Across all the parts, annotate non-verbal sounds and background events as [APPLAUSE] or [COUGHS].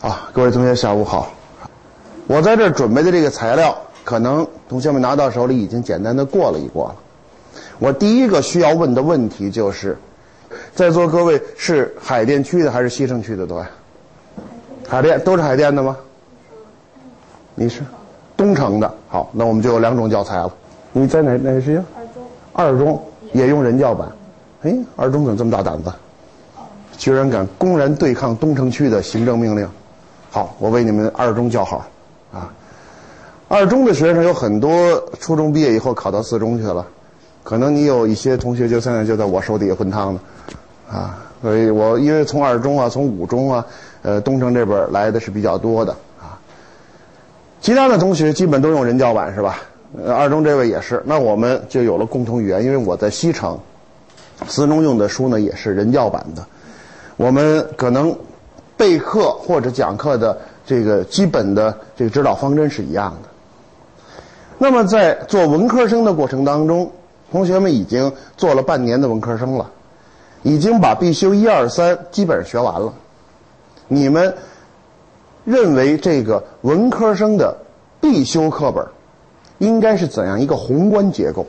啊，各位同学，下午好。我在这儿准备的这个材料，可能同学们拿到手里已经简单的过了一过了。我第一个需要问的问题就是，在座各位是海淀区的还是西城区的？各位，海淀都是海淀的吗？你是东城的。好，那我们就有两种教材了。你在哪哪个学校？二中也用人教版。哎，二中怎么这么大胆子？居然敢公然对抗东城区的行政命令！好，我为你们二中叫好啊！二中的学生有很多初中毕业以后考到四中去了，可能你有一些同学就现在就在我手底下混汤呢，啊！所以我因为从二中啊，从五中啊，呃，东城这边来的是比较多的啊。其他的同学基本都用人教版是吧？呃，二中这位也是，那我们就有了共同语言，因为我在西城，四中用的书呢也是人教版的。我们可能备课或者讲课的这个基本的这个指导方针是一样的。那么在做文科生的过程当中，同学们已经做了半年的文科生了，已经把必修一二三基本上学完了。你们认为这个文科生的必修课本应该是怎样一个宏观结构？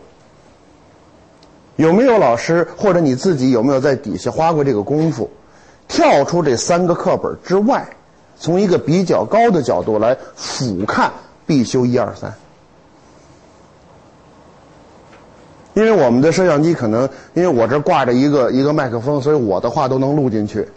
有没有老师或者你自己有没有在底下花过这个功夫？跳出这三个课本之外，从一个比较高的角度来俯瞰必修一二三。因为我们的摄像机可能，因为我这挂着一个一个麦克风，所以我的话都能录进去。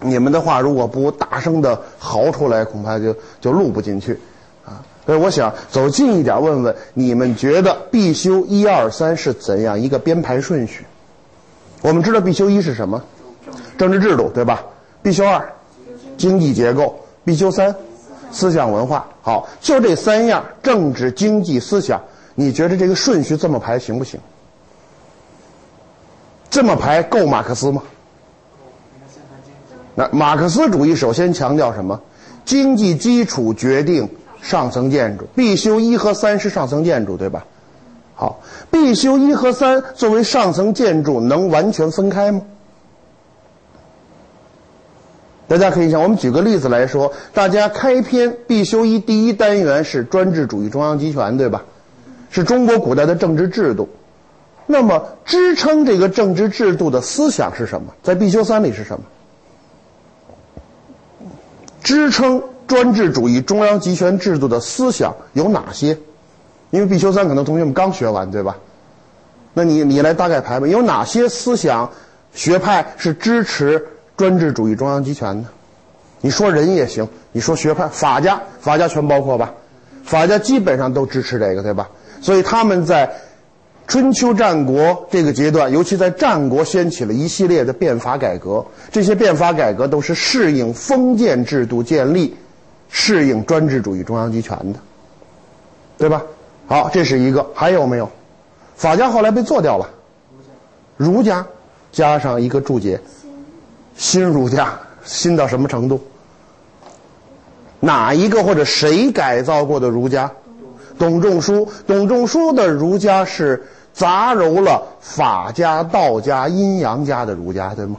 你们的话如果不大声的嚎出来，恐怕就就录不进去啊。所以我想走近一点，问问你们觉得必修一二三是怎样一个编排顺序？我们知道必修一是什么？政治制度对吧？必修二，经济结构；必修三，思想文化。好，就这三样，政治、经济、思想，你觉得这个顺序这么排行不行？这么排够马克思吗？那马克思主义首先强调什么？经济基础决定上层建筑。必修一和三是上层建筑，对吧？好，必修一和三作为上层建筑，能完全分开吗？大家可以想，我们举个例子来说，大家开篇必修一第一单元是专制主义中央集权，对吧？是中国古代的政治制度。那么支撑这个政治制度的思想是什么？在必修三里是什么？支撑专制主义中央集权制度的思想有哪些？因为必修三可能同学们刚学完，对吧？那你你来大概排排，有哪些思想学派是支持专制主义中央集权的？你说人也行，你说学派，法家，法家全包括吧？法家基本上都支持这个，对吧？所以他们在春秋战国这个阶段，尤其在战国，掀起了一系列的变法改革。这些变法改革都是适应封建制度建立、适应专制主义中央集权的，对吧？好，这是一个。还有没有？法家后来被做掉了，儒家加上一个注解，新儒家新到什么程度？哪一个或者谁改造过的儒家？董仲舒。董仲舒的儒家是杂糅了法家、道家、阴阳家的儒家，对吗？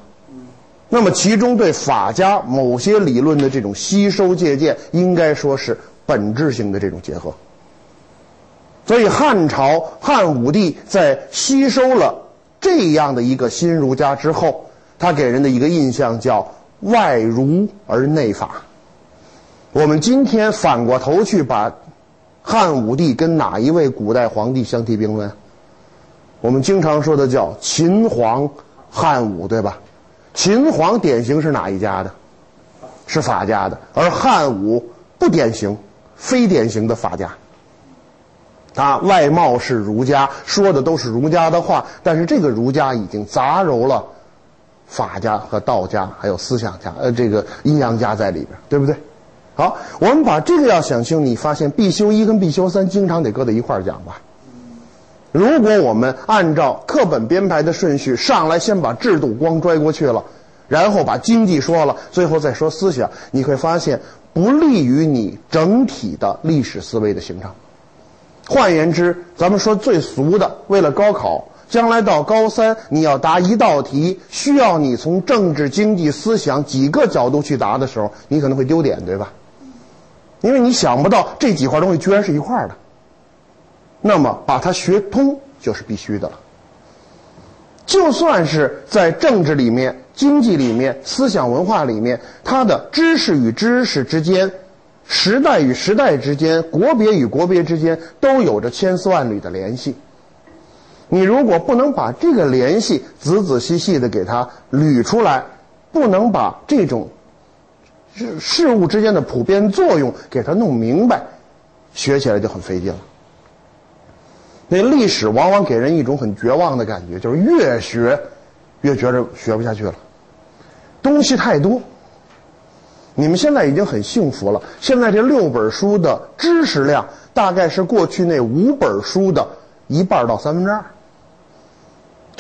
那么其中对法家某些理论的这种吸收借鉴，应该说是本质性的这种结合。所以汉朝汉武帝在吸收了这样的一个新儒家之后，他给人的一个印象叫外儒而内法。我们今天反过头去把汉武帝跟哪一位古代皇帝相提并论？我们经常说的叫秦皇汉武，对吧？秦皇典型是哪一家的？是法家的，而汉武不典型，非典型的法家。他外貌是儒家，说的都是儒家的话，但是这个儒家已经杂糅了法家和道家，还有思想家，呃，这个阴阳家在里边，对不对？好，我们把这个要想清，你发现必修一跟必修三经常得搁在一块儿讲吧？如果我们按照课本编排的顺序上来，先把制度光拽过去了，然后把经济说了，最后再说思想，你会发现不利于你整体的历史思维的形成。换言之，咱们说最俗的，为了高考，将来到高三，你要答一道题，需要你从政治、经济、思想几个角度去答的时候，你可能会丢点，对吧？因为你想不到这几块东西居然是一块的。那么把它学通就是必须的了。就算是在政治里面、经济里面、思想文化里面，它的知识与知识之间、时代与时代之间、国别与国别之间，都有着千丝万缕的联系。你如果不能把这个联系仔仔细细的给它捋出来，不能把这种事事物之间的普遍作用给它弄明白，学起来就很费劲了。那历史往往给人一种很绝望的感觉，就是越学越觉着学不下去了，东西太多。你们现在已经很幸福了，现在这六本书的知识量大概是过去那五本书的一半到三分之二，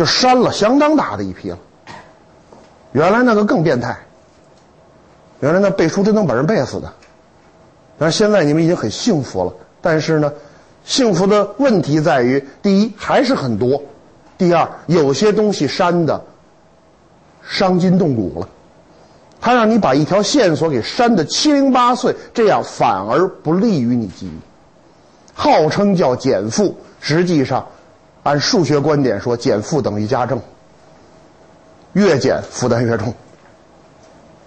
就删了相当大的一批了。原来那个更变态，原来那背书真能把人背死的，但是现在你们已经很幸福了，但是呢？幸福的问题在于：第一，还是很多；第二，有些东西删的伤筋动骨了，他让你把一条线索给删的七零八碎，这样反而不利于你记忆。号称叫减负，实际上按数学观点说，减负等于加正，越减负担越重。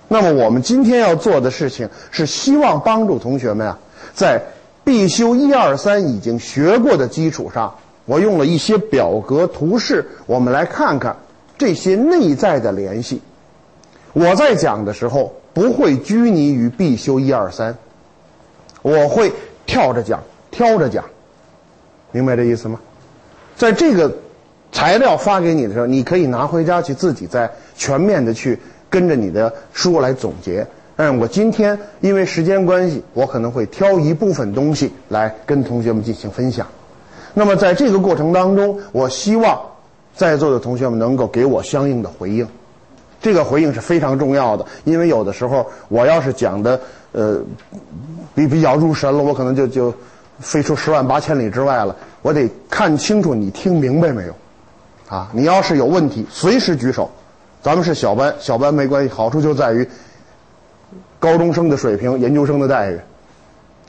那么我们今天要做的事情是希望帮助同学们啊，在。必修一二三已经学过的基础上，我用了一些表格图示，我们来看看这些内在的联系。我在讲的时候不会拘泥于必修一二三，我会跳着讲，挑着讲，明白这意思吗？在这个材料发给你的时候，你可以拿回家去自己再全面的去跟着你的书来总结。嗯，我今天因为时间关系，我可能会挑一部分东西来跟同学们进行分享。那么在这个过程当中，我希望在座的同学们能够给我相应的回应。这个回应是非常重要的，因为有的时候我要是讲的呃比比较入神了，我可能就就飞出十万八千里之外了。我得看清楚你听明白没有啊？你要是有问题，随时举手。咱们是小班，小班没关系，好处就在于。高中生的水平，研究生的待遇，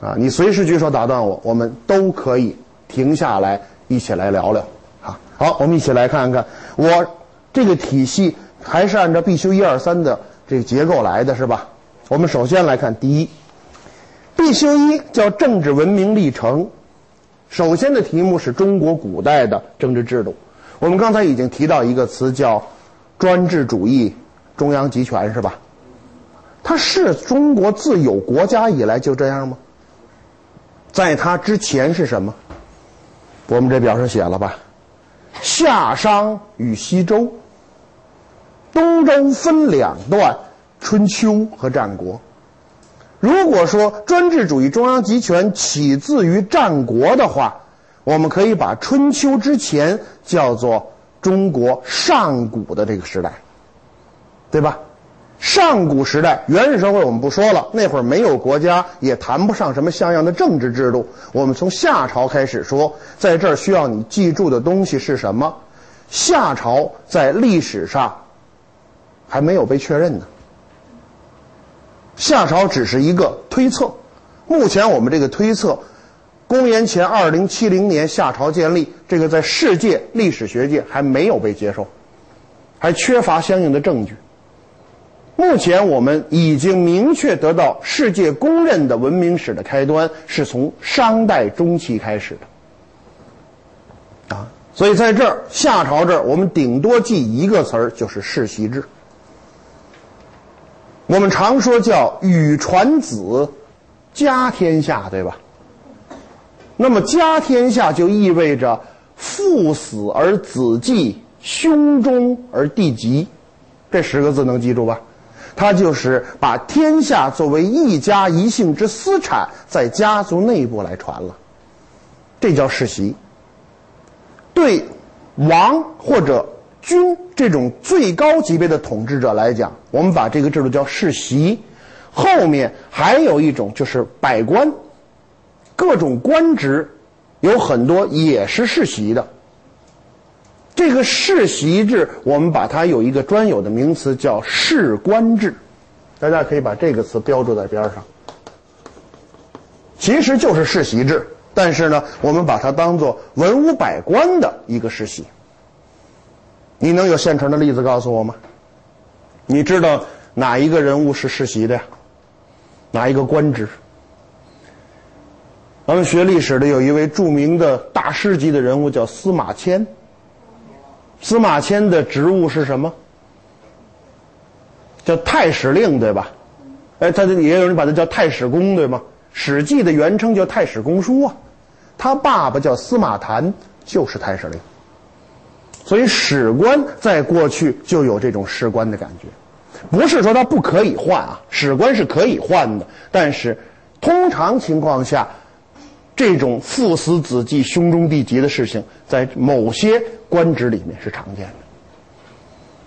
啊，你随时举手打断我，我们都可以停下来一起来聊聊，啊，好，我们一起来看看，我这个体系还是按照必修一二三的这个结构来的是吧？我们首先来看第一，必修一叫政治文明历程，首先的题目是中国古代的政治制度，我们刚才已经提到一个词叫专制主义、中央集权是吧？它是中国自有国家以来就这样吗？在它之前是什么？我们这表上写了吧？夏商与西周，东周分两段，春秋和战国。如果说专制主义、中央集权起自于战国的话，我们可以把春秋之前叫做中国上古的这个时代，对吧？上古时代，原始社会我们不说了，那会儿没有国家，也谈不上什么像样的政治制度。我们从夏朝开始说，在这儿需要你记住的东西是什么？夏朝在历史上还没有被确认呢。夏朝只是一个推测，目前我们这个推测，公元前二零七零年夏朝建立，这个在世界历史学界还没有被接受，还缺乏相应的证据。目前我们已经明确得到世界公认的文明史的开端是从商代中期开始的，啊，所以在这儿夏朝这儿，我们顶多记一个词儿，就是世袭制。我们常说叫禹传子，家天下，对吧？那么家天下就意味着父死而子继，兄终而弟及，这十个字能记住吧？他就是把天下作为一家一姓之私产，在家族内部来传了，这叫世袭。对王或者君这种最高级别的统治者来讲，我们把这个制度叫世袭。后面还有一种就是百官，各种官职有很多也是世袭的。这个世袭制，我们把它有一个专有的名词叫世官制，大家可以把这个词标注在边上。其实就是世袭制，但是呢，我们把它当做文武百官的一个世袭。你能有现成的例子告诉我吗？你知道哪一个人物是世袭的呀？哪一个官职？咱们学历史的有一位著名的大师级的人物叫司马迁。司马迁的职务是什么？叫太史令，对吧？哎，他也有人把他叫太史公，对吗？《史记》的原称叫太史公书啊。他爸爸叫司马谈，就是太史令。所以史官在过去就有这种仕官的感觉，不是说他不可以换啊，史官是可以换的，但是通常情况下。这种父死子继、兄终弟及的事情，在某些官职里面是常见的。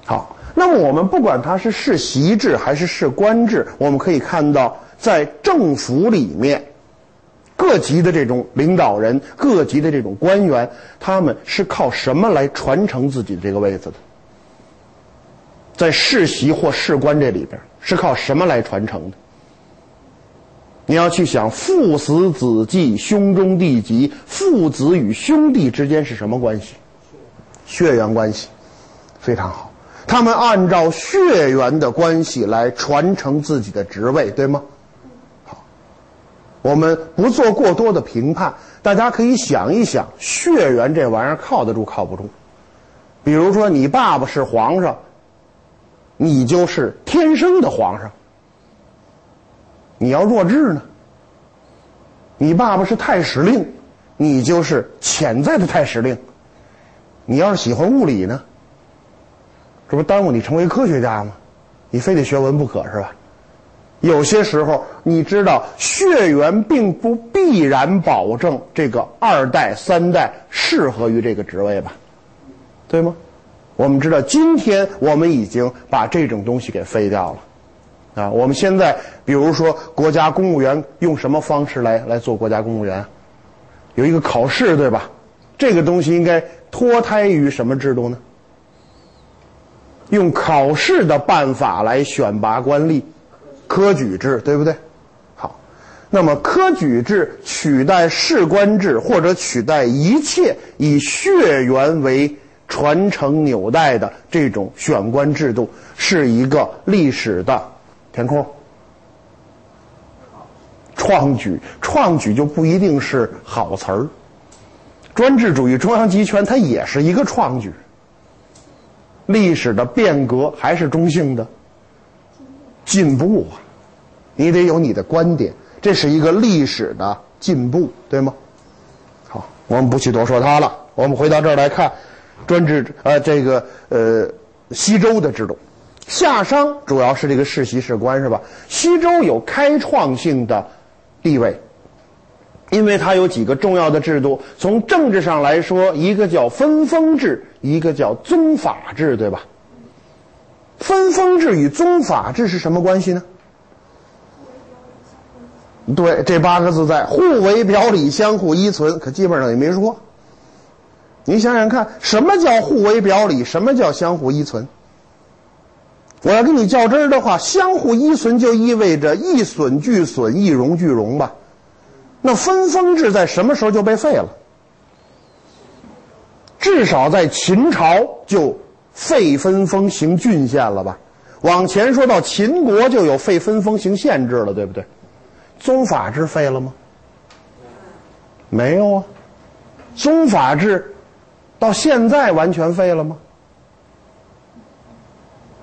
好，那么我们不管他是世袭制还是世官制，我们可以看到，在政府里面，各级的这种领导人、各级的这种官员，他们是靠什么来传承自己的这个位子的？在世袭或世官这里边，是靠什么来传承的？你要去想父死子继，兄终弟及，父子与兄弟之间是什么关系？血缘关系，非常好。他们按照血缘的关系来传承自己的职位，对吗？我们不做过多的评判，大家可以想一想，血缘这玩意儿靠得住靠不住？比如说，你爸爸是皇上，你就是天生的皇上。你要弱智呢？你爸爸是太史令，你就是潜在的太史令。你要是喜欢物理呢，这不耽误你成为科学家吗？你非得学文不可是吧？有些时候，你知道血缘并不必然保证这个二代三代适合于这个职位吧？对吗？我们知道，今天我们已经把这种东西给废掉了。啊，我们现在比如说国家公务员用什么方式来来做国家公务员？有一个考试，对吧？这个东西应该脱胎于什么制度呢？用考试的办法来选拔官吏，科举制，对不对？好，那么科举制取代士官制，或者取代一切以血缘为传承纽带的这种选官制度，是一个历史的。填空，创举，创举就不一定是好词儿。专制主义中央集权，它也是一个创举。历史的变革还是中性的进步啊，你得有你的观点，这是一个历史的进步，对吗？好，我们不去多说它了。我们回到这儿来看，专制呃这个呃西周的制度。夏商主要是这个世袭世官是吧？西周有开创性的地位，因为它有几个重要的制度。从政治上来说，一个叫分封制，一个叫宗法制，对吧？分封制与宗法制是什么关系呢？对，这八个字在“互为表里，相互依存”，可基本上也没说。你想想看，什么叫互为表里？什么叫相互依存？我要跟你较真儿的话，相互依存就意味着一损俱损，一荣俱荣吧？那分封制在什么时候就被废了？至少在秦朝就废分封行郡县了吧？往前说到秦国就有废分封行县制了，对不对？宗法制废了吗？没有啊。宗法制到现在完全废了吗？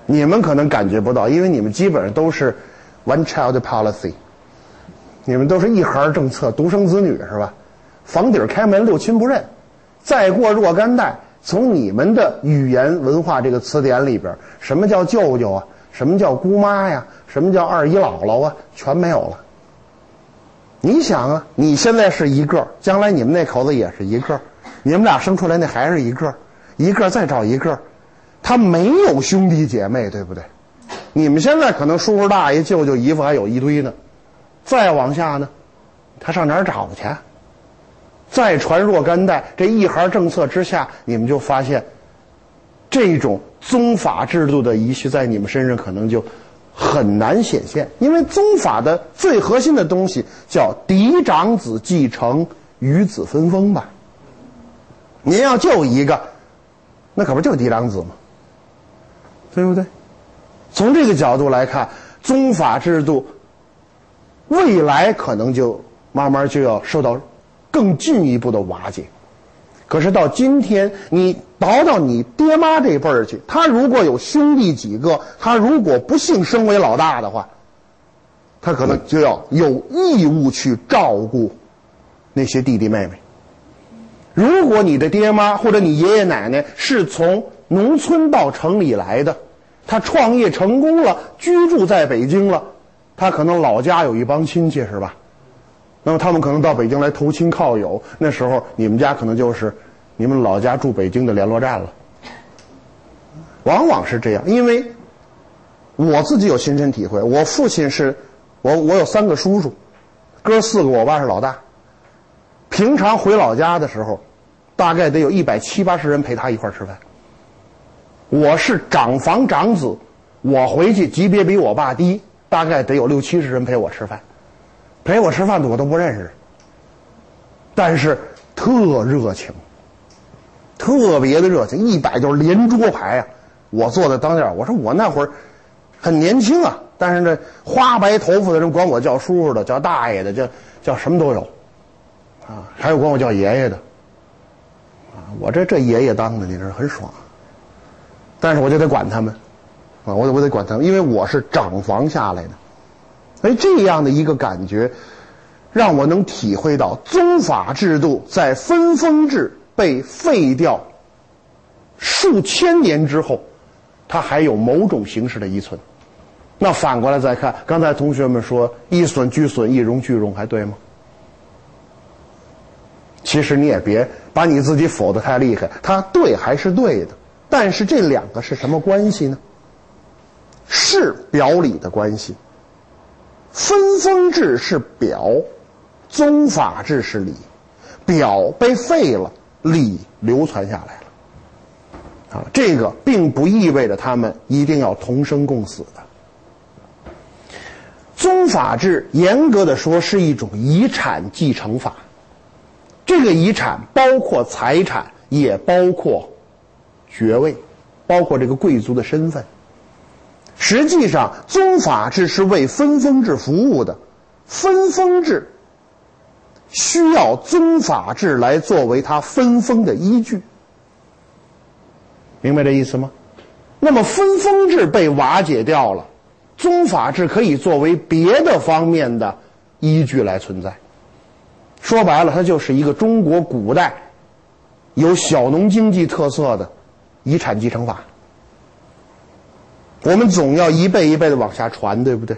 你们可能感觉不到，因为你们基本上都是 one child policy，你们都是一孩政策，独生子女是吧？房顶开门六亲不认，再过若干代，从你们的语言文化这个词典里边，什么叫舅舅啊？什么叫姑妈呀？什么叫二姨姥姥啊？全没有了。你想啊，你现在是一个，将来你们那口子也是一个，你们俩生出来那还是一个，一个再找一个。他没有兄弟姐妹，对不对？你们现在可能叔叔大爷、舅舅姨夫还有一堆呢，再往下呢，他上哪儿找去？再传若干代，这一孩政策之下，你们就发现，这种宗法制度的遗绪在你们身上可能就很难显现，因为宗法的最核心的东西叫嫡长子继承，与子分封吧。您要就一个，那可不就嫡长子吗？对不对？从这个角度来看，宗法制度未来可能就慢慢就要受到更进一步的瓦解。可是到今天，你倒到你爹妈这辈儿去，他如果有兄弟几个，他如果不幸身为老大的话，他可能就要有义务去照顾那些弟弟妹妹。如果你的爹妈或者你爷爷奶奶是从农村到城里来的，他创业成功了，居住在北京了，他可能老家有一帮亲戚，是吧？那么他们可能到北京来投亲靠友，那时候你们家可能就是你们老家住北京的联络站了。往往是这样，因为我自己有亲身体会，我父亲是，我我有三个叔叔，哥四个，我爸是老大。平常回老家的时候，大概得有一百七八十人陪他一块吃饭。我是长房长子，我回去级别比我爸低，大概得有六七十人陪我吃饭，陪我吃饭的我都不认识，但是特热情，特别的热情，一摆就是连桌牌啊！我坐在当间我说我那会儿很年轻啊，但是这，花白头发的人管我叫叔叔的，叫大爷的，叫叫什么都有，啊，还有管我叫爷爷的，啊，我这这爷爷当的，你这很爽。但是我就得管他们，啊，我得我得管他们，因为我是长房下来的，所以这样的一个感觉，让我能体会到宗法制度在分封制被废掉数千年之后，它还有某种形式的依存。那反过来再看，刚才同学们说“一损俱损，一荣俱荣”，还对吗？其实你也别把你自己否得太厉害，它对还是对的。但是这两个是什么关系呢？是表里的关系。分封制是表，宗法制是礼。表被废了，礼流传下来了。啊，这个并不意味着他们一定要同生共死的。宗法制严格的说是一种遗产继承法，这个遗产包括财产，也包括。爵位，包括这个贵族的身份。实际上，宗法制是为分封制服务的，分封制需要宗法制来作为它分封的依据。明白这意思吗？那么分封制被瓦解掉了，宗法制可以作为别的方面的依据来存在。说白了，它就是一个中国古代有小农经济特色的。遗产继承法，我们总要一辈一辈的往下传，对不对？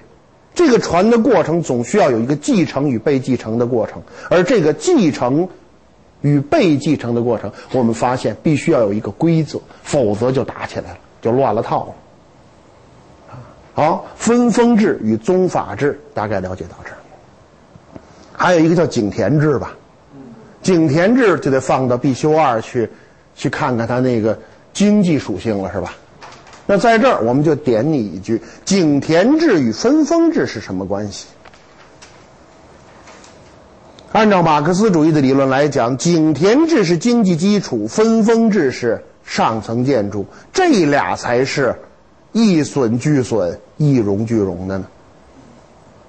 这个传的过程总需要有一个继承与被继承的过程，而这个继承与被继承的过程，我们发现必须要有一个规则，否则就打起来了，就乱了套了。好，分封制与宗法制大概了解到这儿，还有一个叫井田制吧，井田制就得放到必修二去，去看看它那个。经济属性了是吧？那在这儿我们就点你一句：井田制与分封制是什么关系？按照马克思主义的理论来讲，井田制是经济基础，分封制是上层建筑，这俩才是一损俱损、一荣俱荣的呢。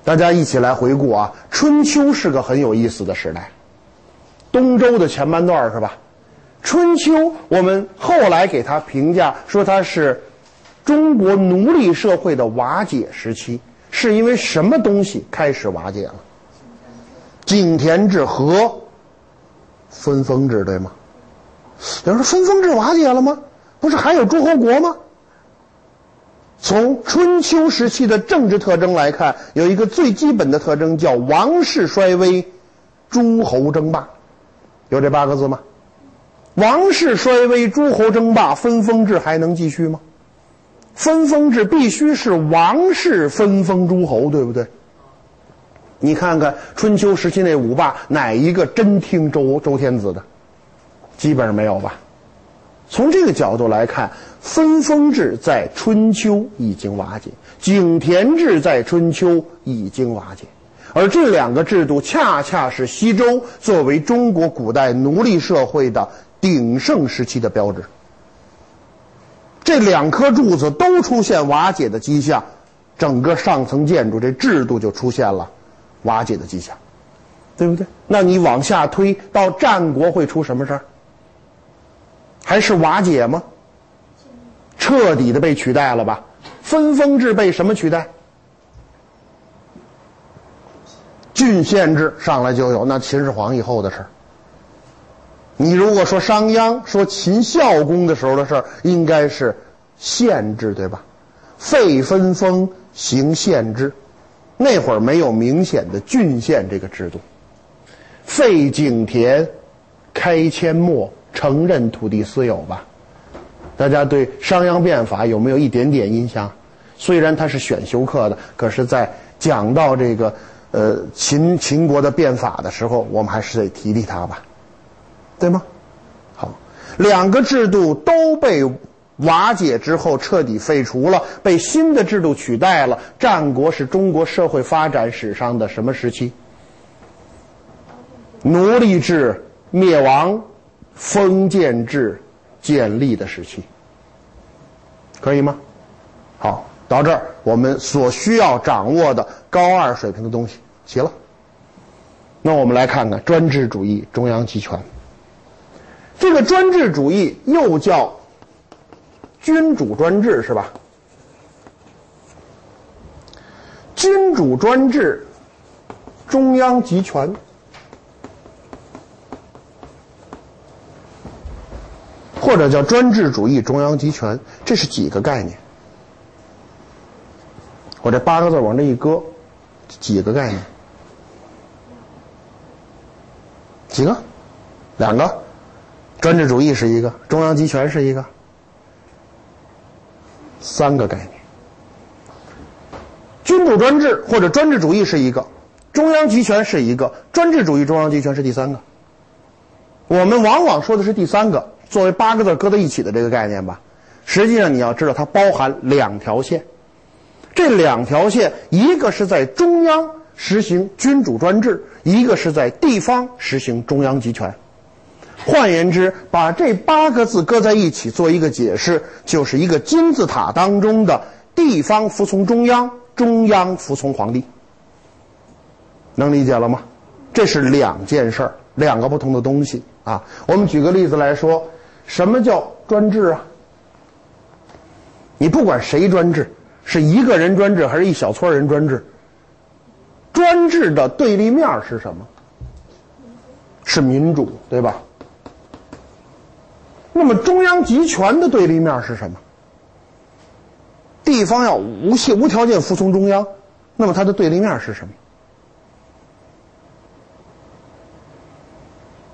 大家一起来回顾啊，春秋是个很有意思的时代，东周的前半段是吧？春秋，我们后来给他评价说它是中国奴隶社会的瓦解时期，是因为什么东西开始瓦解了？井田制和分封制，对吗？有人说分封制瓦解了吗？不是还有诸侯国吗？从春秋时期的政治特征来看，有一个最基本的特征叫王室衰微，诸侯争霸，有这八个字吗？王室衰微，诸侯争霸，分封制还能继续吗？分封制必须是王室分封诸侯，对不对？你看看春秋时期那五霸，哪一个真听周周天子的？基本上没有吧。从这个角度来看，分封制在春秋已经瓦解，井田制在春秋已经瓦解，而这两个制度恰恰是西周作为中国古代奴隶社会的鼎盛时期的标志。这两颗柱子都出现瓦解的迹象，整个上层建筑这制度就出现了瓦解的迹象，对不对？那你往下推到战国会出什么事儿？还是瓦解吗？彻底的被取代了吧？分封制被什么取代？郡县制上来就有，那秦始皇以后的事儿。你如果说商鞅说秦孝公的时候的事儿，应该是县制对吧？废分封，行县制。那会儿没有明显的郡县这个制度，废井田，开阡陌。承认土地私有吧，大家对商鞅变法有没有一点点印象？虽然它是选修课的，可是，在讲到这个呃秦秦国的变法的时候，我们还是得提提它吧，对吗？好，两个制度都被瓦解之后彻底废除了，被新的制度取代了。战国是中国社会发展史上的什么时期？奴隶制灭亡。封建制建立的时期，可以吗？好，到这儿我们所需要掌握的高二水平的东西齐了。那我们来看看专制主义中央集权。这个专制主义又叫君主专制，是吧？君主专制，中央集权。或者叫专制主义中央集权，这是几个概念？我这八个字往这一搁，几个概念？几个？两个？专制主义是一个，中央集权是一个，三个概念。君主专制或者专制主义是一个，中央集权是一个，专制主义中央集权是第三个。我们往往说的是第三个。作为八个字搁在一起的这个概念吧，实际上你要知道，它包含两条线。这两条线，一个是在中央实行君主专制，一个是在地方实行中央集权。换言之，把这八个字搁在一起做一个解释，就是一个金字塔当中的地方服从中央，中央服从皇帝。能理解了吗？这是两件事儿，两个不同的东西啊。我们举个例子来说。什么叫专制啊？你不管谁专制，是一个人专制还是一小撮人专制，专制的对立面是什么？是民主，对吧？那么中央集权的对立面是什么？地方要无限无条件服从中央，那么它的对立面是什么？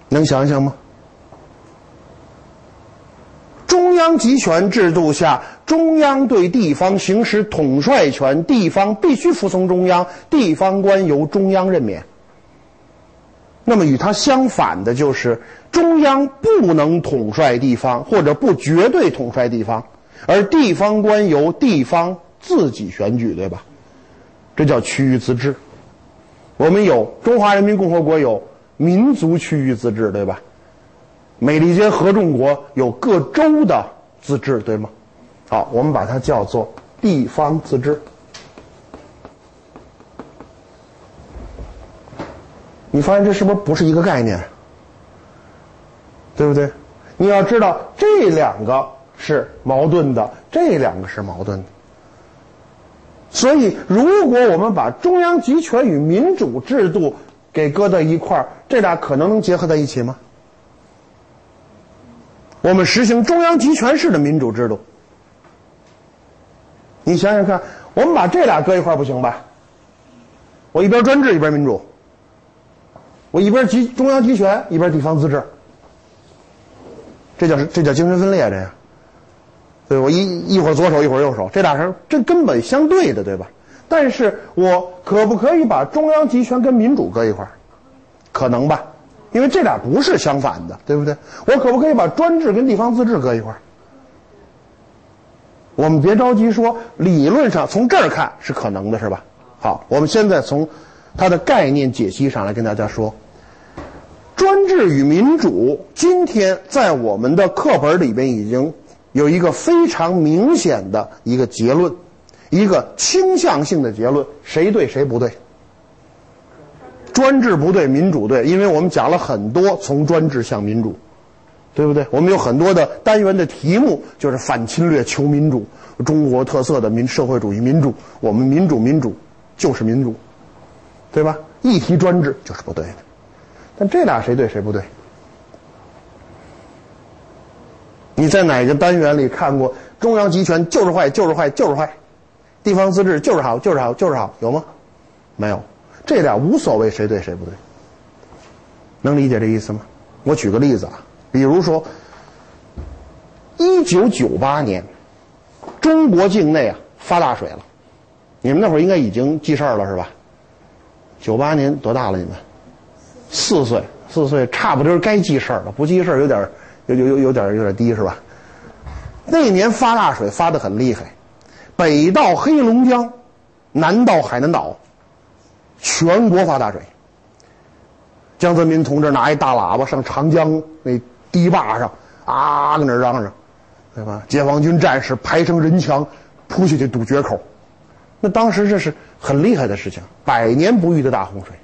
能想想吗？中央集权制度下，中央对地方行使统帅权，地方必须服从中央，地方官由中央任免。那么与它相反的就是，中央不能统帅地方，或者不绝对统帅地方，而地方官由地方自己选举，对吧？这叫区域自治。我们有中华人民共和国有民族区域自治，对吧？美利坚合众国有各州的自治，对吗？好，我们把它叫做地方自治。你发现这是不是不是一个概念？对不对？你要知道，这两个是矛盾的，这两个是矛盾的。所以，如果我们把中央集权与民主制度给搁在一块儿，这俩可能能结合在一起吗？我们实行中央集权式的民主制度，你想想看，我们把这俩搁一块儿不行吧？我一边专制一边民主，我一边集中央集权一边地方自治，这叫这叫精神分裂，这样，对我一一会儿左手一会儿右手，这俩人这根本相对的，对吧？但是我可不可以把中央集权跟民主搁一块儿可能吧？因为这俩不是相反的，对不对？我可不可以把专制跟地方自治搁一块儿？我们别着急说，理论上从这儿看是可能的，是吧？好，我们现在从它的概念解析上来跟大家说，专制与民主，今天在我们的课本里边已经有一个非常明显的一个结论，一个倾向性的结论，谁对谁不对？专制不对，民主对，因为我们讲了很多从专制向民主。对不对？我们有很多的单元的题目，就是反侵略求民主，中国特色的民社会主义民主，我们民主民主就是民主，对吧？一提专制就是不对的。但这俩谁对谁不对？你在哪个单元里看过中央集权就是坏就是坏就是坏，地方自治就是好就是好就是好，有吗？没有。这俩无所谓谁对谁不对，能理解这意思吗？我举个例子啊。比如说，一九九八年，中国境内啊发大水了，你们那会儿应该已经记事儿了是吧？九八年多大了你们？四岁，四岁差不多该记事儿了，不记事儿有点有有有有点有点低是吧？那年发大水发的很厉害，北到黑龙江，南到海南岛，全国发大水。江泽民同志拿一大喇叭上长江那。堤坝上啊，搁那嚷嚷，对吧？解放军战士排成人墙，扑下去堵决口。那当时这是很厉害的事情，百年不遇的大洪水。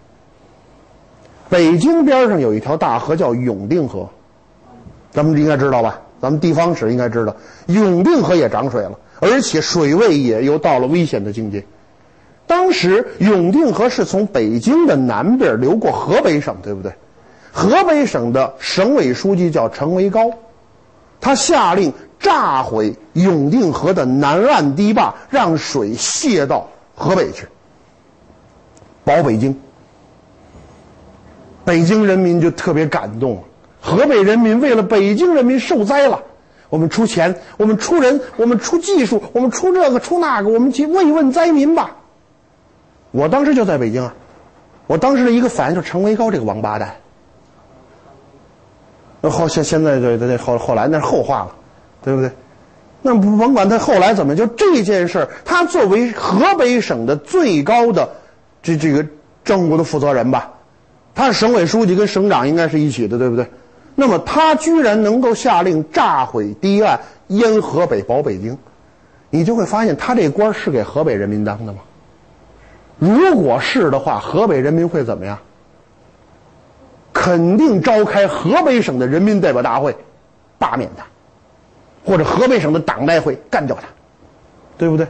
北京边上有一条大河叫永定河，咱们应该知道吧？咱们地方史应该知道，永定河也涨水了，而且水位也又到了危险的境界。当时永定河是从北京的南边流过河北省，对不对？河北省的省委书记叫陈维高，他下令炸毁永定河的南岸堤坝，让水泄到河北去，保北京。北京人民就特别感动，河北人民为了北京人民受灾了，我们出钱，我们出人，我们出技术，我们出这个出那个，我们去慰问灾民吧。我当时就在北京啊，我当时的一个反应就是陈维高这个王八蛋。那后现现在对对对后后来那是后话了，对不对？那不甭管他后来怎么，就这件事儿，他作为河北省的最高的这这个政务的负责人吧，他是省委书记，跟省长应该是一起的，对不对？那么他居然能够下令炸毁堤岸，淹河北保北京，你就会发现他这官是给河北人民当的吗？如果是的话，河北人民会怎么样？肯定召开河北省的人民代表大会，罢免他，或者河北省的党代会干掉他，对不对？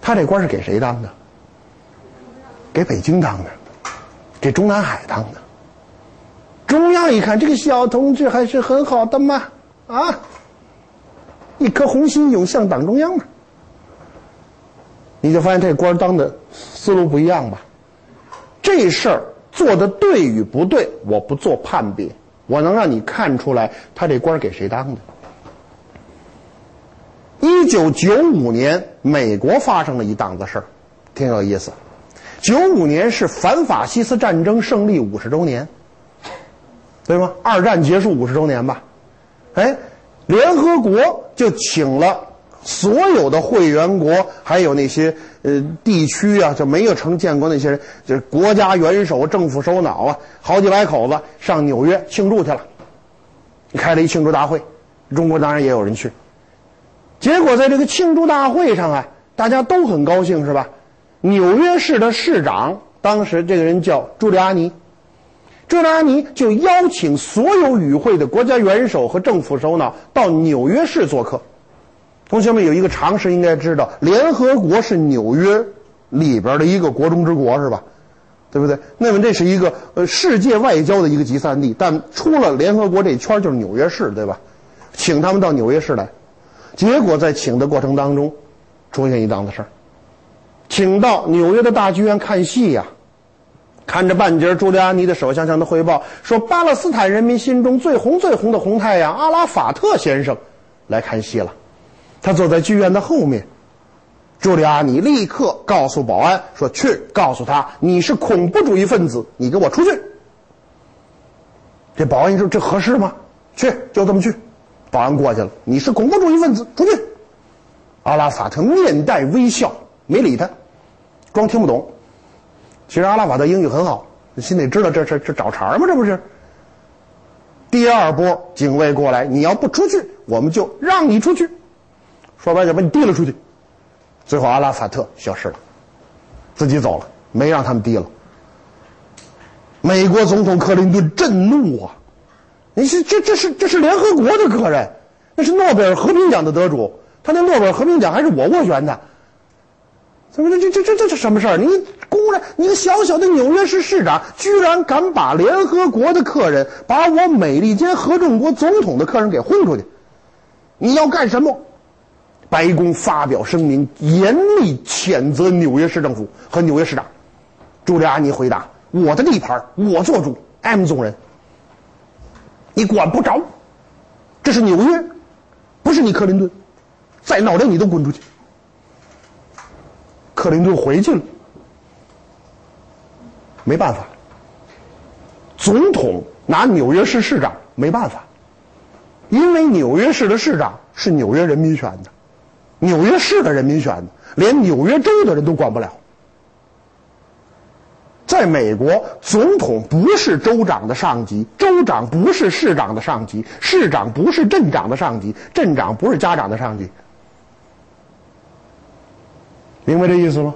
他这官是给谁当的？给北京当的，给中南海当的。中央一看这个小同志还是很好的嘛，啊，一颗红心涌向党中央嘛，你就发现这官当的思路不一样吧？这事儿。做的对与不对，我不做判别，我能让你看出来他这官给谁当的。一九九五年，美国发生了一档子事儿，挺有意思。九五年是反法西斯战争胜利五十周年，对吗？二战结束五十周年吧？哎，联合国就请了。所有的会员国，还有那些呃地区啊，就没有成建国那些人，就是国家元首、政府首脑啊，好几百口子上纽约庆祝去了，开了一庆祝大会，中国当然也有人去。结果在这个庆祝大会上啊，大家都很高兴，是吧？纽约市的市长当时这个人叫朱利安尼，朱利安尼就邀请所有与会的国家元首和政府首脑到纽约市做客。同学们有一个常识应该知道，联合国是纽约里边的一个国中之国，是吧？对不对？那么这是一个呃世界外交的一个集散地，但出了联合国这圈就是纽约市，对吧？请他们到纽约市来，结果在请的过程当中，出现一档子事儿，请到纽约的大剧院看戏呀，看着半截朱利安尼的首相向他汇报说，巴勒斯坦人民心中最红最红的红太阳阿拉法特先生来看戏了。他坐在剧院的后面，朱利安尼立刻告诉保安说：“去告诉他，你是恐怖主义分子，你给我出去。”这保安一说：“这合适吗？”去，就这么去。保安过去了，你是恐怖主义分子，出去。阿拉法特面带微笑，没理他，装听不懂。其实阿拉法特英语很好，心里知道这是这找茬吗？这不是。第二波警卫过来，你要不出去，我们就让你出去。说白了，把你递了出去。最后阿拉法特消失了，自己走了，没让他们递了。美国总统克林顿震怒啊！你是这这是这是联合国的客人，那是诺贝尔和平奖的得主，他那诺贝尔和平奖还是我斡旋的。怎么这这这这这是什么事儿？你公然你个小小的纽约市市长，居然敢把联合国的客人，把我美利坚合众国总统的客人给轰出去？你要干什么？白宫发表声明，严厉谴责纽约市政府和纽约市长。朱利安尼回答。我的地盘，我做主。M 总人，你管不着。这是纽约，不是你克林顿。再闹腾，你都滚出去。克林顿回去了，没办法。总统拿纽约市市长没办法，因为纽约市的市长是纽约人民选的，纽约市的人民选的，连纽约州的人都管不了。在美国，总统不是州长的上级，州长不是市长的上级，市长不是镇长的上级，镇长不是家长的上级。明白这意思吗？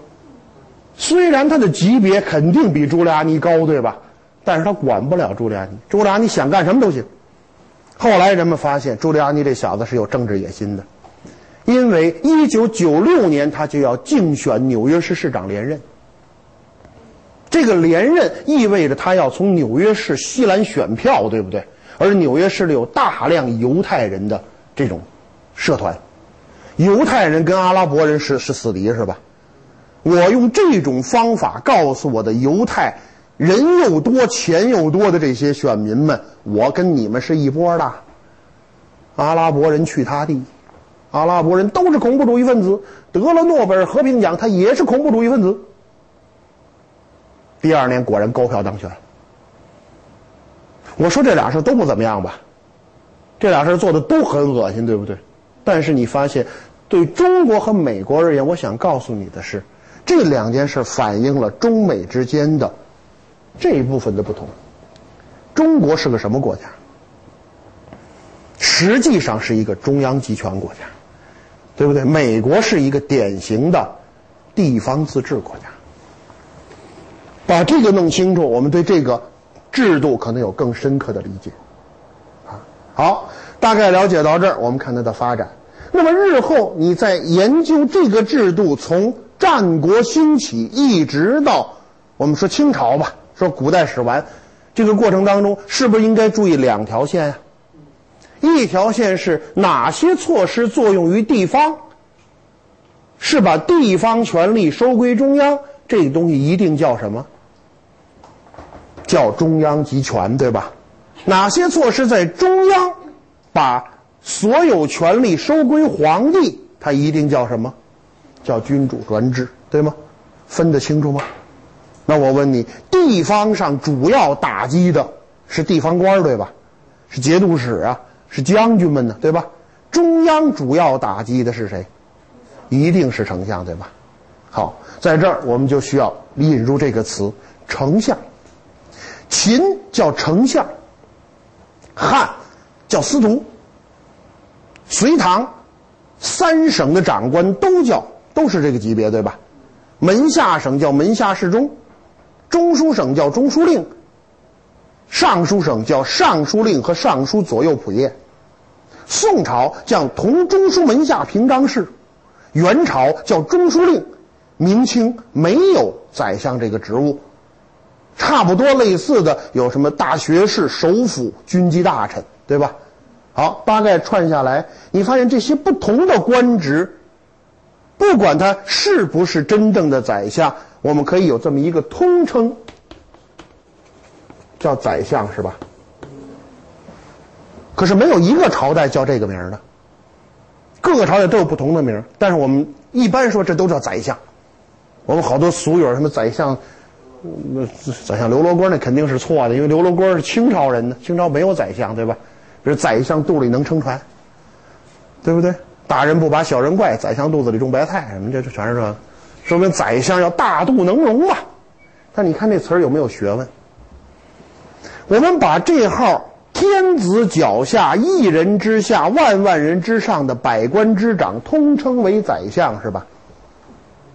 虽然他的级别肯定比朱利安尼高，对吧？但是他管不了朱利安尼，朱利安尼想干什么都行。后来人们发现，朱利安尼这小子是有政治野心的，因为一九九六年他就要竞选纽约市市长连任。这个连任意味着他要从纽约市西兰选票，对不对？而纽约市里有大量犹太人的这种社团，犹太人跟阿拉伯人是是死敌，是吧？我用这种方法告诉我的犹太人又多、钱又多的这些选民们，我跟你们是一波的。阿拉伯人去他地，阿拉伯人都是恐怖主义分子，得了诺贝尔和平奖，他也是恐怖主义分子。第二年果然高票当选。我说这俩事都不怎么样吧？这俩事做的都很恶心，对不对？但是你发现，对中国和美国而言，我想告诉你的是，这两件事反映了中美之间的这一部分的不同。中国是个什么国家？实际上是一个中央集权国家，对不对？美国是一个典型的地方自治国家。把这个弄清楚，我们对这个制度可能有更深刻的理解。啊，好，大概了解到这儿，我们看它的发展。那么日后你在研究这个制度从战国兴起一直到我们说清朝吧，说古代史完，这个过程当中是不是应该注意两条线呀？一条线是哪些措施作用于地方？是把地方权力收归中央，这个东西一定叫什么？叫中央集权，对吧？哪些措施在中央把所有权力收归皇帝，它一定叫什么？叫君主专制，对吗？分得清楚吗？那我问你，地方上主要打击的是地方官，对吧？是节度使啊，是将军们呢，对吧？中央主要打击的是谁？一定是丞相，对吧？好，在这儿我们就需要引入这个词“丞相”。秦叫丞相，汉叫司徒，隋唐三省的长官都叫都是这个级别，对吧？门下省叫门下侍中，中书省叫中书令，尚书省叫尚书令和尚书左右仆射。宋朝叫同中书门下平章事，元朝叫中书令，明清没有宰相这个职务。差不多类似的有什么大学士、首辅、军机大臣，对吧？好，大概串下来，你发现这些不同的官职，不管他是不是真正的宰相，我们可以有这么一个通称，叫宰相，是吧？可是没有一个朝代叫这个名的，各个朝代都有不同的名但是我们一般说这都叫宰相。我们好多俗语什么宰相。那宰相刘罗锅那肯定是错的，因为刘罗锅是清朝人呢，清朝没有宰相，对吧？比如宰相肚里能撑船，对不对？大人不把小人怪，宰相肚子里种白菜，什么这这全是这，说明宰相要大肚能容嘛。但你看这词儿有没有学问？我们把这号“天子脚下，一人之下，万万人之上的百官之长”通称为宰相，是吧？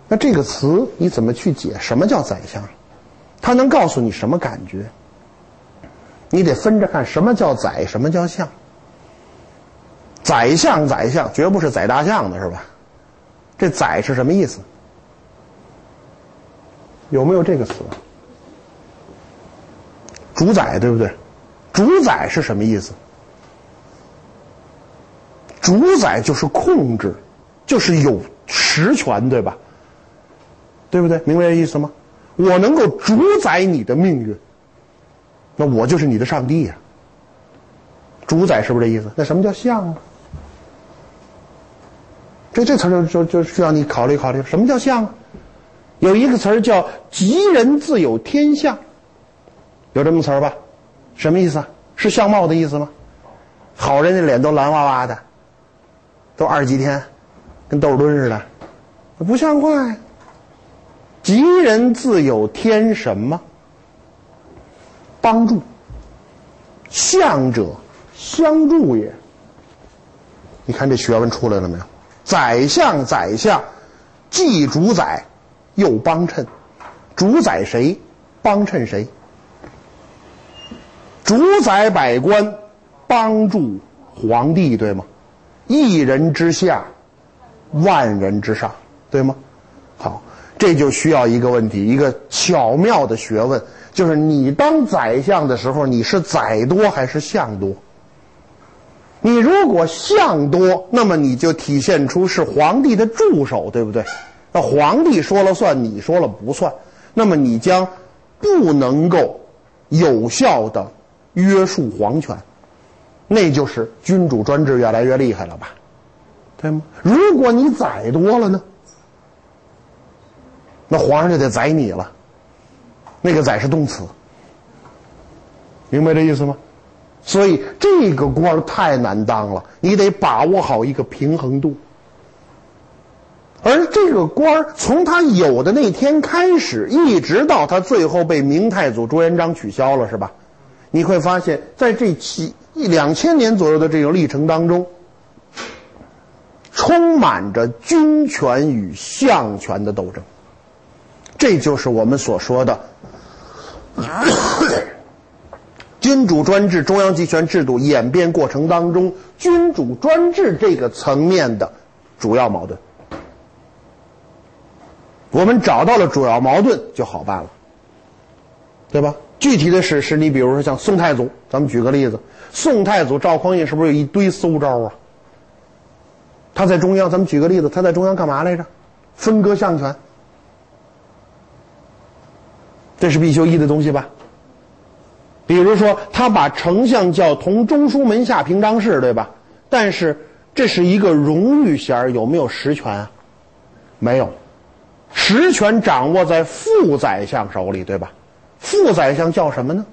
那这个词你怎么去解？什么叫宰相？他能告诉你什么感觉？你得分着看，什么叫宰，什么叫相。宰相，宰相，绝不是宰大象的，是吧？这宰是什么意思？有没有这个词？主宰，对不对？主宰是什么意思？主宰就是控制，就是有实权，对吧？对不对？明白这意思吗？我能够主宰你的命运，那我就是你的上帝呀。主宰是不是这意思？那什么叫相啊？这这词就就就需要你考虑考虑，什么叫相啊？有一个词儿叫“吉人自有天相”，有这么词儿吧？什么意思啊？是相貌的意思吗？好人的脸都蓝哇哇的，都二级天，跟豆墩似的，不像话呀。吉人自有天什么？帮助。相者，相助也。你看这学问出来了没有？宰相，宰相，既主宰，又帮衬。主宰谁？帮衬谁？主宰百官，帮助皇帝，对吗？一人之下，万人之上，对吗？好。这就需要一个问题，一个巧妙的学问，就是你当宰相的时候，你是宰多还是相多？你如果相多，那么你就体现出是皇帝的助手，对不对？那皇帝说了算，你说了不算，那么你将不能够有效的约束皇权，那就是君主专制越来越厉害了吧？对吗？如果你宰多了呢？那皇上就得宰你了，那个宰是动词，明白这意思吗？所以这个官太难当了，你得把握好一个平衡度。而这个官从他有的那天开始，一直到他最后被明太祖朱元璋取消了，是吧？你会发现在这七一两千年左右的这个历程当中，充满着军权与相权的斗争。这就是我们所说的 [COUGHS] 君主专制、中央集权制度演变过程当中，君主专制这个层面的主要矛盾。我们找到了主要矛盾就好办了，对吧？具体的史实，你比如说像宋太祖，咱们举个例子，宋太祖赵匡胤是不是有一堆馊招啊？他在中央，咱们举个例子，他在中央干嘛来着？分割相权。这是必修一的东西吧？比如说，他把丞相叫同中书门下平章事，对吧？但是这是一个荣誉衔有没有实权啊？没有，实权掌握在副宰相手里，对吧？副宰相叫什么呢？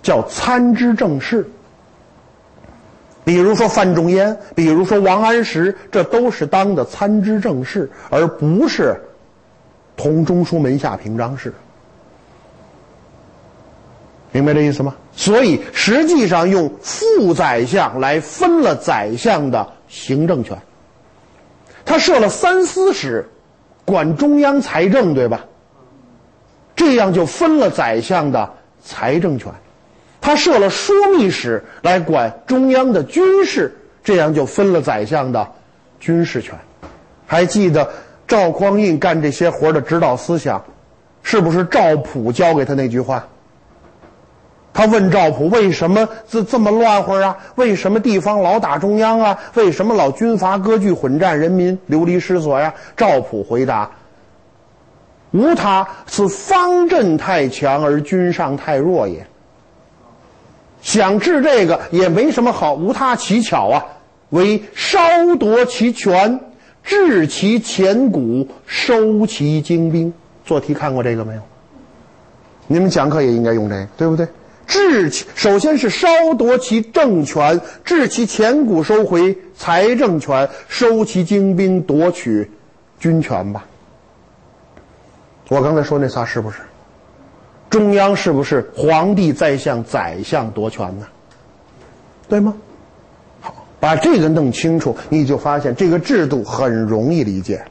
叫参知政事。比如说范仲淹，比如说王安石，这都是当的参知政事，而不是。同中书门下平章事，明白这意思吗？所以实际上用副宰相来分了宰相的行政权。他设了三司使，管中央财政，对吧？这样就分了宰相的财政权。他设了枢密使来管中央的军事，这样就分了宰相的军事权。还记得？赵匡胤干这些活的指导思想，是不是赵普教给他那句话？他问赵普：“为什么这这么乱乎啊？为什么地方老打中央啊？为什么老军阀割据混战，人民流离失所呀？”赵普回答：“无他，是方阵太强而君上太弱也。想治这个也没什么好，无他，奇巧啊，为稍夺其权。”治其前谷，收其精兵。做题看过这个没有？你们讲课也应该用这个，对不对？治其首先是稍夺其政权，治其前谷收回财政权，收其精兵，夺取军权吧。我刚才说那仨是不是？中央是不是皇帝在向宰相夺权呢？对吗？好，把这个弄清楚，你就发现这个制度很容易理解。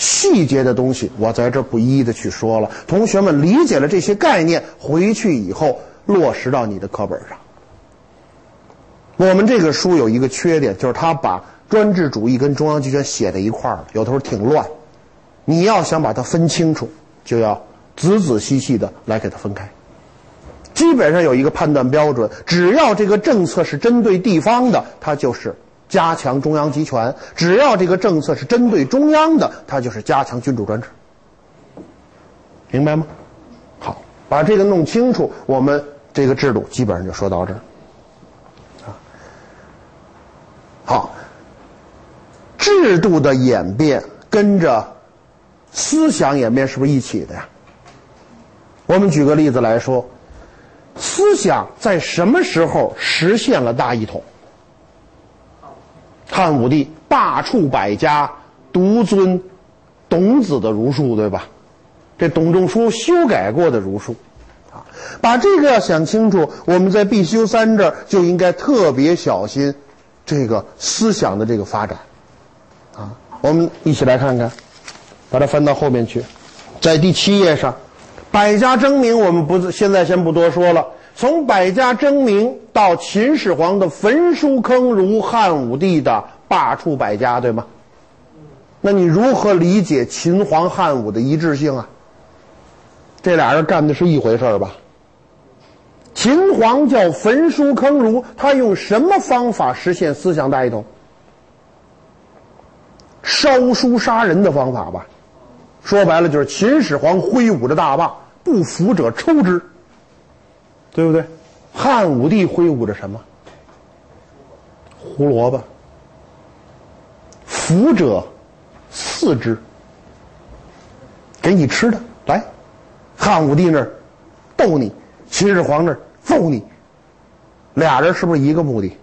细节的东西，我在这不一一的去说了。同学们理解了这些概念，回去以后落实到你的课本上。我们这个书有一个缺点，就是它把专制主义跟中央集权写在一块儿了，有的时候挺乱。你要想把它分清楚，就要仔仔细细的来给它分开。基本上有一个判断标准，只要这个政策是针对地方的，它就是加强中央集权；只要这个政策是针对中央的，它就是加强君主专制。明白吗？好，把这个弄清楚，我们这个制度基本上就说到这儿。啊，好，制度的演变跟着思想演变是不是一起的呀？我们举个例子来说。思想在什么时候实现了大一统？汉武帝罢黜百家，独尊董子的儒术，对吧？这董仲舒修改过的儒术，啊，把这个要想清楚，我们在必修三这儿就应该特别小心这个思想的这个发展，啊，我们一起来看看，把它翻到后面去，在第七页上。百家争鸣，我们不现在先不多说了。从百家争鸣到秦始皇的焚书坑儒，汉武帝的罢黜百家，对吗？那你如何理解秦皇汉武的一致性啊？这俩人干的是一回事吧？秦皇叫焚书坑儒，他用什么方法实现思想大一统？烧书杀人的方法吧？说白了就是秦始皇挥舞着大棒，不服者抽之，对不对？汉武帝挥舞着什么？胡萝卜。服者赐之，给你吃的来。汉武帝那儿逗你，秦始皇那儿揍你，俩人是不是一个目的？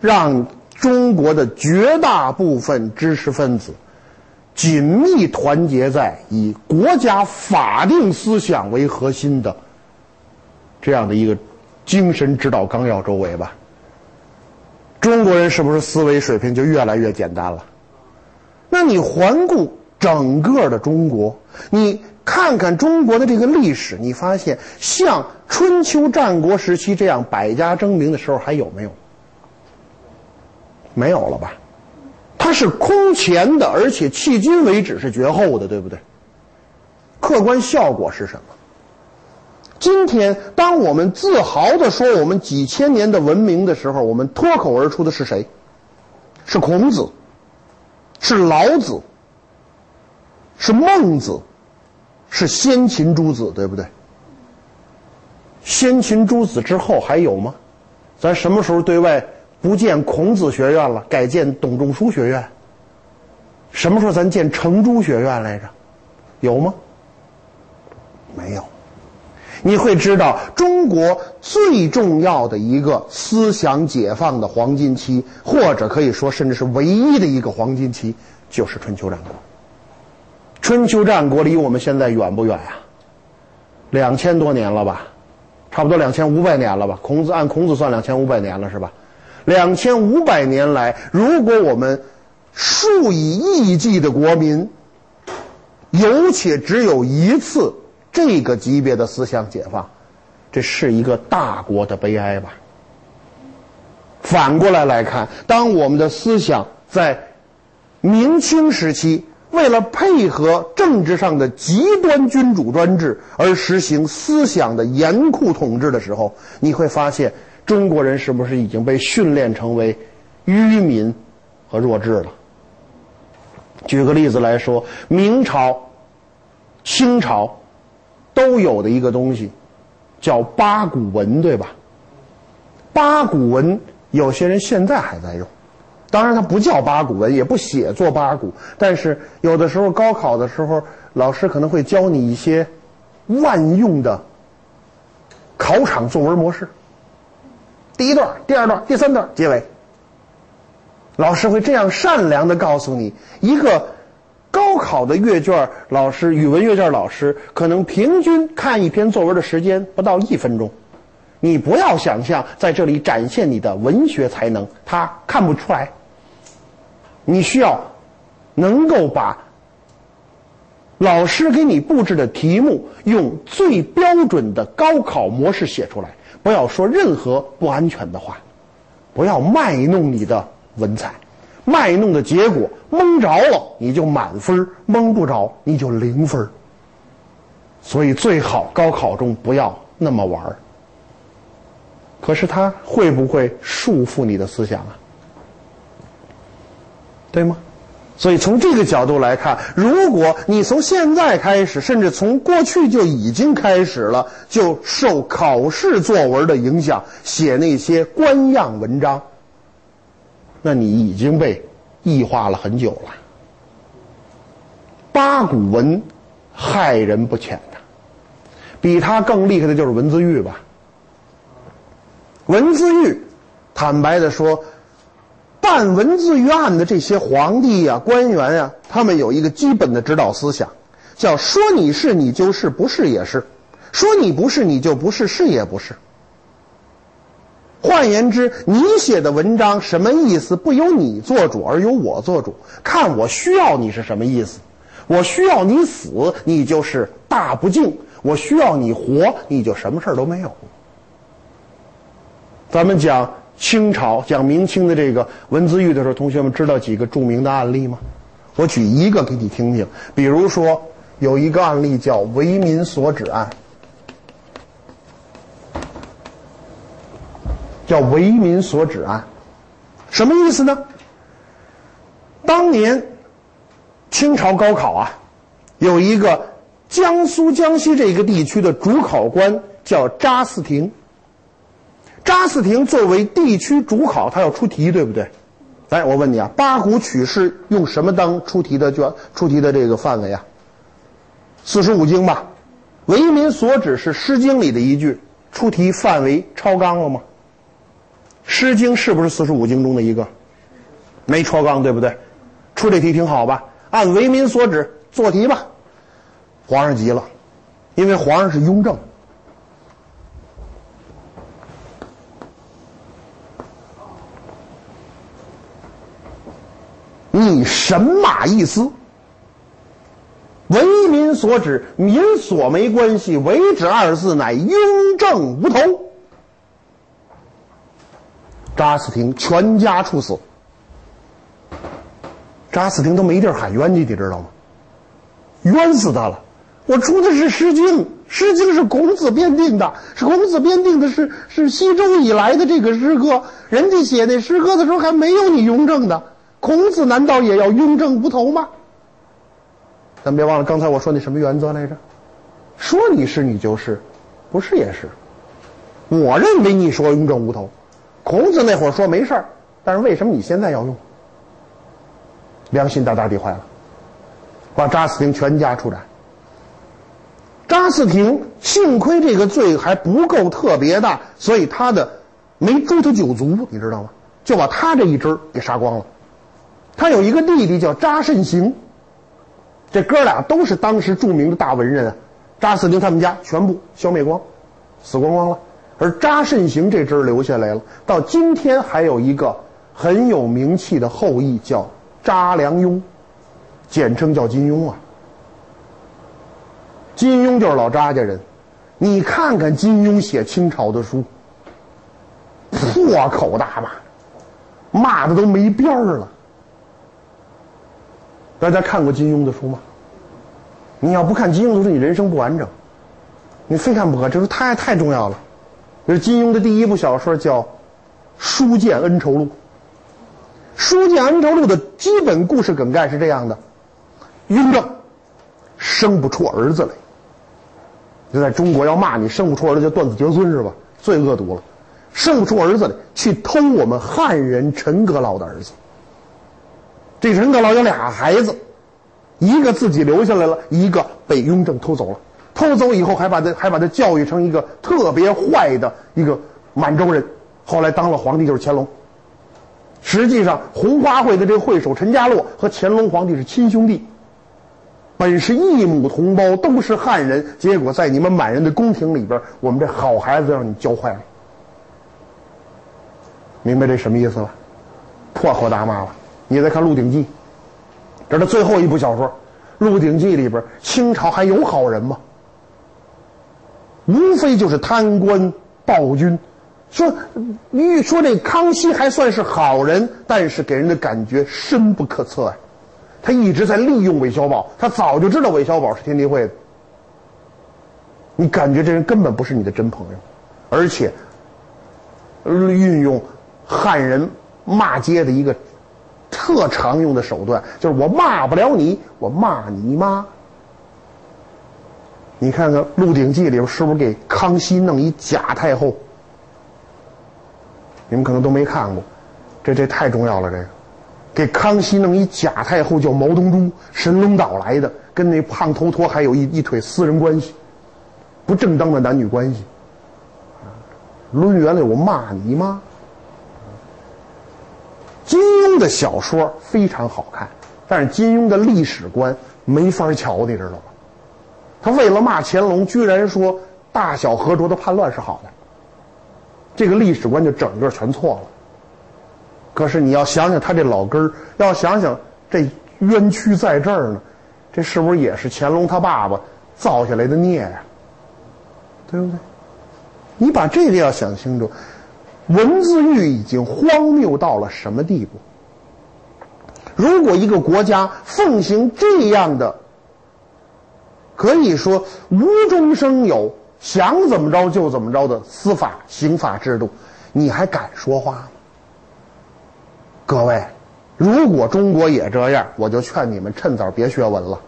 让中国的绝大部分知识分子。紧密团结在以国家法定思想为核心的这样的一个精神指导纲要周围吧。中国人是不是思维水平就越来越简单了？那你环顾整个的中国，你看看中国的这个历史，你发现像春秋战国时期这样百家争鸣的时候还有没有？没有了吧？它是空前的，而且迄今为止是绝后的，对不对？客观效果是什么？今天，当我们自豪的说我们几千年的文明的时候，我们脱口而出的是谁？是孔子，是老子，是孟子，是先秦诸子，对不对？先秦诸子之后还有吗？咱什么时候对外？不建孔子学院了，改建董仲舒学院。什么时候咱建程朱学院来着？有吗？没有。你会知道，中国最重要的一个思想解放的黄金期，或者可以说，甚至是唯一的一个黄金期，就是春秋战国。春秋战国离我们现在远不远呀？两千多年了吧？差不多两千五百年了吧？孔子按孔子算两千五百年了，是吧？两千五百年来，如果我们数以亿计的国民，有且只有一次这个级别的思想解放，这是一个大国的悲哀吧？反过来来看，当我们的思想在明清时期为了配合政治上的极端君主专制而实行思想的严酷统治的时候，你会发现。中国人是不是已经被训练成为愚民和弱智了？举个例子来说，明朝、清朝都有的一个东西叫八股文，对吧？八股文有些人现在还在用，当然它不叫八股文，也不写作八股，但是有的时候高考的时候，老师可能会教你一些万用的考场作文模式。第一段、第二段、第三段结尾，老师会这样善良的告诉你：一个高考的阅卷老师，语文阅卷老师可能平均看一篇作文的时间不到一分钟。你不要想象在这里展现你的文学才能，他看不出来。你需要能够把老师给你布置的题目用最标准的高考模式写出来，不要说任何不安全的话，不要卖弄你的文采，卖弄的结果蒙着了你就满分，蒙不着你就零分。所以最好高考中不要那么玩儿可是他会不会束缚你的思想啊？对吗？所以从这个角度来看，如果你从现在开始，甚至从过去就已经开始了，就受考试作文的影响，写那些官样文章，那你已经被异化了很久了。八股文害人不浅呐，比他更厉害的就是文字狱吧。文字狱，坦白的说。办文字狱案的这些皇帝呀、官员呀，他们有一个基本的指导思想，叫说你是你就是，不是也是；说你不是你就不是，是也不是。换言之，你写的文章什么意思，不由你做主，而由我做主。看我需要你是什么意思，我需要你死，你就是大不敬；我需要你活，你就什么事儿都没有。咱们讲。清朝讲明清的这个文字狱的时候，同学们知道几个著名的案例吗？我举一个给你听听。比如说，有一个案例叫为民所指案，叫为民所指案，什么意思呢？当年清朝高考啊，有一个江苏、江西这个地区的主考官叫查嗣庭。查嗣庭作为地区主考，他要出题，对不对？哎，我问你啊，八股取士用什么当出题的卷？出题的这个范围啊？四书五经吧。为民所指是《诗经》里的一句，出题范围超纲了吗？《诗经》是不是四书五经中的一个？没超纲，对不对？出这题挺好吧？按为民所指做题吧。皇上急了，因为皇上是雍正。你神马意思？为民所指，民所没关系。为指二字乃雍正无头。查嗣庭全家处死。查嗣庭都没地儿喊冤去，你知道吗？冤死他了！我出的是《诗经》，《诗经》是孔子编定的，是孔子编定的，是是西周以来的这个诗歌。人家写那诗歌的时候还没有你雍正的。孔子难道也要雍正无头吗？咱别忘了刚才我说那什么原则来着？说你是你就是，不是也是。我认为你说雍正无头，孔子那会儿说没事儿，但是为什么你现在要用？良心大大地坏了，把查斯廷全家处斩。查斯廷幸亏这个罪还不够特别大，所以他的没诛他九族，你知道吗？就把他这一支给杀光了。他有一个弟弟叫查慎行，这哥俩都是当时著名的大文人啊。查嗣庭他们家全部消灭光，死光光了，而查慎行这支留下来了。到今天还有一个很有名气的后裔叫查良镛，简称叫金庸啊。金庸就是老查家人，你看看金庸写清朝的书，破口大骂，骂的都没边儿了。大家看过金庸的书吗？你要不看金庸的书，你人生不完整。你非看不可，这书太太重要了。这是金庸的第一部小说，叫《书剑恩仇录》。《书剑恩仇录》的基本故事梗概是这样的：雍正生不出儿子来，就在中国要骂你生不出儿子就断子绝孙是吧？最恶毒了，生不出儿子来，去偷我们汉人陈阁老的儿子。这陈阁老有俩孩子，一个自己留下来了，一个被雍正偷走了。偷走以后，还把他还把他教育成一个特别坏的一个满洲人。后来当了皇帝就是乾隆。实际上，红花会的这个会首陈家洛和乾隆皇帝是亲兄弟，本是一母同胞，都是汉人。结果在你们满人的宫廷里边，我们这好孩子让你教坏了。明白这什么意思了？破口大骂了。你再看《鹿鼎记》，这是最后一部小说，《鹿鼎记》里边，清朝还有好人吗？无非就是贪官暴君，说，你说这康熙还算是好人，但是给人的感觉深不可测呀。他一直在利用韦小宝，他早就知道韦小宝是天地会的。你感觉这人根本不是你的真朋友，而且运用汉人骂街的一个特常用的手段，就是我骂不了你，我骂你妈。你看看《鹿鼎记》里边是不是给康熙弄一假太后？你们可能都没看过，这这太重要了。这个给康熙弄一假太后叫毛东珠，神龙岛来的，跟那胖头陀还有一一腿私人关系，不正当的男女关系。抡圆了我骂你妈！金庸的小说非常好看，但是金庸的历史观没法瞧，你知道吗？他为了骂乾隆，居然说大小和卓的叛乱是好的，这个历史观就整个全错了。可是你要想想他这老根儿，要想想这冤屈在这儿呢，这是不是也是乾隆他爸爸造下来的孽呀？对不对？你把这个要想清楚，文字狱已经荒谬到了什么地步？如果一个国家奉行这样的，可以说无中生有，想怎么着就怎么着的司法刑法制度，你还敢说话吗？各位，如果中国也这样，我就劝你们趁早别学文了，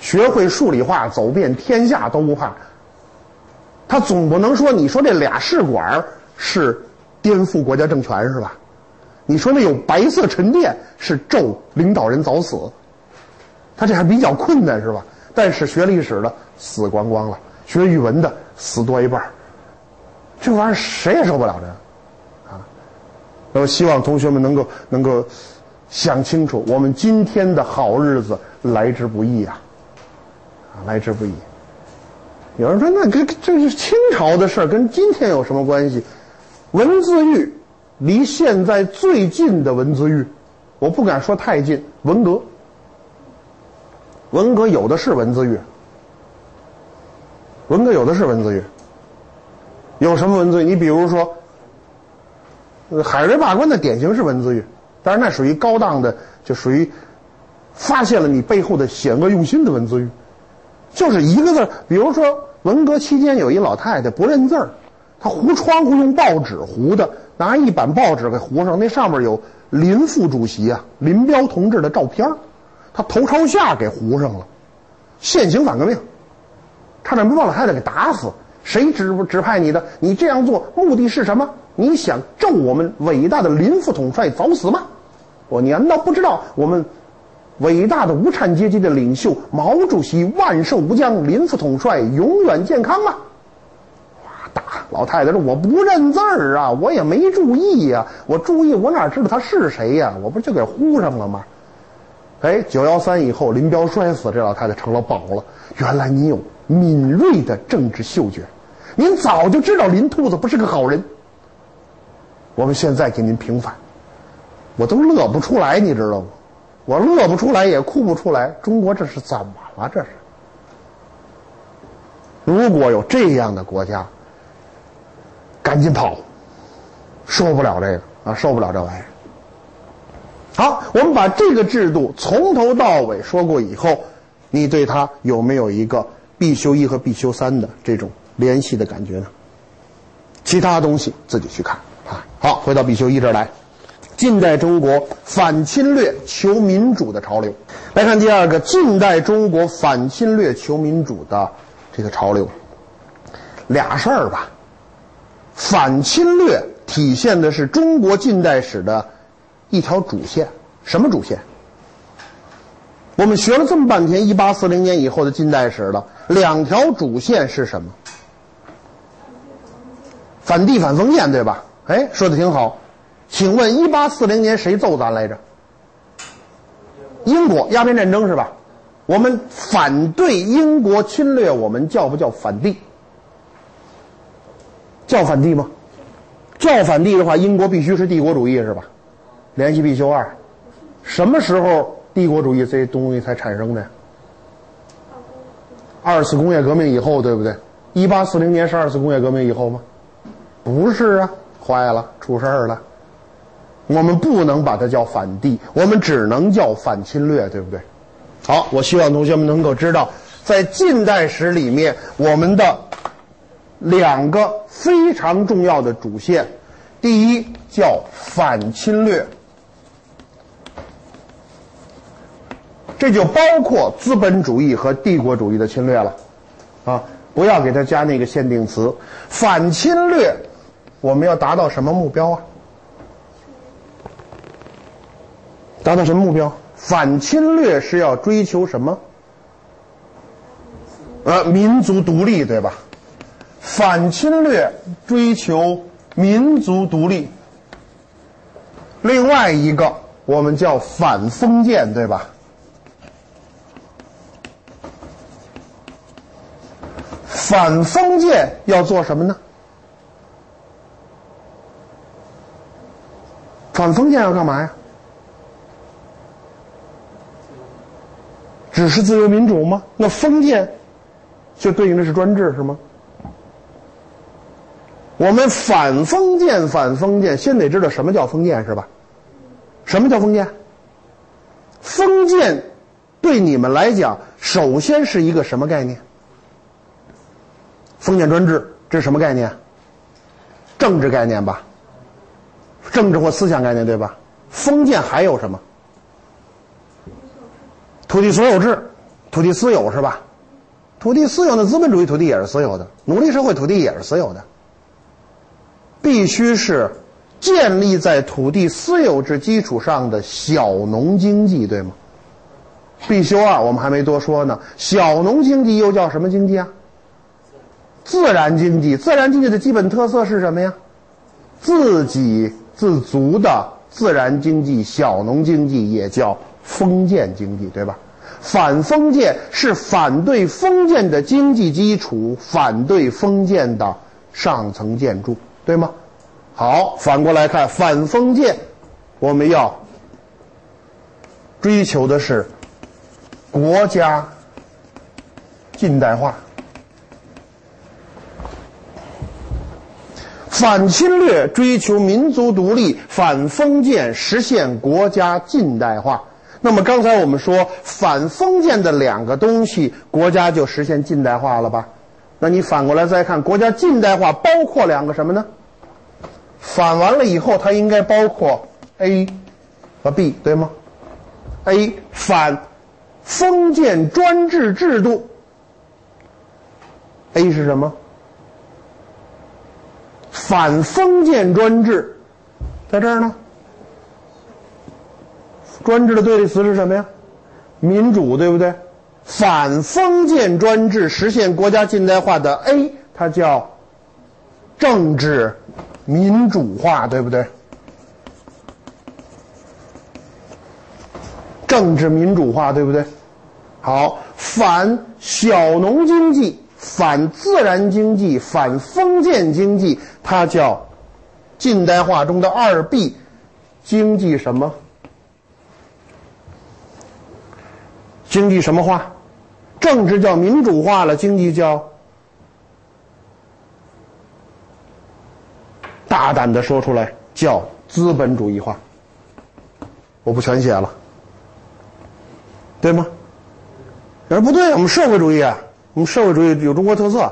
学会数理化，走遍天下都不怕。他总不能说你说这俩试管儿是颠覆国家政权是吧？你说那有白色沉淀是咒领导人早死，他这还比较困难是吧？但是学历史的死光光了，学语文的死多一半这玩意儿谁也受不了这，啊！那么希望同学们能够能够想清楚，我们今天的好日子来之不易啊，啊，来之不易。有人说，那跟这是清朝的事儿，跟今天有什么关系？文字狱离现在最近的文字狱，我不敢说太近，文革。文革有的是文字狱，文革有的是文字狱。有什么文字狱？你比如说，海瑞罢官的典型是文字狱，但是那属于高档的，就属于发现了你背后的险恶用心的文字狱。就是一个字，比如说文革期间有一老太太不认字儿，他糊窗户用报纸糊的，拿一板报纸给糊上，那上面有林副主席啊林彪同志的照片。他头朝下给糊上了，现行反革命，差点没把老太太给打死。谁指指派你的？你这样做目的是什么？你想咒我们伟大的林副统帅早死吗？我你难道不知道我们伟大的无产阶级的领袖毛主席万寿无疆，林副统帅永远健康吗？老太太说我不认字儿啊，我也没注意呀，我注意我哪知道他是谁呀？我不就给糊上了吗？哎，九幺三以后，林彪摔死，这老太太成了宝了。原来你有敏锐的政治嗅觉，您早就知道林兔子不是个好人。我们现在给您平反，我都乐不出来，你知道吗？我乐不出来，也哭不出来。中国这是怎么了？这是？如果有这样的国家，赶紧跑，受不了这个啊，受不了这玩意儿。好，我们把这个制度从头到尾说过以后，你对它有没有一个必修一和必修三的这种联系的感觉呢？其他东西自己去看啊。好，回到必修一这儿来，近代中国反侵略求民主的潮流。来看第二个，近代中国反侵略求民主的这个潮流，俩事儿吧。反侵略体现的是中国近代史的。一条主线，什么主线？我们学了这么半天，一八四零年以后的近代史了，两条主线是什么？反帝反封建，对吧？哎，说的挺好。请问一八四零年谁揍咱来着？英国鸦片战争是吧？我们反对英国侵略，我们叫不叫反帝？叫反帝吗？叫反帝的话，英国必须是帝国主义是吧？联系必修二，什么时候帝国主义这些东西才产生的？二次工业革命以后，对不对？一八四零年是二次工业革命以后吗？不是啊，坏了，出事儿了。我们不能把它叫反帝，我们只能叫反侵略，对不对？好，我希望同学们能够知道，在近代史里面，我们的两个非常重要的主线，第一叫反侵略，这就包括资本主义和帝国主义的侵略了，啊，不要给它加那个限定词，反侵略，我们要达到什么目标啊？达到什么目标？反侵略是要追求什么？呃，民族独立，对吧？反侵略追求民族独立。另外一个，我们叫反封建，对吧？反封建要做什么呢？反封建要干嘛呀？只是自由民主吗？那封建就对应的是专制是吗？我们反封建，反封建，先得知道什么叫封建是吧？什么叫封建？封建对你们来讲，首先是一个什么概念？封建专制这是什么概念？政治概念吧，政治或思想概念对吧？封建还有什么？土地所有制，土地私有是吧？土地私有的资本主义土地也是私有的，奴隶社会土地也是私有的。必须是建立在土地私有制基础上的小农经济，对吗？必修二我们还没多说呢。小农经济又叫什么经济啊？自然经济。自然经济的基本特色是什么呀？自给自足的自然经济，小农经济也叫。封建经济对吧？反封建是反对封建的经济基础，反对封建的上层建筑，对吗？好，反过来看反封建，我们要追求的是国家近代化；反侵略追求民族独立；反封建实现国家近代化。那么刚才我们说反封建的两个东西，国家就实现近代化了吧？那你反过来再看，国家近代化包括两个什么呢？反完了以后，它应该包括 A 和 B，对吗？A 反封建专制制度，A 是什么？反封建专制，在这儿呢。专制的对立词是什么呀？民主，对不对？反封建专制，实现国家近代化的 A，它叫政治民主化，对不对？政治民主化，对不对？好，反小农经济，反自然经济，反封建经济，它叫近代化中的二 B，经济什么？经济什么化？政治叫民主化了，经济叫大胆的说出来，叫资本主义化。我不全写了，对吗？人不对，我们社会主义啊，我们社会主义有中国特色。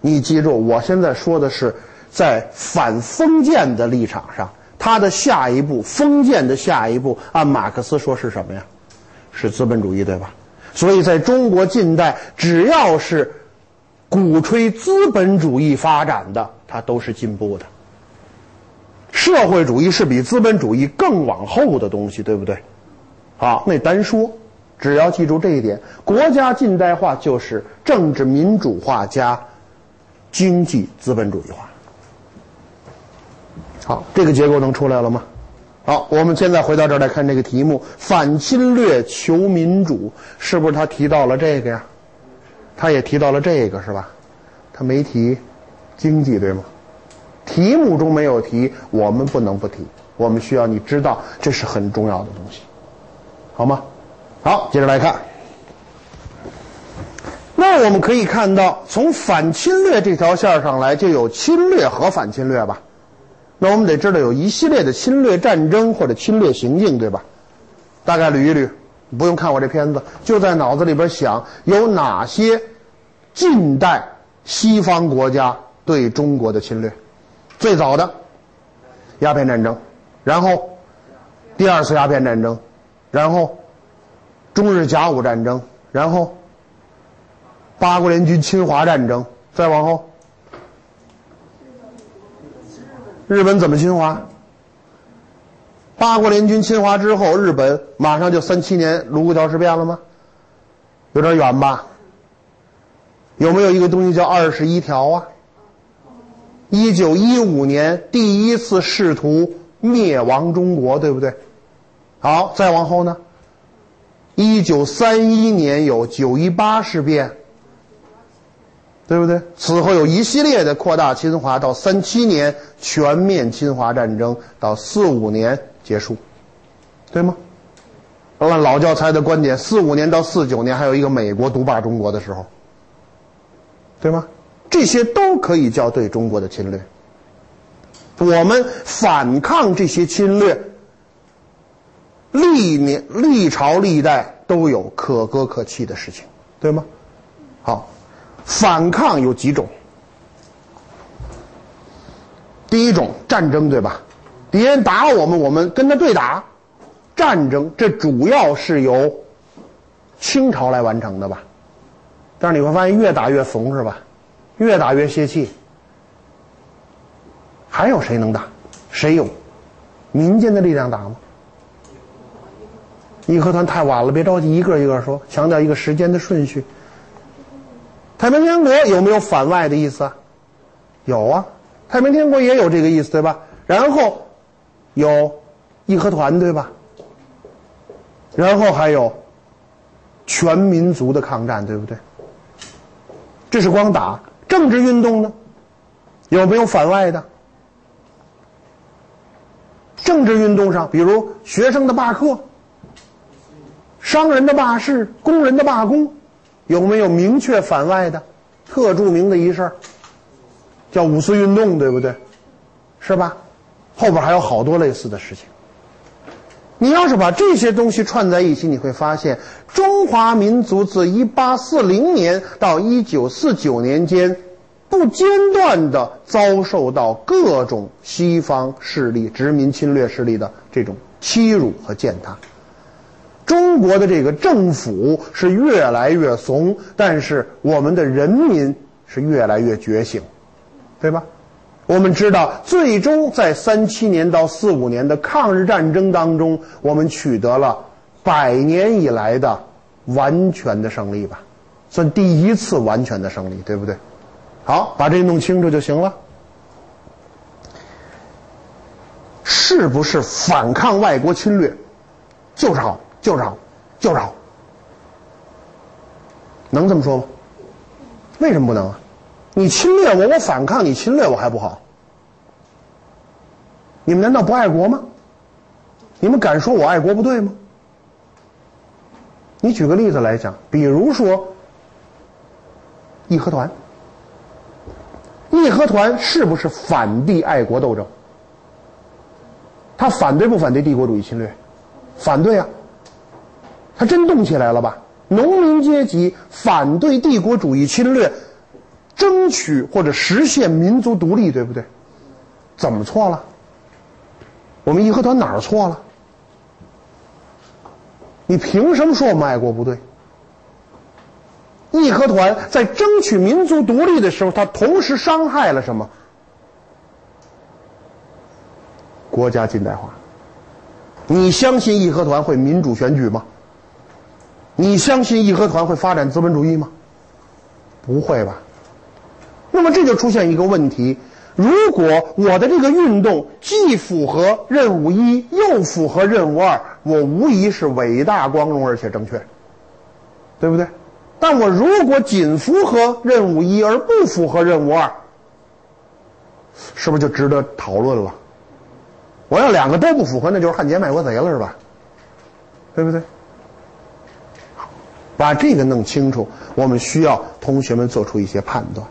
你记住，我现在说的是在反封建的立场上，它的下一步，封建的下一步，按马克思说是什么呀？是资本主义，对吧？所以在中国近代，只要是鼓吹资本主义发展的，它都是进步的。社会主义是比资本主义更往后的东西，对不对？好，那单说，只要记住这一点，国家近代化就是政治民主化加经济资本主义化。好，这个结构能出来了吗？好，我们现在回到这儿来看这个题目：反侵略求民主，是不是他提到了这个呀？他也提到了这个，是吧？他没提经济，对吗？题目中没有提，我们不能不提。我们需要你知道，这是很重要的东西，好吗？好，接着来看。那我们可以看到，从反侵略这条线上来，就有侵略和反侵略吧？那我们得知道有一系列的侵略战争或者侵略行径，对吧？大概捋一捋，不用看我这片子，就在脑子里边想有哪些近代西方国家对中国的侵略。最早的鸦片战争，然后第二次鸦片战争，然后中日甲午战争，然后八国联军侵华战争，再往后。日本怎么侵华？八国联军侵华之后，日本马上就三七年卢沟桥事变了吗？有点远吧？有没有一个东西叫二十一条啊？一九一五年第一次试图灭亡中国，对不对？好，再往后呢？一九三一年有九一八事变。对不对？此后有一系列的扩大侵华，到三七年全面侵华战争，到四五年结束，对吗？按老教材的观点，四五年到四九年还有一个美国独霸中国的时候，对吗？这些都可以叫对中国的侵略。我们反抗这些侵略，历年历朝历代都有可歌可泣的事情，对吗？好。反抗有几种？第一种战争，对吧？敌人打我们，我们跟他对打，战争这主要是由清朝来完成的吧？但是你会发现越打越怂，是吧？越打越泄气。还有谁能打？谁有民间的力量打吗？义和团太晚了，别着急，一个一个说，强调一个时间的顺序。太平天国有没有反外的意思啊？有啊，太平天国也有这个意思，对吧？然后有义和团，对吧？然后还有全民族的抗战，对不对？这是光打政治运动呢，有没有反外的？政治运动上，比如学生的罢课、商人的罢市、工人的罢工。有没有明确反外的特著名的一事儿？叫五四运动，对不对？是吧？后边还有好多类似的事情。你要是把这些东西串在一起，你会发现，中华民族自一八四零年到一九四九年间，不间断的遭受到各种西方势力、殖民侵略势力的这种欺辱和践踏。中国的这个政府是越来越怂，但是我们的人民是越来越觉醒，对吧？我们知道，最终在三七年到四五年的抗日战争当中，我们取得了百年以来的完全的胜利吧，算第一次完全的胜利，对不对？好，把这弄清楚就行了。是不是反抗外国侵略就是好？就是好，就是好，能这么说吗？为什么不能啊？你侵略我，我反抗你侵略我还不好？你们难道不爱国吗？你们敢说我爱国不对吗？你举个例子来讲，比如说义和团，义和团是不是反帝爱国斗争？他反对不反对帝国主义侵略？反对啊！他真动起来了吧？农民阶级反对帝国主义侵略，争取或者实现民族独立，对不对？怎么错了？我们义和团哪儿错了？你凭什么说我们爱国不对？义和团在争取民族独立的时候，他同时伤害了什么？国家近代化。你相信义和团会民主选举吗？你相信义和团会发展资本主义吗？不会吧。那么这就出现一个问题：如果我的这个运动既符合任务一，又符合任务二，我无疑是伟大、光荣而且正确，对不对？但我如果仅符合任务一而不符合任务二，是不是就值得讨论了？我要两个都不符合，那就是汉奸卖国贼了，是吧？对不对？把这个弄清楚，我们需要同学们做出一些判断。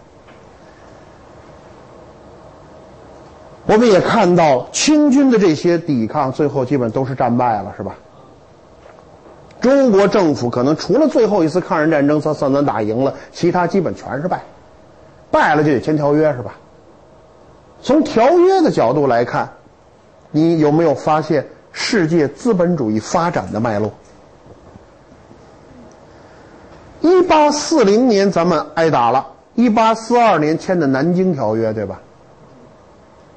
我们也看到清军的这些抵抗，最后基本都是战败了，是吧？中国政府可能除了最后一次抗日战争，算算算打赢了，其他基本全是败，败了就得签条约，是吧？从条约的角度来看。你有没有发现世界资本主义发展的脉络？一八四零年咱们挨打了，一八四二年签的《南京条约》，对吧？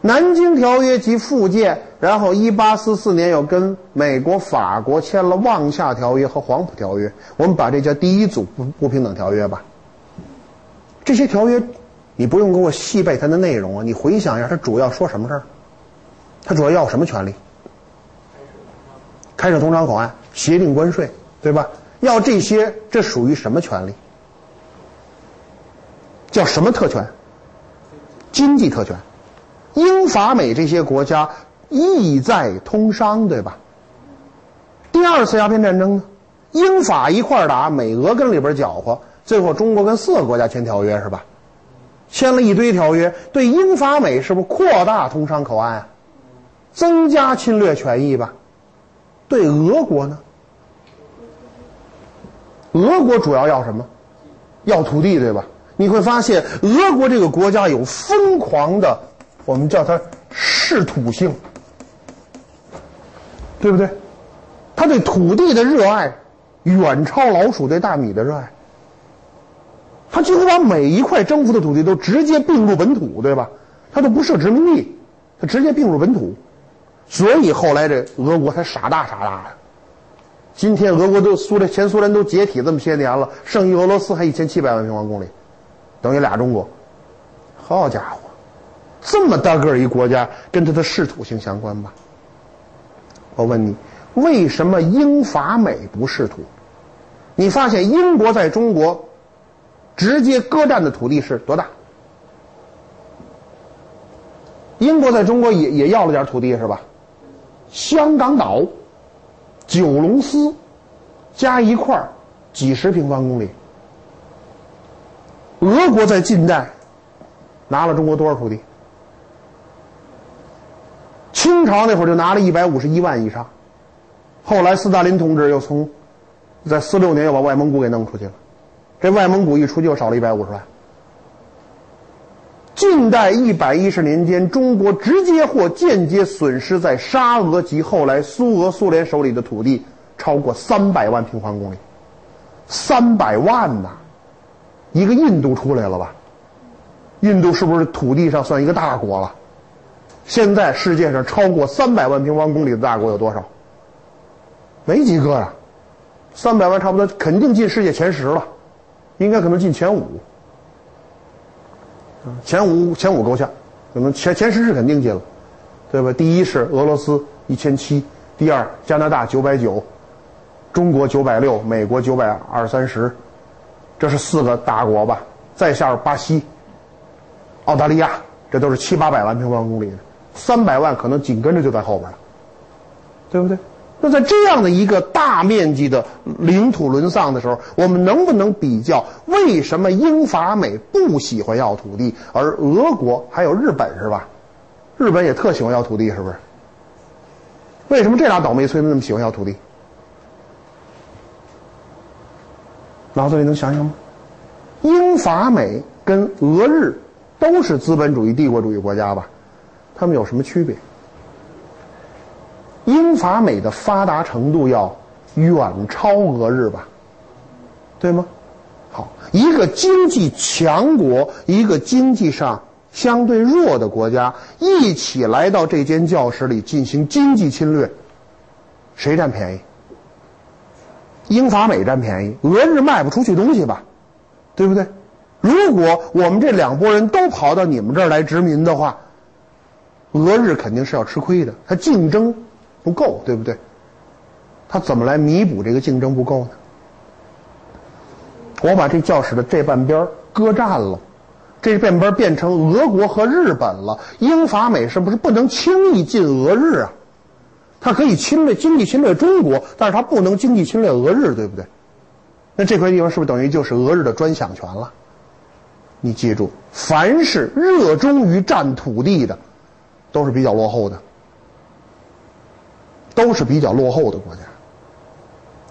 《南京条约》及附件，然后一八四四年又跟美国、法国签了《望厦条约》和《黄埔条约》，我们把这叫第一组不不平等条约吧。这些条约，你不用给我细背它的内容啊，你回想一下，它主要说什么事儿？他主要要什么权利？开设通商口岸、协定关税，对吧？要这些，这属于什么权利？叫什么特权？经济特权。英法美这些国家意在通商，对吧？第二次鸦片战争呢？英法一块打，美俄跟里边搅和，最后中国跟四个国家签条约，是吧？签了一堆条约，对英法美是不是扩大通商口岸啊？增加侵略权益吧，对俄国呢？俄国主要要什么？要土地，对吧？你会发现，俄国这个国家有疯狂的，我们叫它嗜土性，对不对？他对土地的热爱远超老鼠对大米的热爱。他几乎把每一块征服的土地都直接并入本土，对吧？他都不设殖民地，他直接并入本土。所以后来这俄国才傻大傻大的。今天俄国都苏联前苏联都解体这么些年了，剩余俄罗斯还一千七百万平方公里，等于俩中国。好家伙，这么大个一国家，跟它的视土性相关吧？我问你，为什么英法美不视土？你发现英国在中国直接割占的土地是多大？英国在中国也也要了点土地是吧？香港岛、九龙司加一块儿几十平方公里。俄国在近代拿了中国多少土地？清朝那会儿就拿了一百五十一万以上，后来斯大林同志又从在四六年又把外蒙古给弄出去了，这外蒙古一出就少了一百五十万。近代一百一十年间，中国直接或间接损失在沙俄及后来苏俄、苏联手里的土地超过三百万平方公里，三百万呐！一个印度出来了吧？印度是不是土地上算一个大国了？现在世界上超过三百万平方公里的大国有多少？没几个呀，三百万差不多肯定进世界前十了，应该可能进前五。前五前五够呛，可能前前十是肯定进了，对吧？第一是俄罗斯一千七，第二加拿大九百九，中国九百六，美国九百二三十，这是四个大国吧？再下巴西、澳大利亚，这都是七八百万平方公里的，三百万可能紧跟着就在后边了，对不对？那在这样的一个大面积的领土沦丧的时候，我们能不能比较为什么英法美不喜欢要土地，而俄国还有日本是吧？日本也特喜欢要土地，是不是？为什么这俩倒霉催的那么喜欢要土地？脑子里能想想吗？英法美跟俄日都是资本主义帝国主义国家吧？他们有什么区别？英法美的发达程度要远超俄日吧，对吗？好，一个经济强国，一个经济上相对弱的国家，一起来到这间教室里进行经济侵略，谁占便宜？英法美占便宜，俄日卖不出去东西吧，对不对？如果我们这两拨人都跑到你们这儿来殖民的话，俄日肯定是要吃亏的，它竞争不够，对不对？他怎么来弥补这个竞争不够呢？我把这教室的这半边割占了，这半边变成俄国和日本了。英法美是不是不能轻易进俄日啊？它可以侵略经济侵略中国，但是它不能经济侵略俄日，对不对？那这块地方是不是等于就是俄日的专享权了？你记住，凡是热衷于占土地的，都是比较落后的，都是比较落后的国家。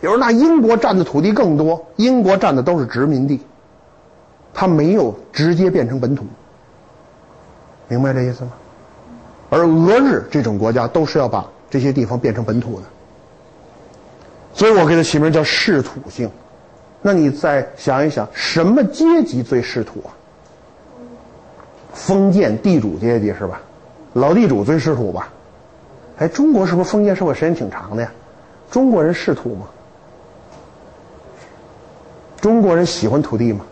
有人那英国占的土地更多，英国占的都是殖民地，它没有直接变成本土，明白这意思吗？而俄日这种国家都是要把这些地方变成本土的，所以我给它起名叫世土性。那你再想一想，什么阶级最世土啊？封建地主阶级是吧？老地主最世土吧？哎，中国是不是封建社会时间挺长的呀？中国人世土吗？中国人喜欢土地吗？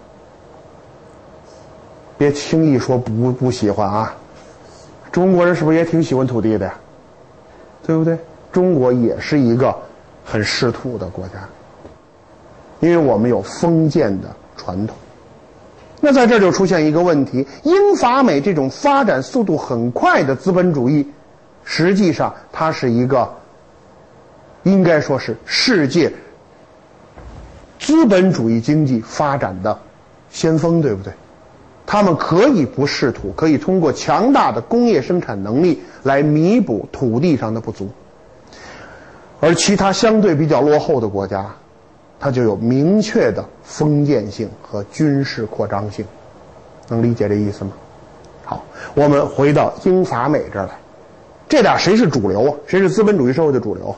别轻易说不不喜欢啊！中国人是不是也挺喜欢土地的呀？对不对？中国也是一个很世土的国家，因为我们有封建的传统。那在这就出现一个问题：英法美这种发展速度很快的资本主义，实际上它是一个，应该说是世界资本主义经济发展的先锋，对不对？他们可以不试土，可以通过强大的工业生产能力来弥补土地上的不足，而其他相对比较落后的国家。它就有明确的封建性和军事扩张性，能理解这意思吗？好，我们回到英法美这儿来，这俩谁是主流啊？谁是资本主义社会的主流？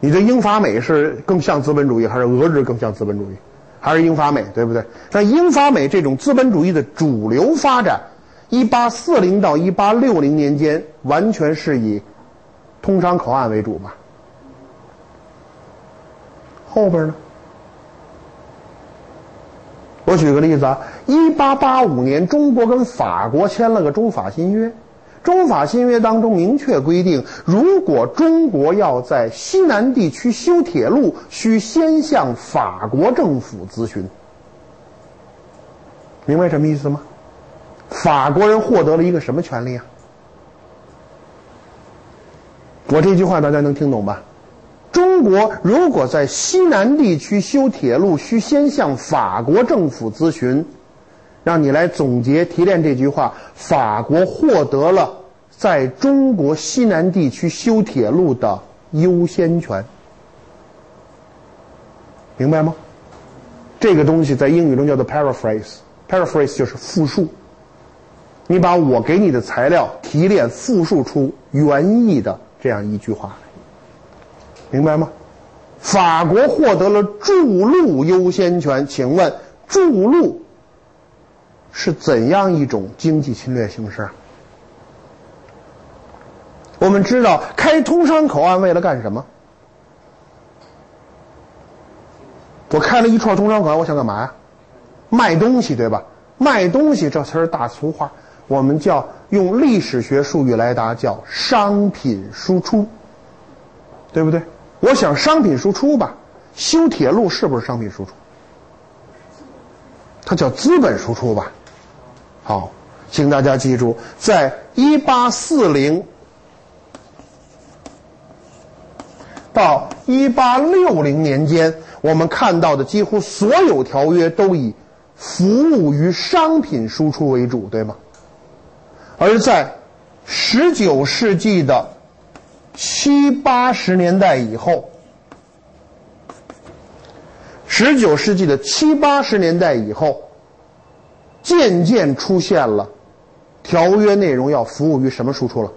你的英法美是更像资本主义，还是俄日更像资本主义？还是英法美，对不对？那英法美这种资本主义的主流发展，一八四零到一八六零年间，完全是以通商口岸为主吧？后边呢？我举个例子啊，一八八五年，中国跟法国签了个中法新约。中法新约当中明确规定，如果中国要在西南地区修铁路，需先向法国政府咨询。明白什么意思吗？法国人获得了一个什么权利啊？我这句话大家能听懂吧？中国如果在西南地区修铁路，需先向法国政府咨询。让你来总结提炼这句话：法国获得了在中国西南地区修铁路的优先权，明白吗？这个东西在英语中叫做 paraphrase，paraphrase 就是复述。你把我给你的材料提炼、复述出原意的这样一句话。明白吗？法国获得了筑路优先权，请问筑路是怎样一种经济侵略形式？我们知道开通商口岸为了干什么？我开了一串通商口岸，我想干嘛呀？卖东西，对吧？卖东西这词儿大俗话，我们叫用历史学术语来答，叫商品输出，对不对？我想商品输出吧，修铁路是不是商品输出？它叫资本输出吧。好，请大家记住，在一八四零到一八六零年间，我们看到的几乎所有条约都以服务于商品输出为主，对吗？而在十九世纪的。七八十年代以后，十九世纪的七八十年代以后，渐渐出现了条约内容要服务于什么输出了？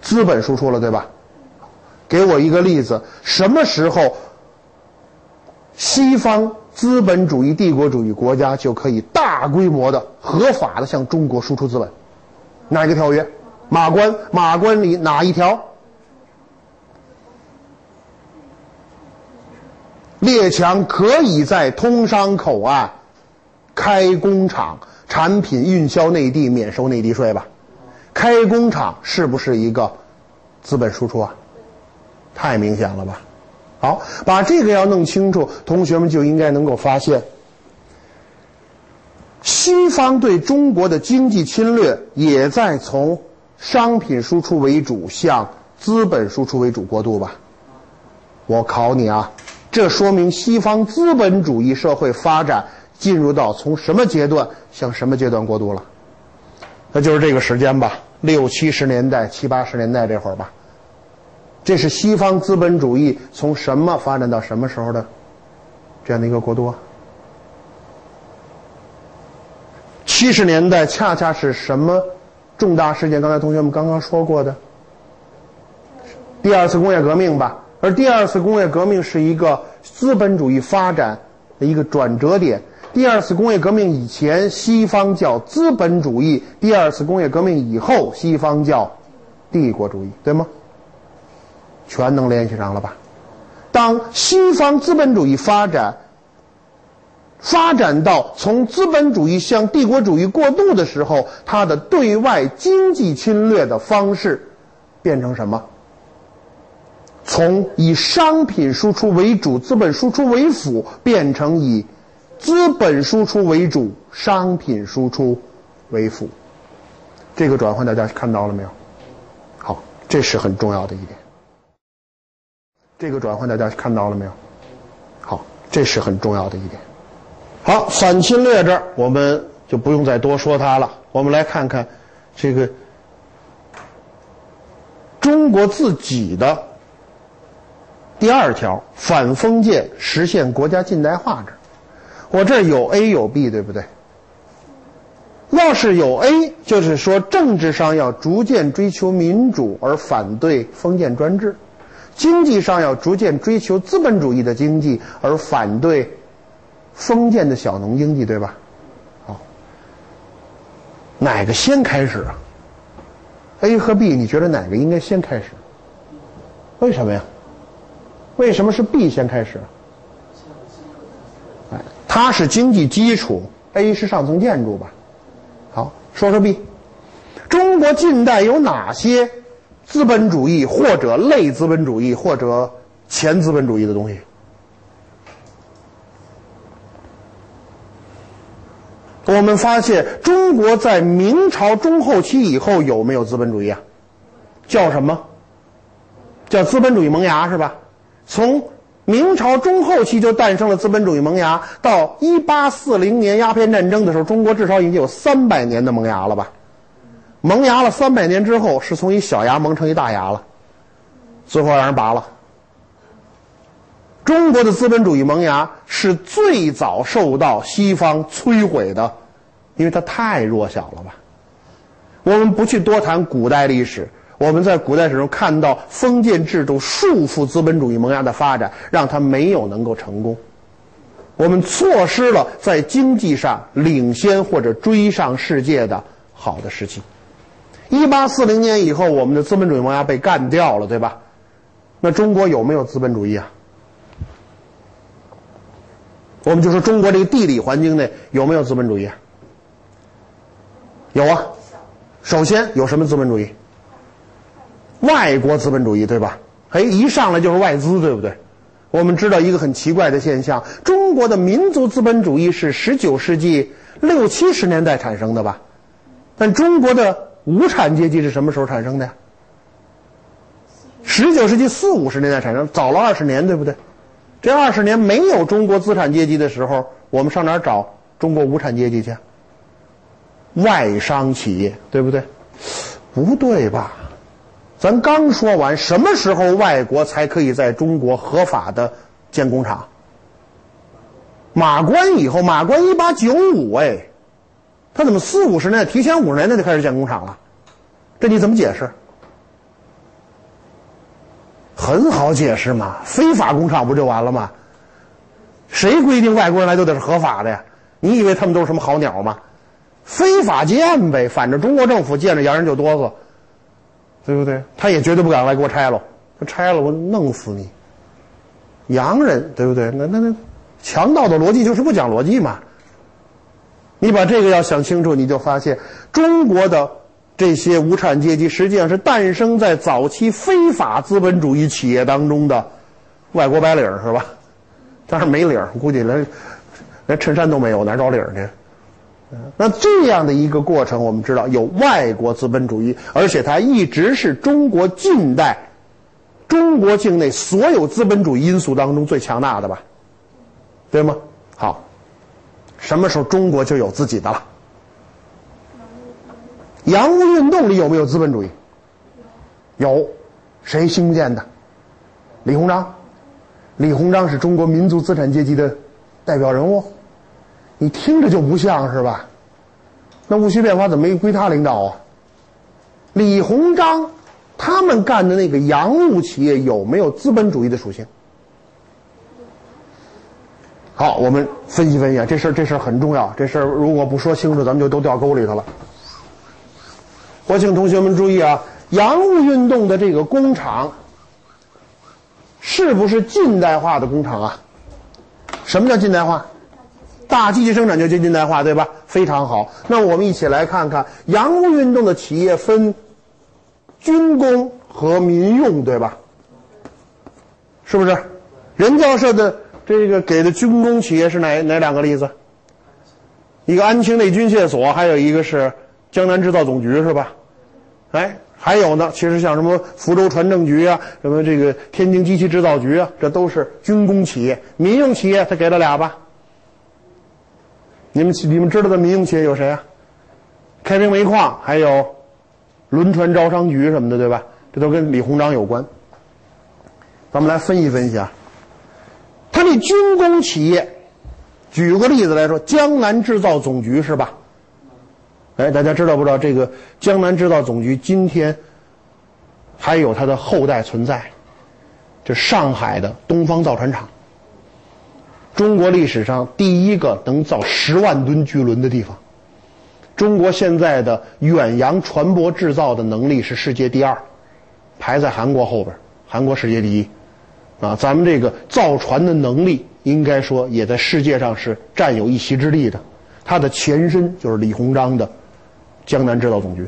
资本输出了，对吧？给我一个例子，什么时候西方资本主义帝国主义国家就可以大规模的合法的向中国输出资本？哪个条约？马关？马关里哪一条？列强可以在通商口岸开工厂，产品运销内地免收内地税吧？开工厂是不是一个资本输出啊？太明显了吧？好，把这个要弄清楚，同学们就应该能够发现，西方对中国的经济侵略也在从商品输出为主向资本输出为主过渡吧？我考你啊！这说明西方资本主义社会发展进入到从什么阶段向什么阶段过渡了？那就是这个时间吧，六七十年代、七八十年代这会儿吧。这是西方资本主义从什么发展到什么时候的这样的一个过渡？七十年代恰恰是什么重大事件？刚才同学们刚刚说过的第二次工业革命吧。而第二次工业革命是一个资本主义发展的一个转折点。第二次工业革命以前，西方叫资本主义；第二次工业革命以后，西方叫帝国主义，对吗？全能联系上了吧？当西方资本主义发展发展到从资本主义向帝国主义过渡的时候，它的对外经济侵略的方式变成什么？从以商品输出为主、资本输出为辅，变成以资本输出为主、商品输出为辅，这个转换大家看到了没有？好，这是很重要的一点。这个转换大家看到了没有？好，这是很重要的一点。好，反侵略这儿我们就不用再多说它了。我们来看看这个中国自己的。第二条，反封建实现国家近代化这我这有 A 有 B，对不对？要是有 A，就是说政治上要逐渐追求民主而反对封建专制，经济上要逐渐追求资本主义的经济而反对封建的小农经济，对吧？好，哪个先开始啊？A 和 B，你觉得哪个应该先开始？为什么呀？为什么是 B 先开始？它是经济基础，A 是上层建筑吧？好，说说 B。中国近代有哪些资本主义或者类资本主义或者前资本主义的东西？我们发现中国在明朝中后期以后有没有资本主义啊？叫什么？叫资本主义萌芽是吧？从明朝中后期就诞生了资本主义萌芽，到一八四零年鸦片战争的时候，中国至少已经有三百年的萌芽了吧？萌芽了三百年之后，是从一小芽萌成一大芽了，最后让人拔了。中国的资本主义萌芽是最早受到西方摧毁的，因为它太弱小了吧？我们不去多谈古代历史。我们在古代史中看到封建制度束缚资本主义萌芽的发展，让它没有能够成功。我们错失了在经济上领先或者追上世界的好的时期。一八四零年以后，我们的资本主义萌芽被干掉了，对吧？那中国有没有资本主义啊？我们就说中国这个地理环境内有没有资本主义？有啊。首先有什么资本主义？外国资本主义对吧？哎，一上来就是外资，对不对？我们知道一个很奇怪的现象：中国的民族资本主义是十九世纪六七十年代产生的吧？但中国的无产阶级是什么时候产生的呀？十九世纪四五十年代产生，早了二十年，对不对？这二十年没有中国资产阶级的时候，我们上哪儿找中国无产阶级去？外商企业，对不对？不对吧？咱刚说完，什么时候外国才可以在中国合法的建工厂？马关以后，马关一八九五，哎，他怎么四五十年提前五十年代就开始建工厂了？这你怎么解释？很好解释嘛，非法工厂不就完了吗？谁规定外国人来都得是合法的呀？你以为他们都是什么好鸟吗？非法建呗，反正中国政府见着洋人就哆嗦。对不对？他也绝对不敢来给我拆了，他拆了我弄死你！洋人，对不对？那那那，强盗的逻辑就是不讲逻辑嘛。你把这个要想清楚，你就发现中国的这些无产阶级实际上是诞生在早期非法资本主义企业当中的外国白领，是吧？但是没领，估计连连衬衫都没有，哪找领去？那这样的一个过程，我们知道有外国资本主义，而且它一直是中国近代中国境内所有资本主义因素当中最强大的吧？对吗？好。什么时候中国就有自己的了？洋务运动里有没有资本主义？有，谁兴建的？李鸿章。李鸿章是中国民族资产阶级的代表人物，你听着就不像是吧？那戊戌变法怎么没归他领导啊？李鸿章他们干的那个洋务企业有没有资本主义的属性？好，我们分析分析啊，这事儿这事儿很重要。这事儿如果不说清楚，咱们就都掉沟里头了。我请同学们注意啊，洋务运动的这个工厂是不是近代化的工厂啊？什么叫近代化？大机器生产就接近代化，对吧？非常好。那我们一起来看看洋务运动的企业分军工和民用，对吧？是不是？任教授的。这个给的军工企业是哪哪两个例子？一个安庆内军械所，还有一个是江南制造总局，是吧？哎，还有呢，其实像什么福州船政局啊，什么这个天津机器制造局啊，这都是军工企业。民用企业他给了俩吧？你们你们知道的民营企业有谁啊？开平煤矿，还有轮船招商局什么的，对吧？这都跟李鸿章有关。咱们来分析分析啊。他这军工企业，举个例子来说，江南制造总局是吧？哎，大家知道不知道这个江南制造总局今天还有它的后代存在？就上海的东方造船厂，中国历史上第一个能造十万吨巨轮的地方。中国现在的远洋船舶制造的能力是世界第二，排在韩国后边，韩国世界第一。啊，咱们这个造船的能力，应该说也在世界上是占有一席之地的。它的前身就是李鸿章的江南制造总局。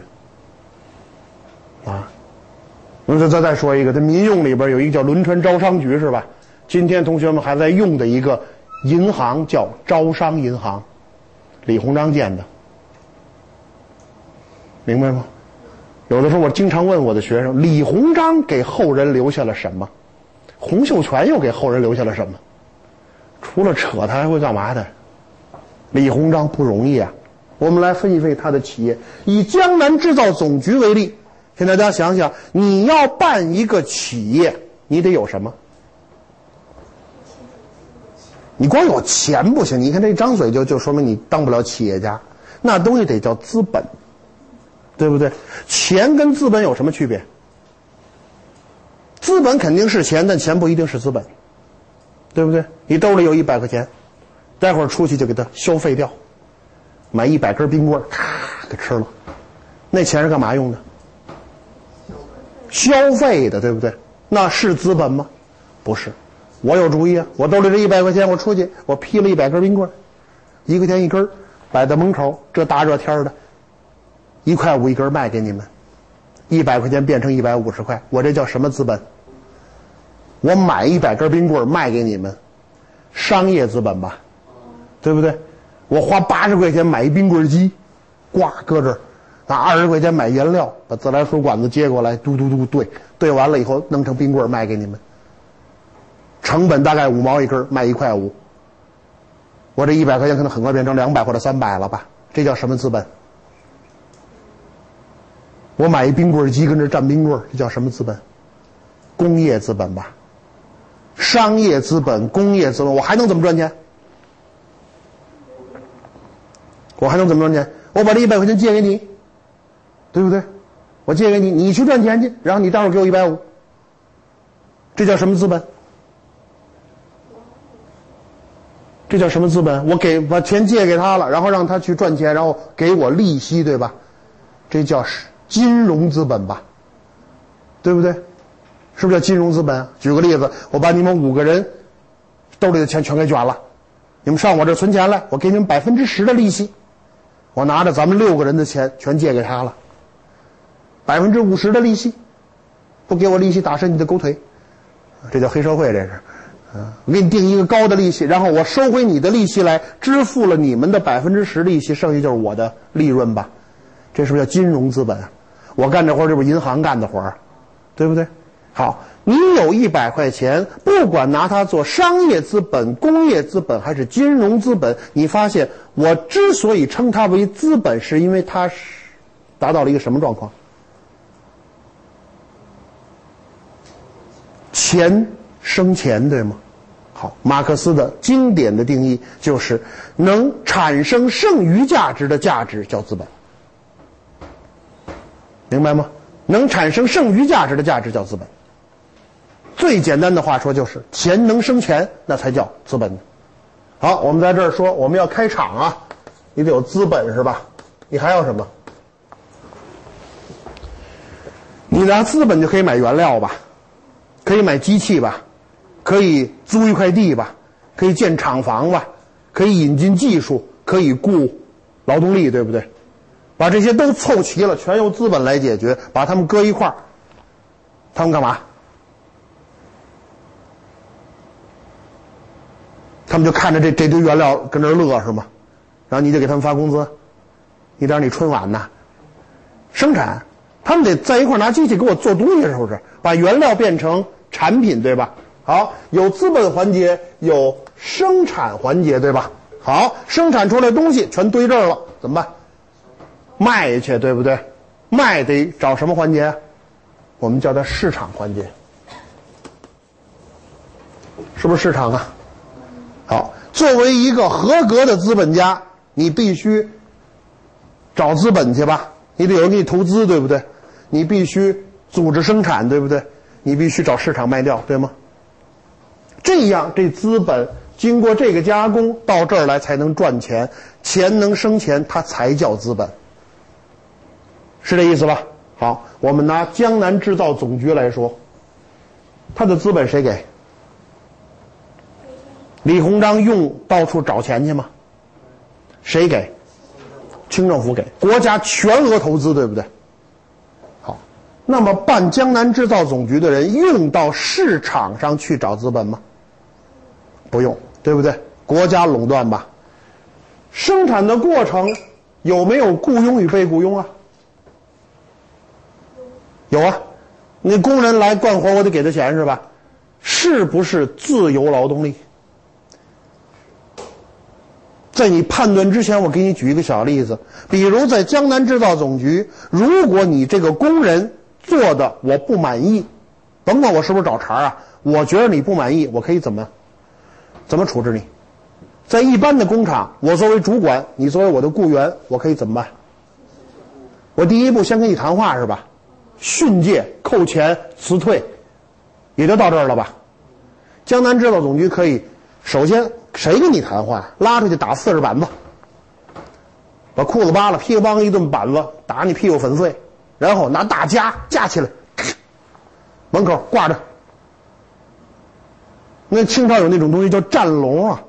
啊，我再再再说一个，在民用里边有一个叫轮船招商局，是吧？今天同学们还在用的一个银行叫招商银行，李鸿章建的，明白吗？有的时候我经常问我的学生，李鸿章给后人留下了什么？洪秀全又给后人留下了什么？除了扯，他还会干嘛的？李鸿章不容易啊！我们来分析分析他的企业。以江南制造总局为例，请大家想想，你要办一个企业，你得有什么？你光有钱不行。你看这张嘴就就说明你当不了企业家。那东西得叫资本，对不对？钱跟资本有什么区别？资本肯定是钱，但钱不一定是资本，对不对？你兜里有一百块钱，待会儿出去就给它消费掉，买一百根冰棍咔给吃了，那钱是干嘛用的？消费的，对不对？那是资本吗？不是。我有主意啊！我兜里这一百块钱，我出去，我批了一百根冰棍一块钱一根摆在门口，这大热天的，一块五一根卖给你们，一百块钱变成一百五十块，我这叫什么资本？我买一百根冰棍卖给你们，商业资本吧，对不对？我花八十块钱买一冰棍机，挂搁这儿，拿二十块钱买原料，把自来水管子接过来，嘟嘟嘟兑，兑完了以后弄成冰棍卖给你们，成本大概五毛一根，卖一块五。我这一百块钱可能很快变成两百或者三百了吧？这叫什么资本？我买一冰棍机跟这蘸冰棍这叫什么资本？工业资本吧。商业资本、工业资本，我还能怎么赚钱？我还能怎么赚钱？我把这一百块钱借给你，对不对？我借给你，你去赚钱去，然后你待会儿给我一百五，这叫什么资本？这叫什么资本？我给把钱借给他了，然后让他去赚钱，然后给我利息，对吧？这叫金融资本吧？对不对？是不是叫金融资本？举个例子，我把你们五个人兜里的钱全给卷了，你们上我这存钱来，我给你们百分之十的利息。我拿着咱们六个人的钱全借给他了，百分之五十的利息，不给我利息打折你的狗腿，这叫黑社会，这是。我给你定一个高的利息，然后我收回你的利息来，支付了你们的百分之十利息，剩下就是我的利润吧？这是不是叫金融资本？我干这活这不是银行干的活儿对不对？好，你有一百块钱，不管拿它做商业资本、工业资本还是金融资本，你发现我之所以称它为资本，是因为它是达到了一个什么状况？钱生钱，对吗？好，马克思的经典的定义就是能产生剩余价值的价值叫资本，明白吗？能产生剩余价值的价值叫资本。最简单的话说就是钱能生钱，那才叫资本。好，我们在这儿说我们要开厂啊，你得有资本是吧？你还要什么？你拿资本就可以买原料吧，可以买机器吧。可以租一块地吧，可以建厂房吧，可以引进技术，可以雇劳动力，对不对？把这些都凑齐了，全由资本来解决。把他们搁一块儿，他们干嘛？他们就看着这这堆原料跟这乐是吗？然后你就给他们发工资，你当你春晚呐，生产，他们得在一块拿机器给我做东西，是不是？把原料变成产品，对吧？好，有资本环节，有生产环节，对吧？好，生产出来东西全堆这儿了，怎么办？卖去，对不对？卖得找什么环节？我们叫它市场环节，是不是市场啊？好，作为一个合格的资本家，你必须找资本去吧？你得有人给你投资，对不对？你必须组织生产，对不对？你必须找市场卖掉，对吗？这样，这资本经过这个加工到这儿来才能赚钱，钱能生钱，它才叫资本，是这意思吧？好，我们拿江南制造总局来说，它的资本谁给？李鸿章用到处找钱去吗？谁给？清政府给，国家全额投资，对不对？好，那么办江南制造总局的人用到市场上去找资本吗？不用，对不对？国家垄断吧。生产的过程有没有雇佣与被雇佣啊？有啊，你工人来干活，我得给他钱是吧？是不是自由劳动力？在你判断之前，我给你举一个小例子，比如在江南制造总局，如果你这个工人做的我不满意，甭管我是不是找茬啊，我觉得你不满意，我可以怎么？怎么处置你？在一般的工厂，我作为主管，你作为我的雇员，我可以怎么办？我第一步先跟你谈话是吧？训诫、扣钱、辞退，也就到这儿了吧？江南制造总局可以，首先谁跟你谈话？拉出去打四十板子，把裤子扒了，噼里啪啦一顿板子打你屁股粉碎，然后拿大夹夹起来，门口挂着。那清朝有那种东西叫战笼啊，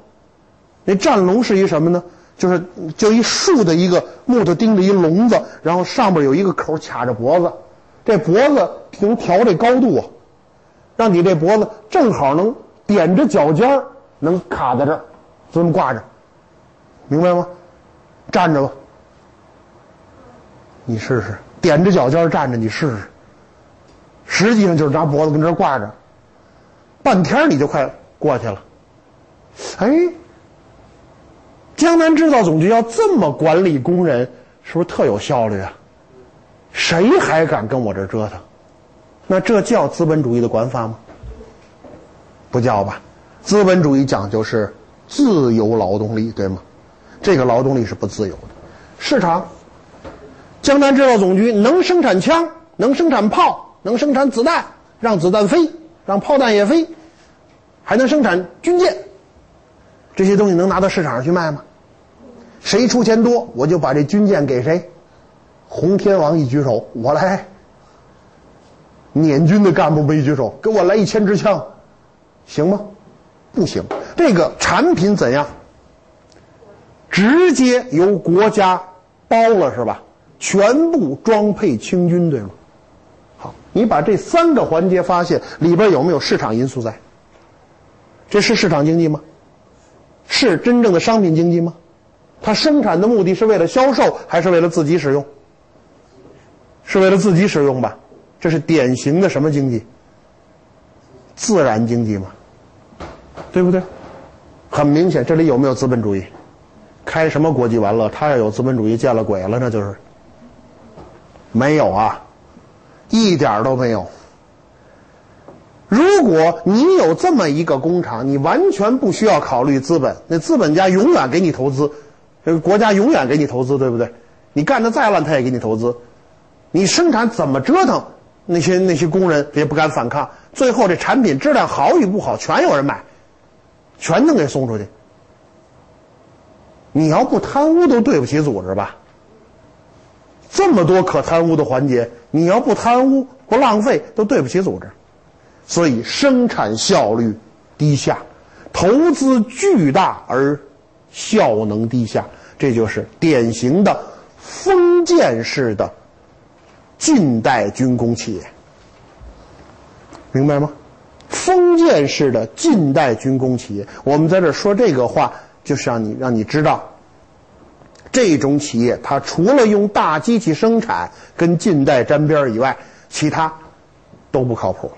那战笼是一什么呢？就是就一竖的一个木头钉着一笼子，然后上边有一个口卡着脖子，这脖子能调这高度啊，让你这脖子正好能点着脚尖能卡在这儿，这么挂着，明白吗？站着吧，你试试，点着脚尖站着，你试试，实际上就是拿脖子跟这挂着。半天你就快过去了，哎，江南制造总局要这么管理工人，是不是特有效率啊？谁还敢跟我这折腾？那这叫资本主义的管法吗？不叫吧？资本主义讲究是自由劳动力，对吗？这个劳动力是不自由的。市场，江南制造总局能生产枪，能生产炮，能生产子弹，让子弹飞。让炮弹也飞，还能生产军舰，这些东西能拿到市场上去卖吗？谁出钱多，我就把这军舰给谁。洪天王一举手，我来。捻军的干部们一举手，给我来一千支枪，行吗？不行。这个产品怎样？直接由国家包了是吧？全部装配清军，对吗？你把这三个环节发现里边有没有市场因素在？这是市场经济吗？是真正的商品经济吗？它生产的目的是为了销售，还是为了自己使用？是为了自己使用吧？这是典型的什么经济？自然经济嘛，对不对？很明显，这里有没有资本主义？开什么国际玩乐？他要有资本主义，见了鬼了，那就是没有啊，一点都没有。如果你有这么一个工厂，你完全不需要考虑资本，那资本家永远给你投资，这个国家永远给你投资，对不对？你干的再烂，他也给你投资。你生产怎么折腾，那些那些工人也不敢反抗。最后这产品质量好与不好，全有人买，全能给送出去。你要不贪污，都对不起组织吧？这么多可贪污的环节，你要不贪污不浪费，都对不起组织。所以生产效率低下，投资巨大而效能低下，这就是典型的封建式的近代军工企业。明白吗？封建式的近代军工企业，我们在这说这个话，就是让你让你知道，这种企业它除了用大机器生产跟近代沾边以外，其他都不靠谱。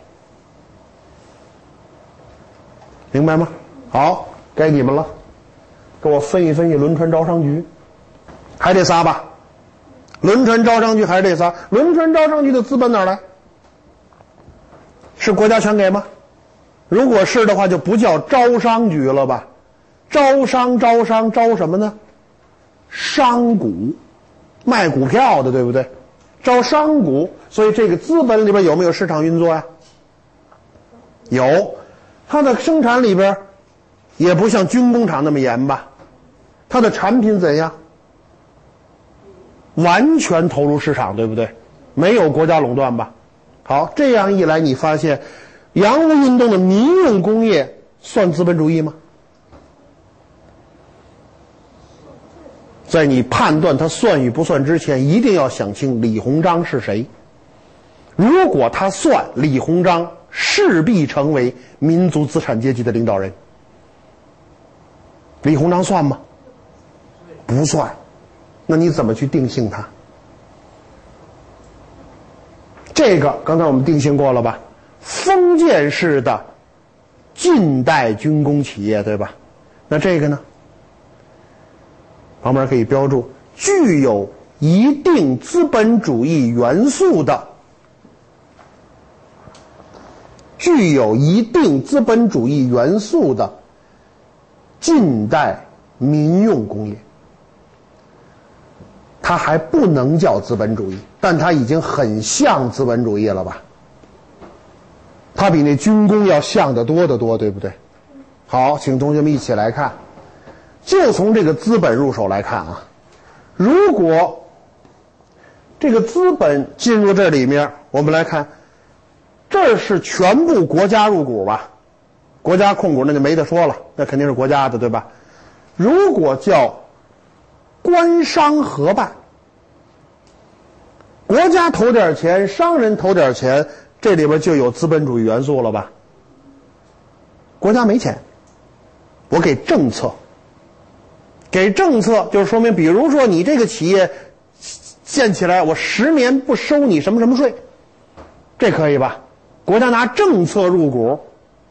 明白吗？好，该你们了，给我分析分析轮船招商局，还这仨吧？轮船招商局还是这仨？轮船招商局的资本哪来？是国家全给吗？如果是的话，就不叫招商局了吧？招商招商招什么呢？商股，卖股票的，对不对？招商股，所以这个资本里边有没有市场运作呀？有，它的生产里边也不像军工厂那么严吧？它的产品怎样？完全投入市场，对不对？没有国家垄断吧？好，这样一来，你发现洋务运动的民用工业算资本主义吗？在你判断他算与不算之前，一定要想清李鸿章是谁。如果他算，李鸿章势必成为民族资产阶级的领导人。李鸿章算吗？不算。那你怎么去定性他？这个刚才我们定性过了吧？封建式的近代军工企业，对吧？那这个呢？旁边可以标注具有一定资本主义元素的、具有一定资本主义元素的近代民用工业。它还不能叫资本主义，但它已经很像资本主义了吧？它比那军工要像得多得多，对不对？好，请同学们一起来看，就从这个资本入手来看啊。如果这个资本进入这里面，我们来看，这是全部国家入股吧？国家控股那就没得说了，那肯定是国家的，对吧？如果叫。官商合办，国家投点钱，商人投点钱，这里边就有资本主义元素了吧？国家没钱，我给政策，给政策就是说明，比如说你这个企业建起来，我十年不收你什么什么税，这可以吧？国家拿政策入股，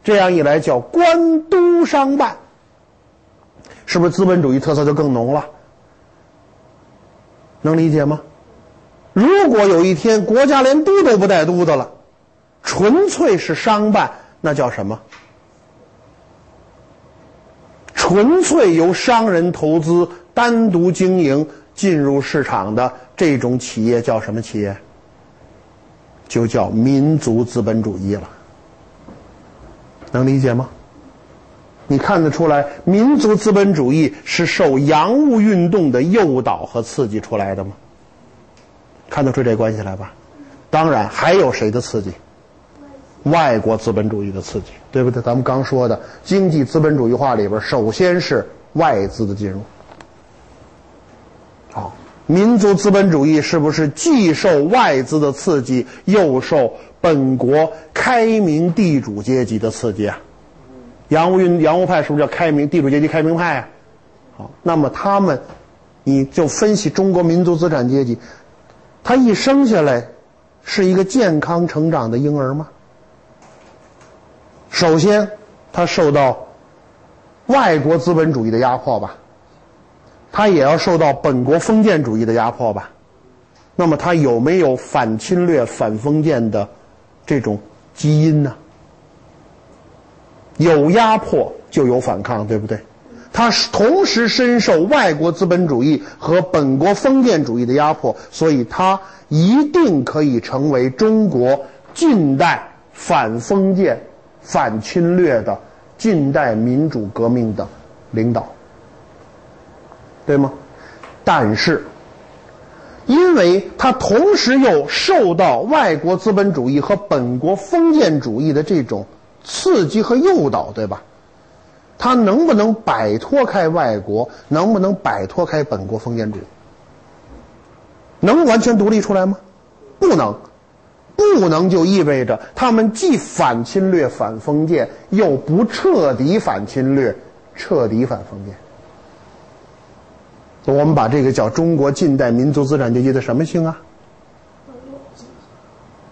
这样一来叫官督商办，是不是资本主义特色就更浓了？能理解吗？如果有一天国家连督都不带督的了，纯粹是商办，那叫什么？纯粹由商人投资、单独经营、进入市场的这种企业叫什么企业？就叫民族资本主义了。能理解吗？你看得出来，民族资本主义是受洋务运动的诱导和刺激出来的吗？看得出这关系来吧？当然，还有谁的刺激？外国资本主义的刺激，对不对？咱们刚说的经济资本主义化里边，首先是外资的进入。好，民族资本主义是不是既受外资的刺激，又受本国开明地主阶级的刺激啊？洋务运洋务派是不是叫开明地主阶级开明派啊？好，那么他们，你就分析中国民族资产阶级，他一生下来是一个健康成长的婴儿吗？首先，他受到外国资本主义的压迫吧，他也要受到本国封建主义的压迫吧。那么，他有没有反侵略、反封建的这种基因呢？有压迫就有反抗，对不对？他同时深受外国资本主义和本国封建主义的压迫，所以他一定可以成为中国近代反封建。反侵略的近代民主革命的领导，对吗？但是，因为他同时又受到外国资本主义和本国封建主义的这种刺激和诱导，对吧？他能不能摆脱开外国？能不能摆脱开本国封建主义？能完全独立出来吗？不能。不能就意味着他们既反侵略、反封建，又不彻底反侵略、彻底反封建。我们把这个叫中国近代民族资产阶级的什么性啊？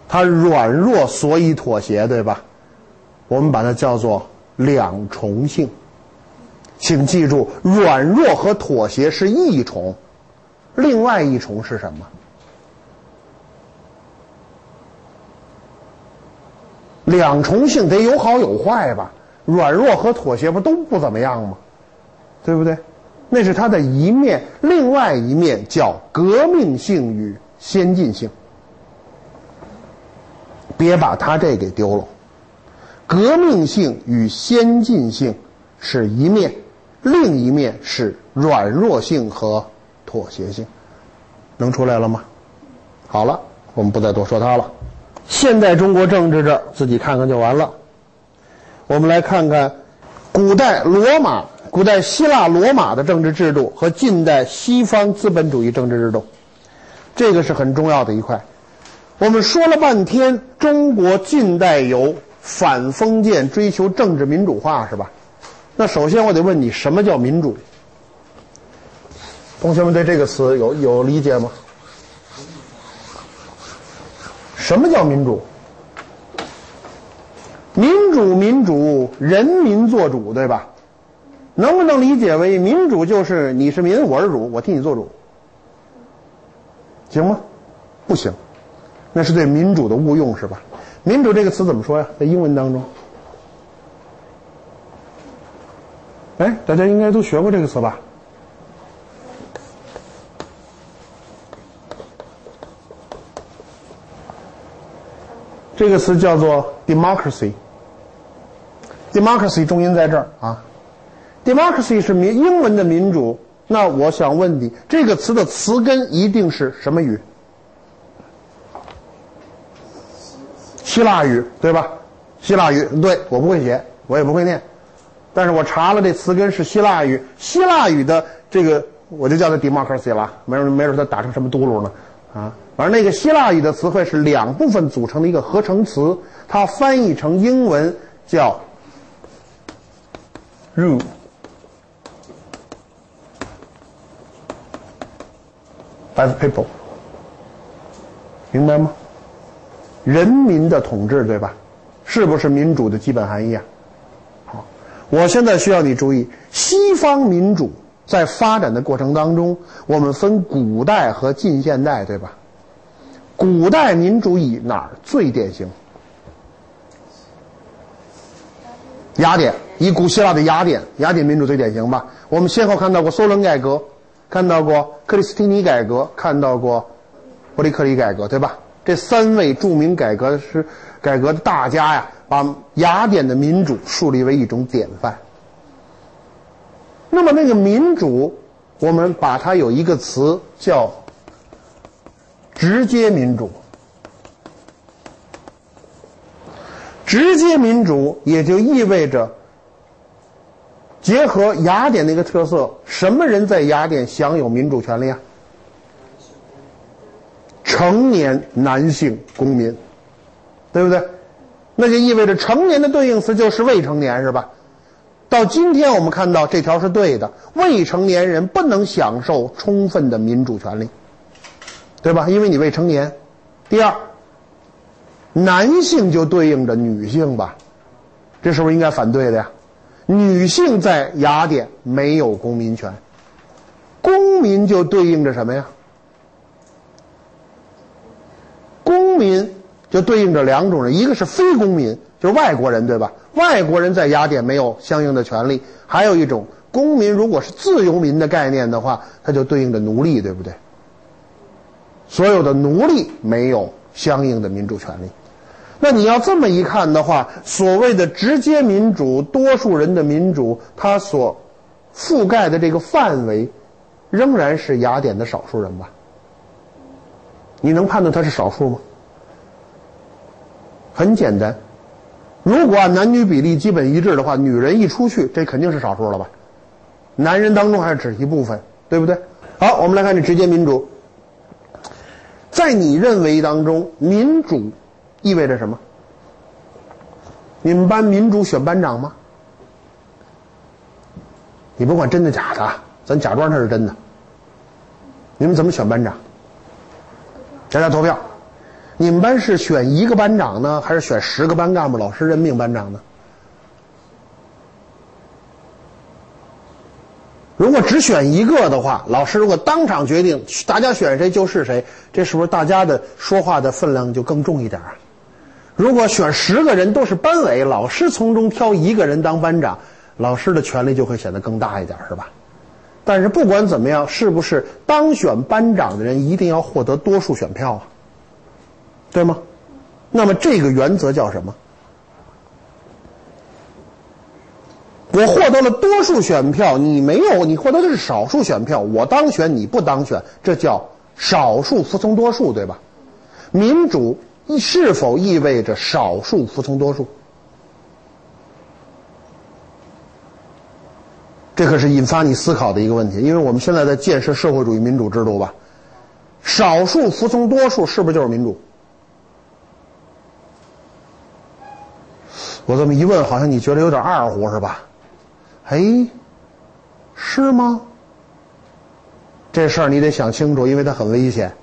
它软弱，所以妥协，对吧？我们把它叫做两重性。请记住，软弱和妥协是一重，另外一重是什么？两重性得有好有坏吧，软弱和妥协不都不怎么样吗？对不对？那是它的一面，另外一面叫革命性与先进性。别把它这给丢了。革命性与先进性是一面，另一面是软弱性和妥协性。能出来了吗？好了，我们不再多说它了。现代中国政治这儿自己看看就完了。我们来看看古代罗马、古代希腊罗马的政治制度和近代西方资本主义政治制度，这个是很重要的一块。我们说了半天，中国近代有反封建、追求政治民主化，是吧？那首先我得问你，什么叫民主？同学们对这个词有有理解吗？什么叫民主？民主，民主，人民做主，对吧？能不能理解为民主就是你是民，我是主，我替你做主，行吗？不行，那是对民主的误用，是吧？民主这个词怎么说呀？在英文当中，哎，大家应该都学过这个词吧？这个词叫做 democracy。democracy 重音在这儿啊。democracy 是民英文的民主。那我想问你，这个词的词根一定是什么语？希腊语，对吧？希腊语，对我不会写，我也不会念，但是我查了这词根是希腊语。希腊语的这个，我就叫它 democracy 了。没准没准它打成什么嘟噜呢？啊。而那个希腊语的词汇是两部分组成的一个合成词，它翻译成英文叫 “rule”。by the people，明白吗？人民的统治，对吧？是不是民主的基本含义啊？好，我现在需要你注意，西方民主在发展的过程当中，我们分古代和近现代，对吧？古代民主以哪儿最典型？雅典，以古希腊的雅典，雅典民主最典型吧？我们先后看到过梭伦改革，看到过克里斯蒂尼改革，看到过伯里克里改革，对吧？这三位著名改革是改革的大家呀，把雅典的民主树立为一种典范。那么那个民主，我们把它有一个词叫。直接民主，直接民主也就意味着结合雅典的一个特色，什么人在雅典享有民主权利啊？成年男性公民，对不对？那就意味着成年的对应词就是未成年，是吧？到今天我们看到这条是对的，未成年人不能享受充分的民主权利，对吧？因为你未成年。第二，男性就对应着女性吧，这是不是应该反对的呀？女性在雅典没有公民权，公民就对应着什么呀？公民就对应着两种人，一个是非公民，就是外国人，对吧？外国人在雅典没有相应的权利。还有一种公民，如果是自由民的概念的话，它就对应着奴隶，对不对？所有的奴隶没有相应的民主权利。那你要这么一看的话，所谓的直接民主、多数人的民主，它所覆盖的这个范围，仍然是雅典的少数人吧？你能判断他是少数吗？很简单，如果男女比例基本一致的话，女人一出去，这肯定是少数了吧？男人当中还是只一部分，对不对？好，我们来看这直接民主，在你认为当中，民主意味着什么？你们班民主选班长吗？你甭管真的假的，咱假装它是真的。你们怎么选班长？大家投票，你们班是选一个班长呢，还是选十个班干部？老师任命班长呢？如果只选一个的话，老师如果当场决定大家选谁就是谁，这是不是大家的说话的分量就更重一点啊？如果选十个人都是班委，老师从中挑一个人当班长，老师的权力就会显得更大一点，是吧？但是不管怎么样，是不是当选班长的人一定要获得多数选票啊？对吗？那么这个原则叫什么？我获得了多数选票，你没有，你获得的是少数选票。我当选，你不当选，这叫少数服从多数，对吧？民主是否意味着少数服从多数？这可是引发你思考的一个问题，因为我们现在在建设社会主义民主制度吧，少数服从多数是不是就是民主？我这么一问，好像你觉得有点二乎是吧？哎，是吗？这事儿你得想清楚，因为它很危险。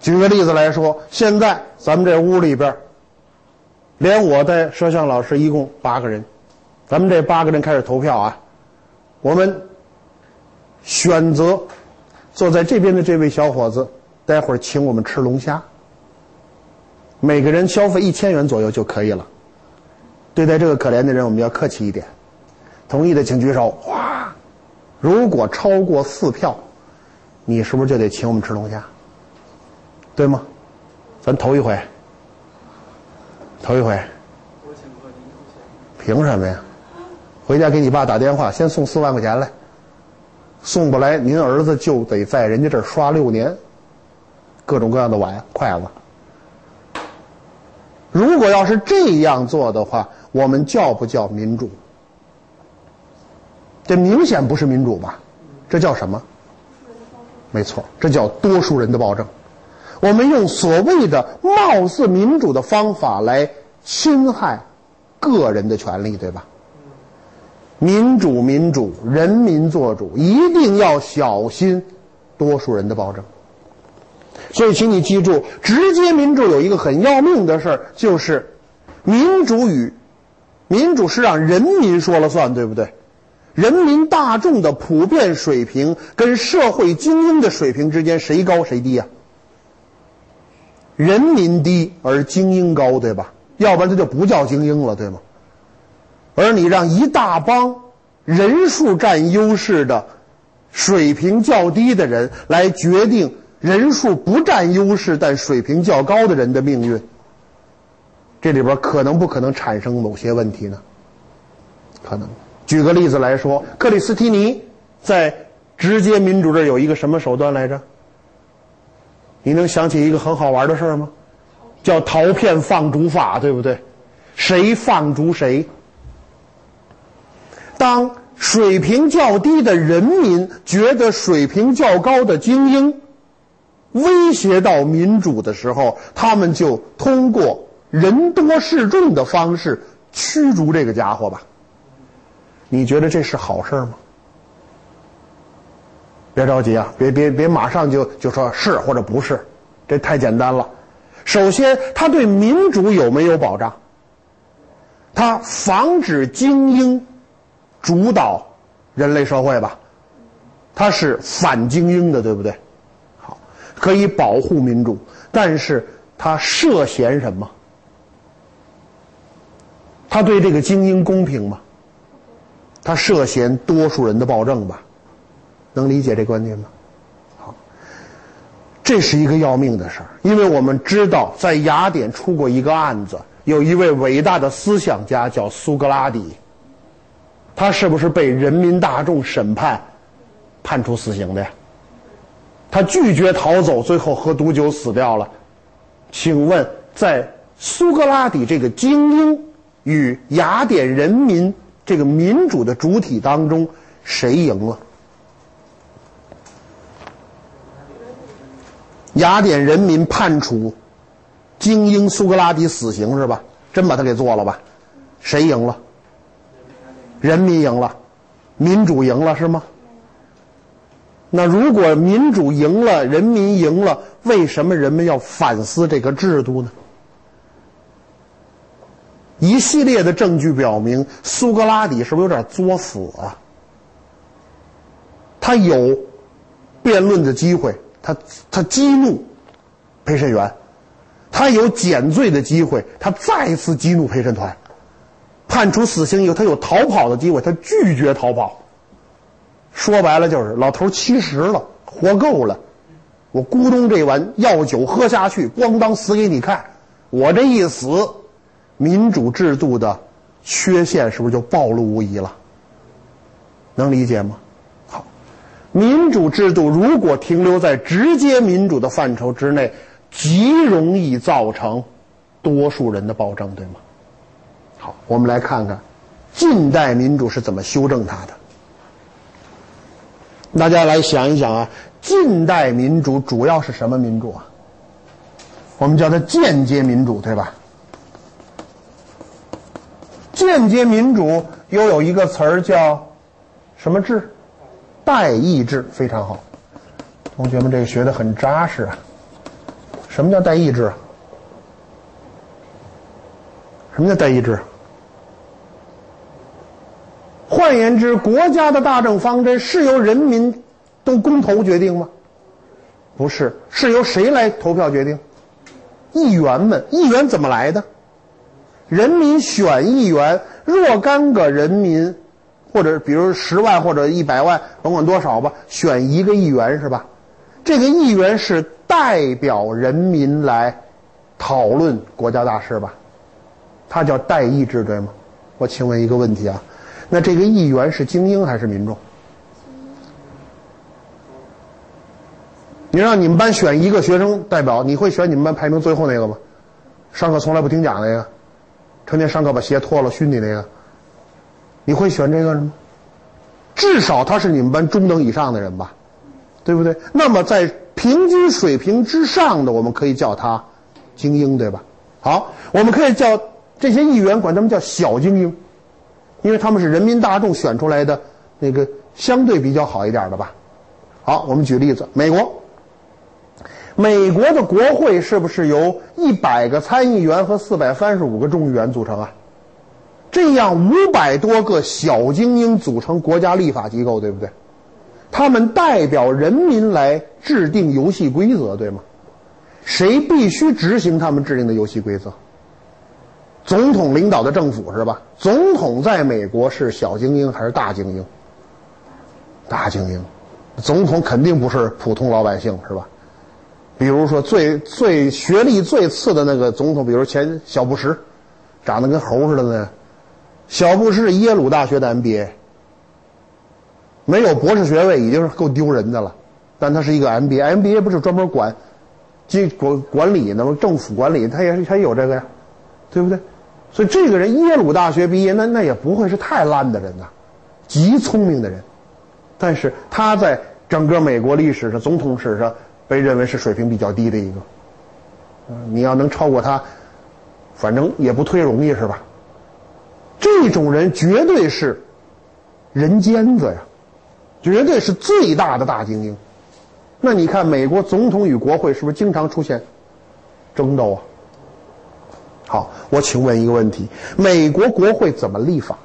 举个例子来说，现在咱们这屋里边，连我带摄像老师一共八个人，咱们这八个人开始投票啊。我们选择坐在这边的这位小伙子，待会儿请我们吃龙虾。每个人消费一千元左右就可以了。对待这个可怜的人，我们要客气一点。同意的请举手。哗！如果超过四票，你是不是就得请我们吃龙虾？对吗？咱头一回，头一回。凭什么呀？回家给你爸打电话，先送四万块钱来。送不来，您儿子就得在人家这儿刷六年，各种各样的碗筷子。如果要是这样做的话，我们叫不叫民主？这明显不是民主吧？这叫什么？没错，这叫多数人的暴政。我们用所谓的貌似民主的方法来侵害个人的权利，对吧？民主，民主，人民做主，一定要小心多数人的暴政。所以，请你记住，直接民主有一个很要命的事儿，就是民主与民主是让人民说了算，对不对？人民大众的普遍水平跟社会精英的水平之间，谁高谁低呀？人民低而精英高，对吧？要不然它就不叫精英了，对吗？而你让一大帮人数占优势的、水平较低的人来决定人数不占优势但水平较高的人的命运，这里边可能不可能产生某些问题呢？可能。举个例子来说，克里斯蒂尼在直接民主这有一个什么手段来着？你能想起一个很好玩的事儿吗？叫陶片放逐法，对不对？谁放逐谁。当水平较低的人民觉得水平较高的精英威胁到民主的时候，他们就通过人多势众的方式驱逐这个家伙吧。你觉得这是好事吗？别着急啊，别别别，马上就就说是或者不是，这太简单了。首先，他对民主有没有保障？他防止精英主导人类社会吧？他是反精英的，对不对？好，可以保护民主，但是他涉嫌什么？他对这个精英公平吗？他涉嫌多数人的暴政吧？能理解这观点吗？好，这是一个要命的事儿，因为我们知道在雅典出过一个案子，有一位伟大的思想家叫苏格拉底，他是不是被人民大众审判，判处死刑的呀？他拒绝逃走，最后喝毒酒死掉了。请问，在苏格拉底这个精英与雅典人民这个民主的主体当中，谁赢了？雅典人民判处精英苏格拉底死刑是吧？真把他给做了吧？谁赢了？人民赢了，民主赢了是吗？那如果民主赢了，人民赢了，为什么人们要反思这个制度呢？一系列的证据表明，苏格拉底是不是有点作死啊？他有辩论的机会。他他激怒陪审员，他有减罪的机会，他再次激怒陪审团，判处死刑以后，他有逃跑的机会，他拒绝逃跑。说白了就是老头七十了，活够了，我咕咚这碗药酒喝下去，咣当死给你看。我这一死，民主制度的缺陷是不是就暴露无遗了？能理解吗？好民主制度如果停留在直接民主的范畴之内，极容易造成多数人的暴政，对吗？好，我们来看看近代民主是怎么修正它的。大家来想一想啊，近代民主主要是什么民主啊？我们叫它间接民主，对吧？间接民主又有一个词儿叫什么制？代议制非常好，同学们这个学的很扎实啊。什么叫代议制？什么叫代议制？换言之，国家的大政方针是由人民都公投决定吗？不是，是由谁来投票决定？议员们，议员怎么来的？人民选议员，若干个人民。或者比如十万或者一百万，甭管多少吧，选一个议员是吧？这个议员是代表人民来讨论国家大事吧？他叫代议制，对吗？我请问一个问题啊，那这个议员是精英还是民众？你让你们班选一个学生代表，你会选你们班排名最后那个吗？上课从来不听讲那个，成天上课把鞋脱了熏你那个。你会选这个人吗？至少他是你们班中等以上的人吧，对不对？那么在平均水平之上的，我们可以叫他精英，对吧？好，我们可以叫这些议员，管他们叫小精英，因为他们是人民大众选出来的那个相对比较好一点的吧。好，我们举例子，美国，美国的国会是不是由一百个参议员和四百三十五个众议员组成啊？这样五百多个小精英组成国家立法机构，对不对？他们代表人民来制定游戏规则，对吗？谁必须执行他们制定的游戏规则？总统领导的政府是吧？总统在美国是小精英还是大精英？大精英，总统肯定不是普通老百姓，是吧？比如说最最学历最次的那个总统，比如前小布什，长得跟猴似的那。小布什是耶鲁大学的 MBA，没有博士学位已经是够丢人的了，但他是一个 MBA，MBA 不是专门管经管管理的吗？政府管理他也他也有这个呀，对不对？所以这个人耶鲁大学毕业，那那也不会是太烂的人呐，极聪明的人。但是他在整个美国历史上、总统史上被认为是水平比较低的一个。嗯，你要能超过他，反正也不忒容易，是吧？这种人绝对是人尖子呀，绝对是最大的大精英。那你看，美国总统与国会是不是经常出现争斗啊？好，我请问一个问题：美国国会怎么立法？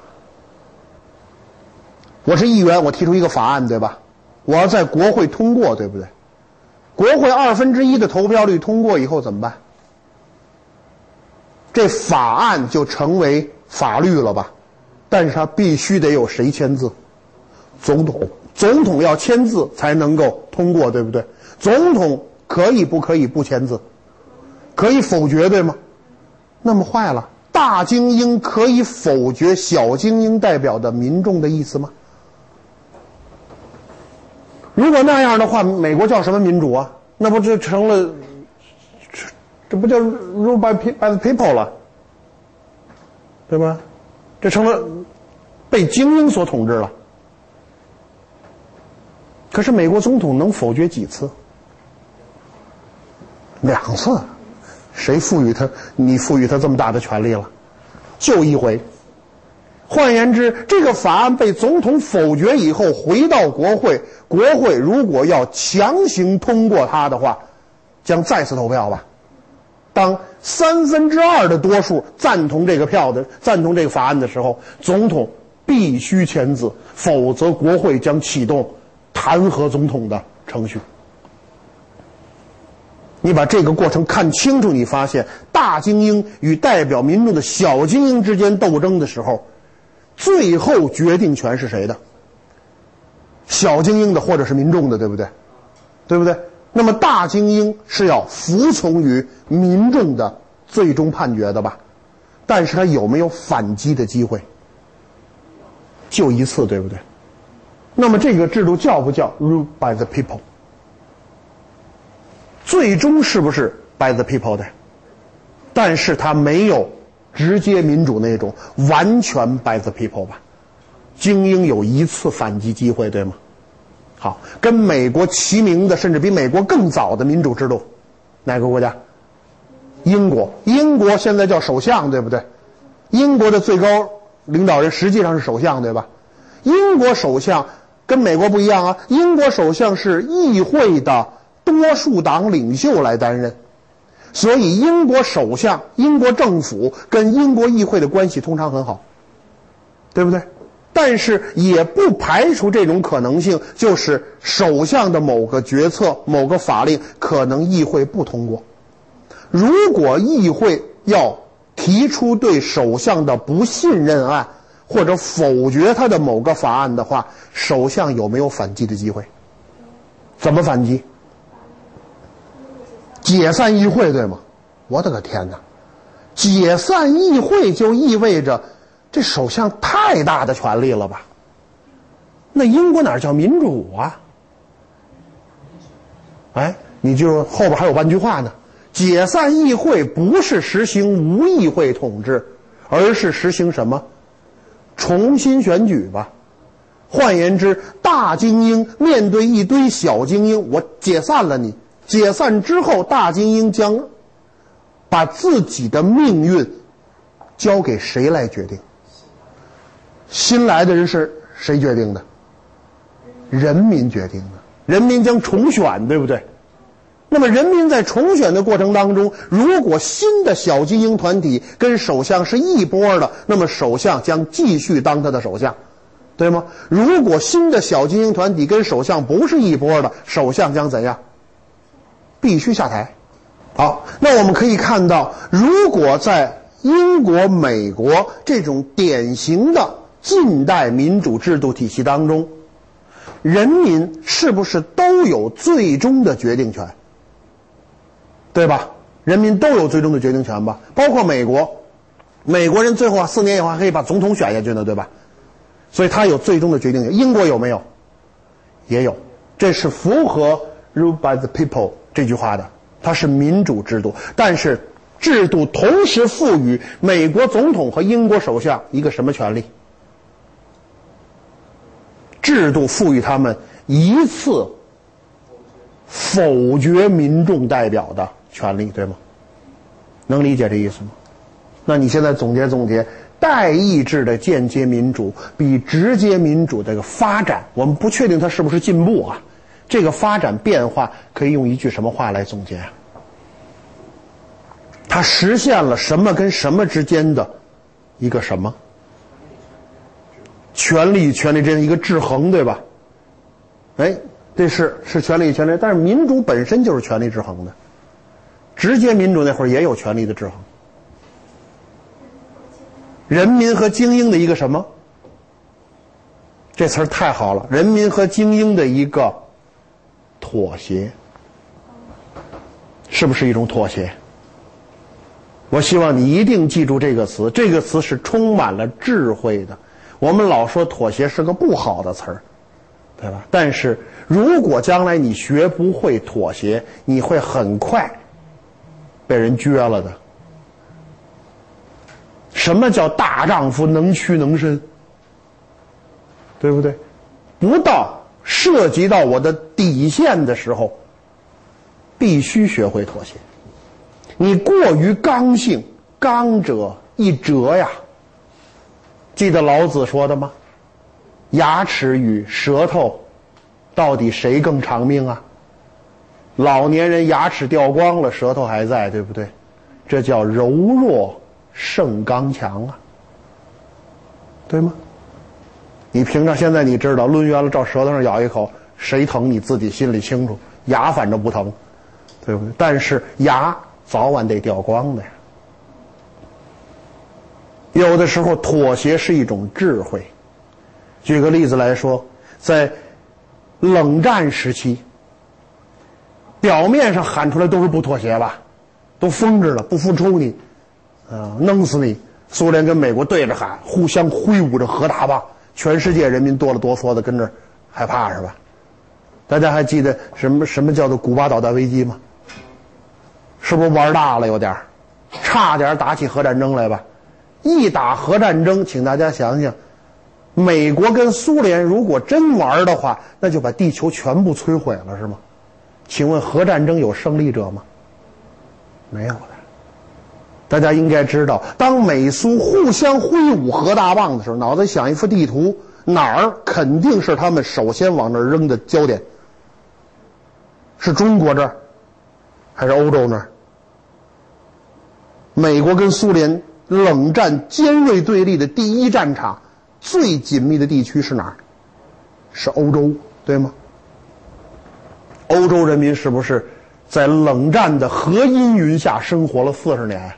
我是议员，我提出一个法案，对吧？我要在国会通过，对不对？国会二分之一的投票率通过以后怎么办？这法案就成为法律了吧？但是它必须得有谁签字？总统，总统要签字才能够通过，对不对？总统可以不可以不签字？可以否决，对吗？那么坏了，大精英可以否决小精英代表的民众的意思吗？如果那样的话，美国叫什么民主啊？那不就成了，这这不叫 rule by by the people 了，对吧？这成了被精英所统治了。可是美国总统能否决几次？两次。谁赋予他？你赋予他这么大的权利了？就一回。换言之，这个法案被总统否决以后，回到国会，国会如果要强行通过它的话，将再次投票吧。当三分之二的多数赞同这个票的赞同这个法案的时候，总统必须签字，否则国会将启动弹劾总统的程序。你把这个过程看清楚，你发现大精英与代表民众的小精英之间斗争的时候，最后决定权是谁的？小精英的或者是民众的，对不对？对不对？那么大精英是要服从于民众的最终判决的吧？但是他有没有反击的机会？就一次，对不对？那么这个制度叫不叫 rule by the people？最终是不是 by the people 的？但是他没有直接民主那种完全 by the people 吧？精英有一次反击机会，对吗？好，跟美国齐名的，甚至比美国更早的民主制度，哪个国家？英国。英国现在叫首相，对不对？英国的最高领导人实际上是首相，对吧？英国首相跟美国不一样啊，英国首相是议会的。多数党领袖来担任，所以英国首相、英国政府跟英国议会的关系通常很好，对不对？但是也不排除这种可能性，就是首相的某个决策、某个法令可能议会不通过。如果议会要提出对首相的不信任案，或者否决他的某个法案的话，首相有没有反击的机会？怎么反击？解散议会，对吗？我的个天哪！解散议会就意味着这首相太大的权力了吧？那英国哪叫民主啊？哎，你就后边还有半句话呢。解散议会不是实行无议会统治，而是实行什么？重新选举吧。换言之，大精英面对一堆小精英，我解散了你。解散之后，大精英将把自己的命运交给谁来决定？新来的人是谁决定的？人民决定的。人民将重选，对不对？那么，人民在重选的过程当中，如果新的小精英团体跟首相是一波的，那么首相将继续当他的首相，对吗？如果新的小精英团体跟首相不是一波的，首相将怎样？必须下台。好，那我们可以看到，如果在英国、美国这种典型的近代民主制度体系当中，人民是不是都有最终的决定权？对吧？人民都有最终的决定权吧？包括美国，美国人最后四年以后还可以把总统选下去呢，对吧？所以他有最终的决定权。英国有没有？也有。这是符合 “rule by the people”。这句话的，它是民主制度，但是制度同时赋予美国总统和英国首相一个什么权利？制度赋予他们一次否决民众代表的权利，对吗？能理解这意思吗？那你现在总结总结，代议制的间接民主比直接民主这个发展，我们不确定它是不是进步啊？这个发展变化可以用一句什么话来总结？它实现了什么跟什么之间的一个什么？权力与权力之间一个制衡，对吧？哎，这是是权力与权力，但是民主本身就是权力制衡的。直接民主那会儿也有权力的制衡。人民和精英的一个什么？这词儿太好了，人民和精英的一个妥协，是不是一种妥协？我希望你一定记住这个词，这个词是充满了智慧的。我们老说妥协是个不好的词儿，对吧？但是如果将来你学不会妥协，你会很快被人撅了的。什么叫大丈夫能屈能伸？对不对？不到涉及到我的底线的时候，必须学会妥协。你过于刚性，刚者易折呀。记得老子说的吗？牙齿与舌头，到底谁更长命啊？老年人牙齿掉光了，舌头还在，对不对？这叫柔弱胜刚强啊，对吗？你平常现在你知道抡圆了照舌头上咬一口，谁疼你自己心里清楚，牙反正不疼，对不对？但是牙。早晚得掉光的呀。有的时候妥协是一种智慧。举个例子来说，在冷战时期，表面上喊出来都是不妥协吧，都疯着了，不服抽你，啊，弄死你！苏联跟美国对着喊，互相挥舞着核大棒，全世界人民哆了哆嗦的跟着害怕是吧？大家还记得什么什么叫做古巴导弹危机吗？是不是玩大了有点差点打起核战争来吧？一打核战争，请大家想想，美国跟苏联如果真玩的话，那就把地球全部摧毁了，是吗？请问核战争有胜利者吗？没有的。大家应该知道，当美苏互相挥舞核大棒的时候，脑子想一幅地图，哪儿肯定是他们首先往那儿扔的焦点？是中国这儿，还是欧洲那儿？美国跟苏联冷战尖锐对立的第一战场，最紧密的地区是哪儿？是欧洲，对吗？欧洲人民是不是在冷战的核阴云下生活了四十年？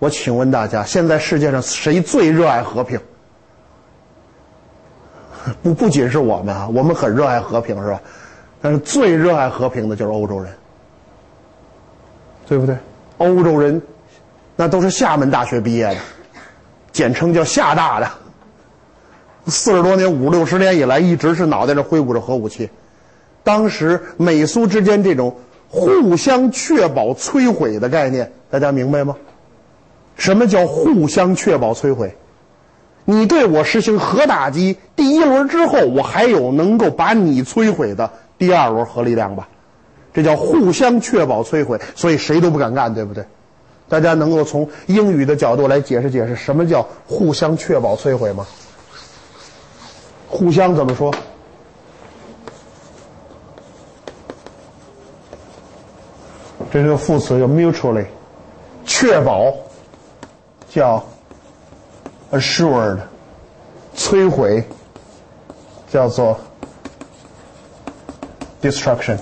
我请问大家，现在世界上谁最热爱和平？[LAUGHS] 不，不仅是我们啊，我们很热爱和平，是吧？但是最热爱和平的就是欧洲人，对不对？欧洲人，那都是厦门大学毕业的，简称叫厦大的。四十多年、五六十年以来，一直是脑袋上挥舞着核武器。当时美苏之间这种互相确保摧毁的概念，大家明白吗？什么叫互相确保摧毁？你对我实行核打击，第一轮之后，我还有能够把你摧毁的第二轮核力量吧？这叫互相确保摧毁，所以谁都不敢干，对不对？大家能够从英语的角度来解释解释什么叫互相确保摧毁吗？互相怎么说？这是个副词，叫 mutually，确保叫 assured，摧毁叫做 destruction。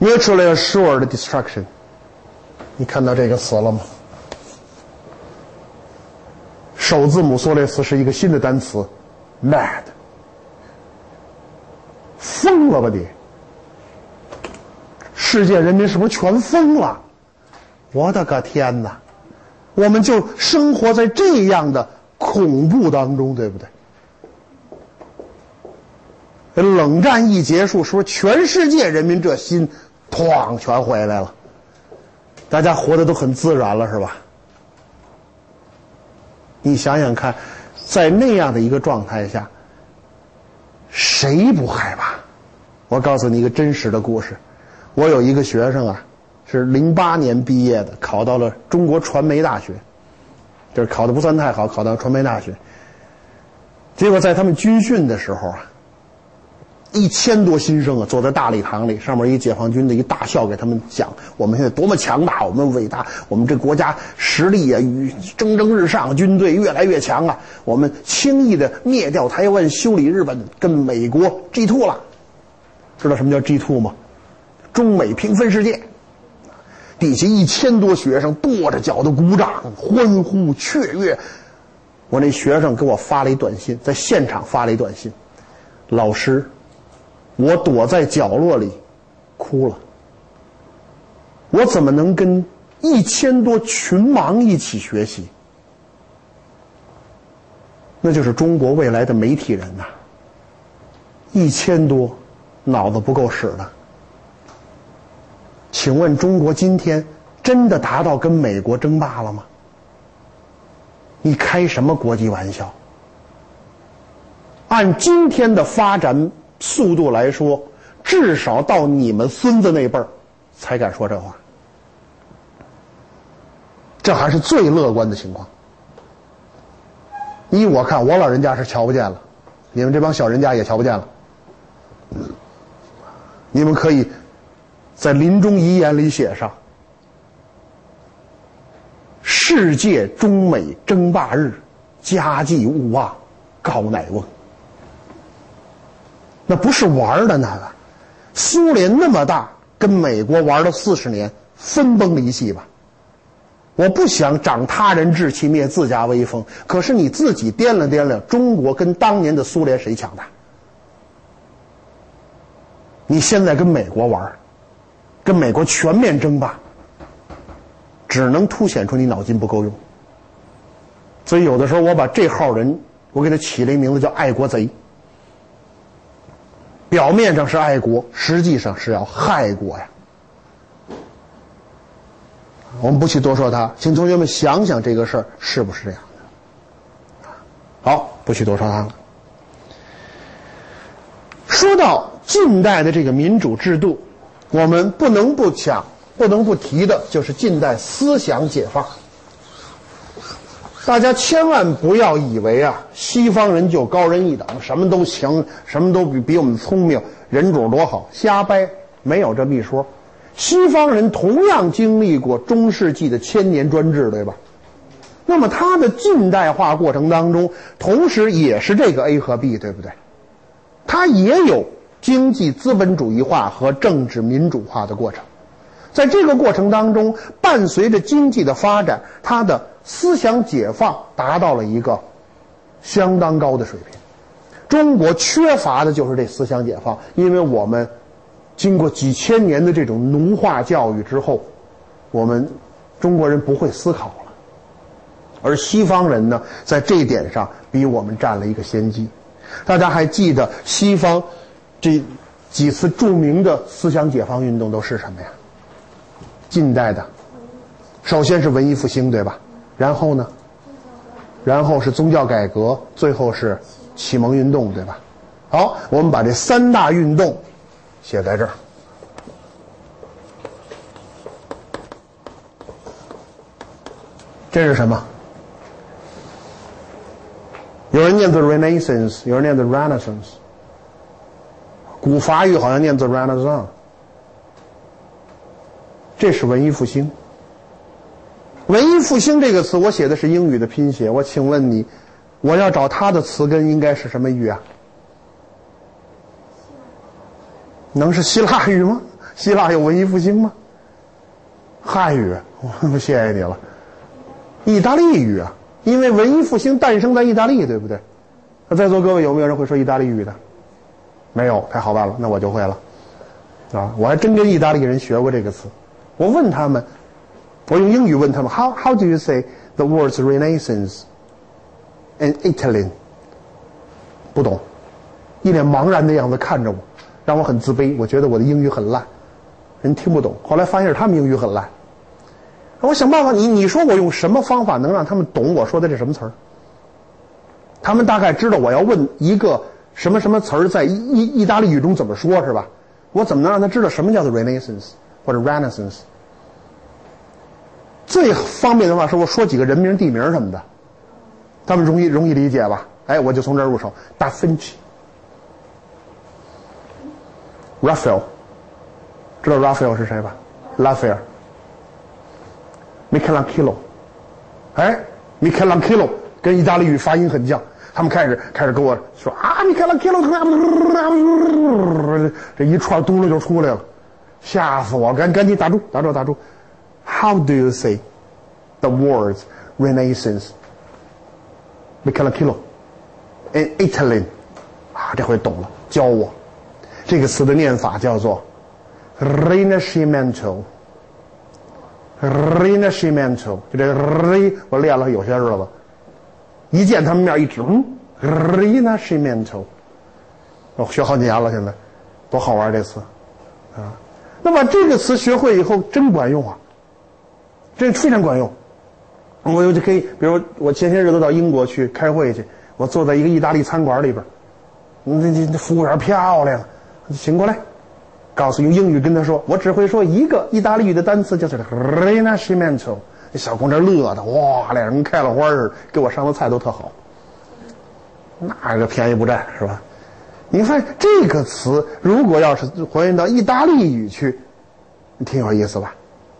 Mutually assured destruction，你看到这个词了吗？首字母缩略词是一个新的单词，mad，疯了吧你？世界人民是不是全疯了？我的个天哪！我们就生活在这样的恐怖当中，对不对？冷战一结束，是不是全世界人民这心？哐全回来了。大家活的都很自然了，是吧？你想想看，在那样的一个状态下，谁不害怕？我告诉你一个真实的故事。我有一个学生啊，是零八年毕业的，考到了中国传媒大学，就是考的不算太好，考到传媒大学。结果在他们军训的时候啊，一千多新生啊，坐在大礼堂里，上面一解放军的一大校给他们讲，我们现在多么强大，我们伟大，我们这国家实力啊，与蒸蒸日上，军队越来越强啊，我们轻易的灭掉台湾，修理日本，跟美国 G two 了。知道什么叫 G two 吗？中美平分世界。底下一千多学生跺着脚的鼓掌、欢呼、雀跃。我那学生给我发了一短信，在现场发了一短信：“老师，我躲在角落里哭了。我怎么能跟一千多群盲一起学习？那就是中国未来的媒体人呐！一千多。”脑子不够使的，请问中国今天真的达到跟美国争霸了吗？你开什么国际玩笑？按今天的发展速度来说，至少到你们孙子那辈儿才敢说这话。这还是最乐观的情况。依我看，我老人家是瞧不见了，你们这帮小人家也瞧不见了。你们可以在临终遗言里写上：“世界中美争霸日，家祭勿忘高乃翁。”那不是玩的那个，苏联那么大，跟美国玩了四十年，分崩离析吧。我不想长他人志气，灭自家威风。可是你自己掂量掂量，中国跟当年的苏联谁强大？你现在跟美国玩，跟美国全面争霸，只能凸显出你脑筋不够用。所以有的时候我把这号人，我给他起了一名字叫“爱国贼”。表面上是爱国，实际上是要害国呀。我们不去多说他，请同学们想想这个事儿是不是这样的？好，不去多说他了。说到。近代的这个民主制度，我们不能不讲、不能不提的，就是近代思想解放。大家千万不要以为啊，西方人就高人一等，什么都行，什么都比比我们聪明，人种多好，瞎掰，没有这么一说。西方人同样经历过中世纪的千年专制，对吧？那么它的近代化过程当中，同时也是这个 A 和 B，对不对？它也有。经济资本主义化和政治民主化的过程，在这个过程当中，伴随着经济的发展，他的思想解放达到了一个相当高的水平。中国缺乏的就是这思想解放，因为我们经过几千年的这种奴化教育之后，我们中国人不会思考了，而西方人呢，在这一点上比我们占了一个先机。大家还记得西方？这几次著名的思想解放运动都是什么呀？近代的，首先是文艺复兴，对吧？然后呢？然后是宗教改革，最后是启蒙运动，对吧？好，我们把这三大运动写在这儿。这是什么？有人念作 Renaissance，有人念作 Renaissance。古法语好像念作 Renaissance，这是文艺复兴。文艺复兴这个词，我写的是英语的拼写。我请问你，我要找它的词根应该是什么语啊？能是希腊语吗？希腊有文艺复兴吗？汉语，我谢谢你了。意大利语啊，因为文艺复兴诞生在意大利，对不对？那在座各位有没有人会说意大利语的？没有，太好办了，那我就会了，啊，我还真跟意大利人学过这个词。我问他们，我用英语问他们，How how do you say the words Renaissance in Italian？不懂，一脸茫然的样子看着我，让我很自卑。我觉得我的英语很烂。人听不懂。后来发现他们英语很烂。我想办法，你你说我用什么方法能让他们懂我说的这什么词儿？他们大概知道我要问一个什么什么词儿在意意大利语中怎么说，是吧？我怎么能让他知道什么叫做 Renaissance 或者 Renaissance？最方便的话是我说几个人名、地名什么的，他们容易容易理解吧？哎，我就从这儿入手。达芬奇、Raphael，知道 Raphael 是谁吧？拉斐尔。Michelangelo，哎，Michelangelo 跟意大利语发音很像，他们开始开始跟我说啊，Michelangelo，这一串嘟噜就出来了，吓死我！赶赶紧打住，打住，打住。How do you say the words Renaissance? Michelangelo in Italy，啊，这回懂了，教我这个词的念法叫做 Rinascimento。Rinascimento，就这个 r 我练了有些日子，一见他们面一指，嗯，Rinascimento，我学好几年了，现在多好玩这词啊！那把这个词学会以后，真管用啊，这非常管用。我就可以，比如我前些日子到英国去开会去，我坐在一个意大利餐馆里边，那那那服务员漂亮，请过来。告诉用英语跟他说，我只会说一个意大利语的单词，叫做 Rinascimento。那小姑娘乐的哇，脸上开了花似的，给我上的菜都特好。那个便宜不占是吧？你发现这个词如果要是还原到意大利语去，挺有意思吧？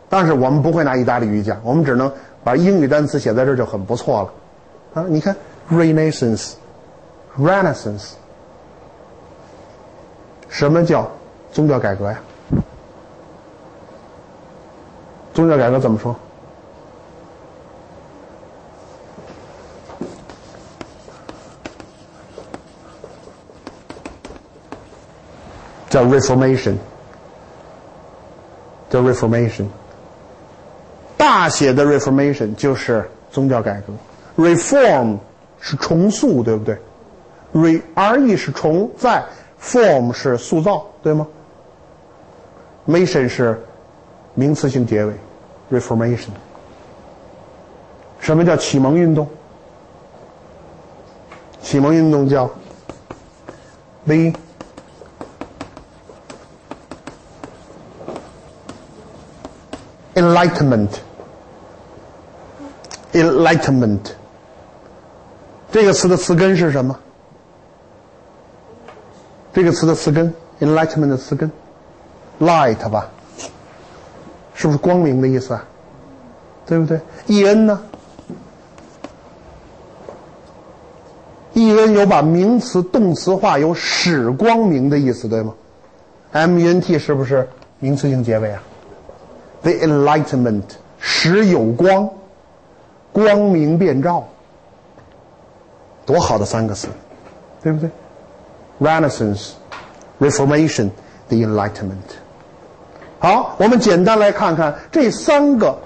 但是我们不会拿意大利语讲，我们只能把英语单词写在这儿就很不错了。啊，你看 Renaissance，Renaissance，什么叫？宗教改革呀，宗教改革怎么说？叫 Reformation，叫 Reformation，大写的 Reformation 就是宗教改革，Reform 是重塑，对不对？Re R E 是重，在 Form 是塑造，对吗？Mation 是名词性结尾，Reformation。什么叫启蒙运动？启蒙运动叫 The Enlightenment。Enlightenment 这个词的词根是什么？这个词的词根，Enlightenment 的词根。Light 吧，是不是光明的意思啊？对不对？E N 呢？E N 有把名词动词化，有使光明的意思，对吗？M E N T 是不是名词性结尾啊？The Enlightenment 使有光，光明遍照，多好的三个词，对不对？Renaissance，Reformation，The Enlightenment。好，我们简单来看看这三个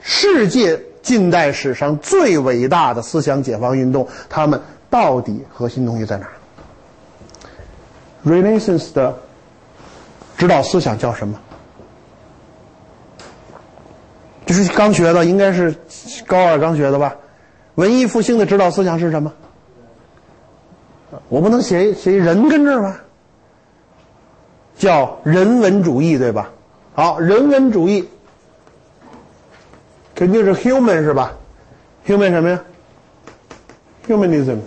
世界近代史上最伟大的思想解放运动，它们到底核心东西在哪？Renaissance 的指导思想叫什么？这是刚学的，应该是高二刚学的吧？文艺复兴的指导思想是什么？我不能写写人跟这儿吧？叫人文主义，对吧？好，人文主义肯定是 human 是吧？human 什么呀？humanism，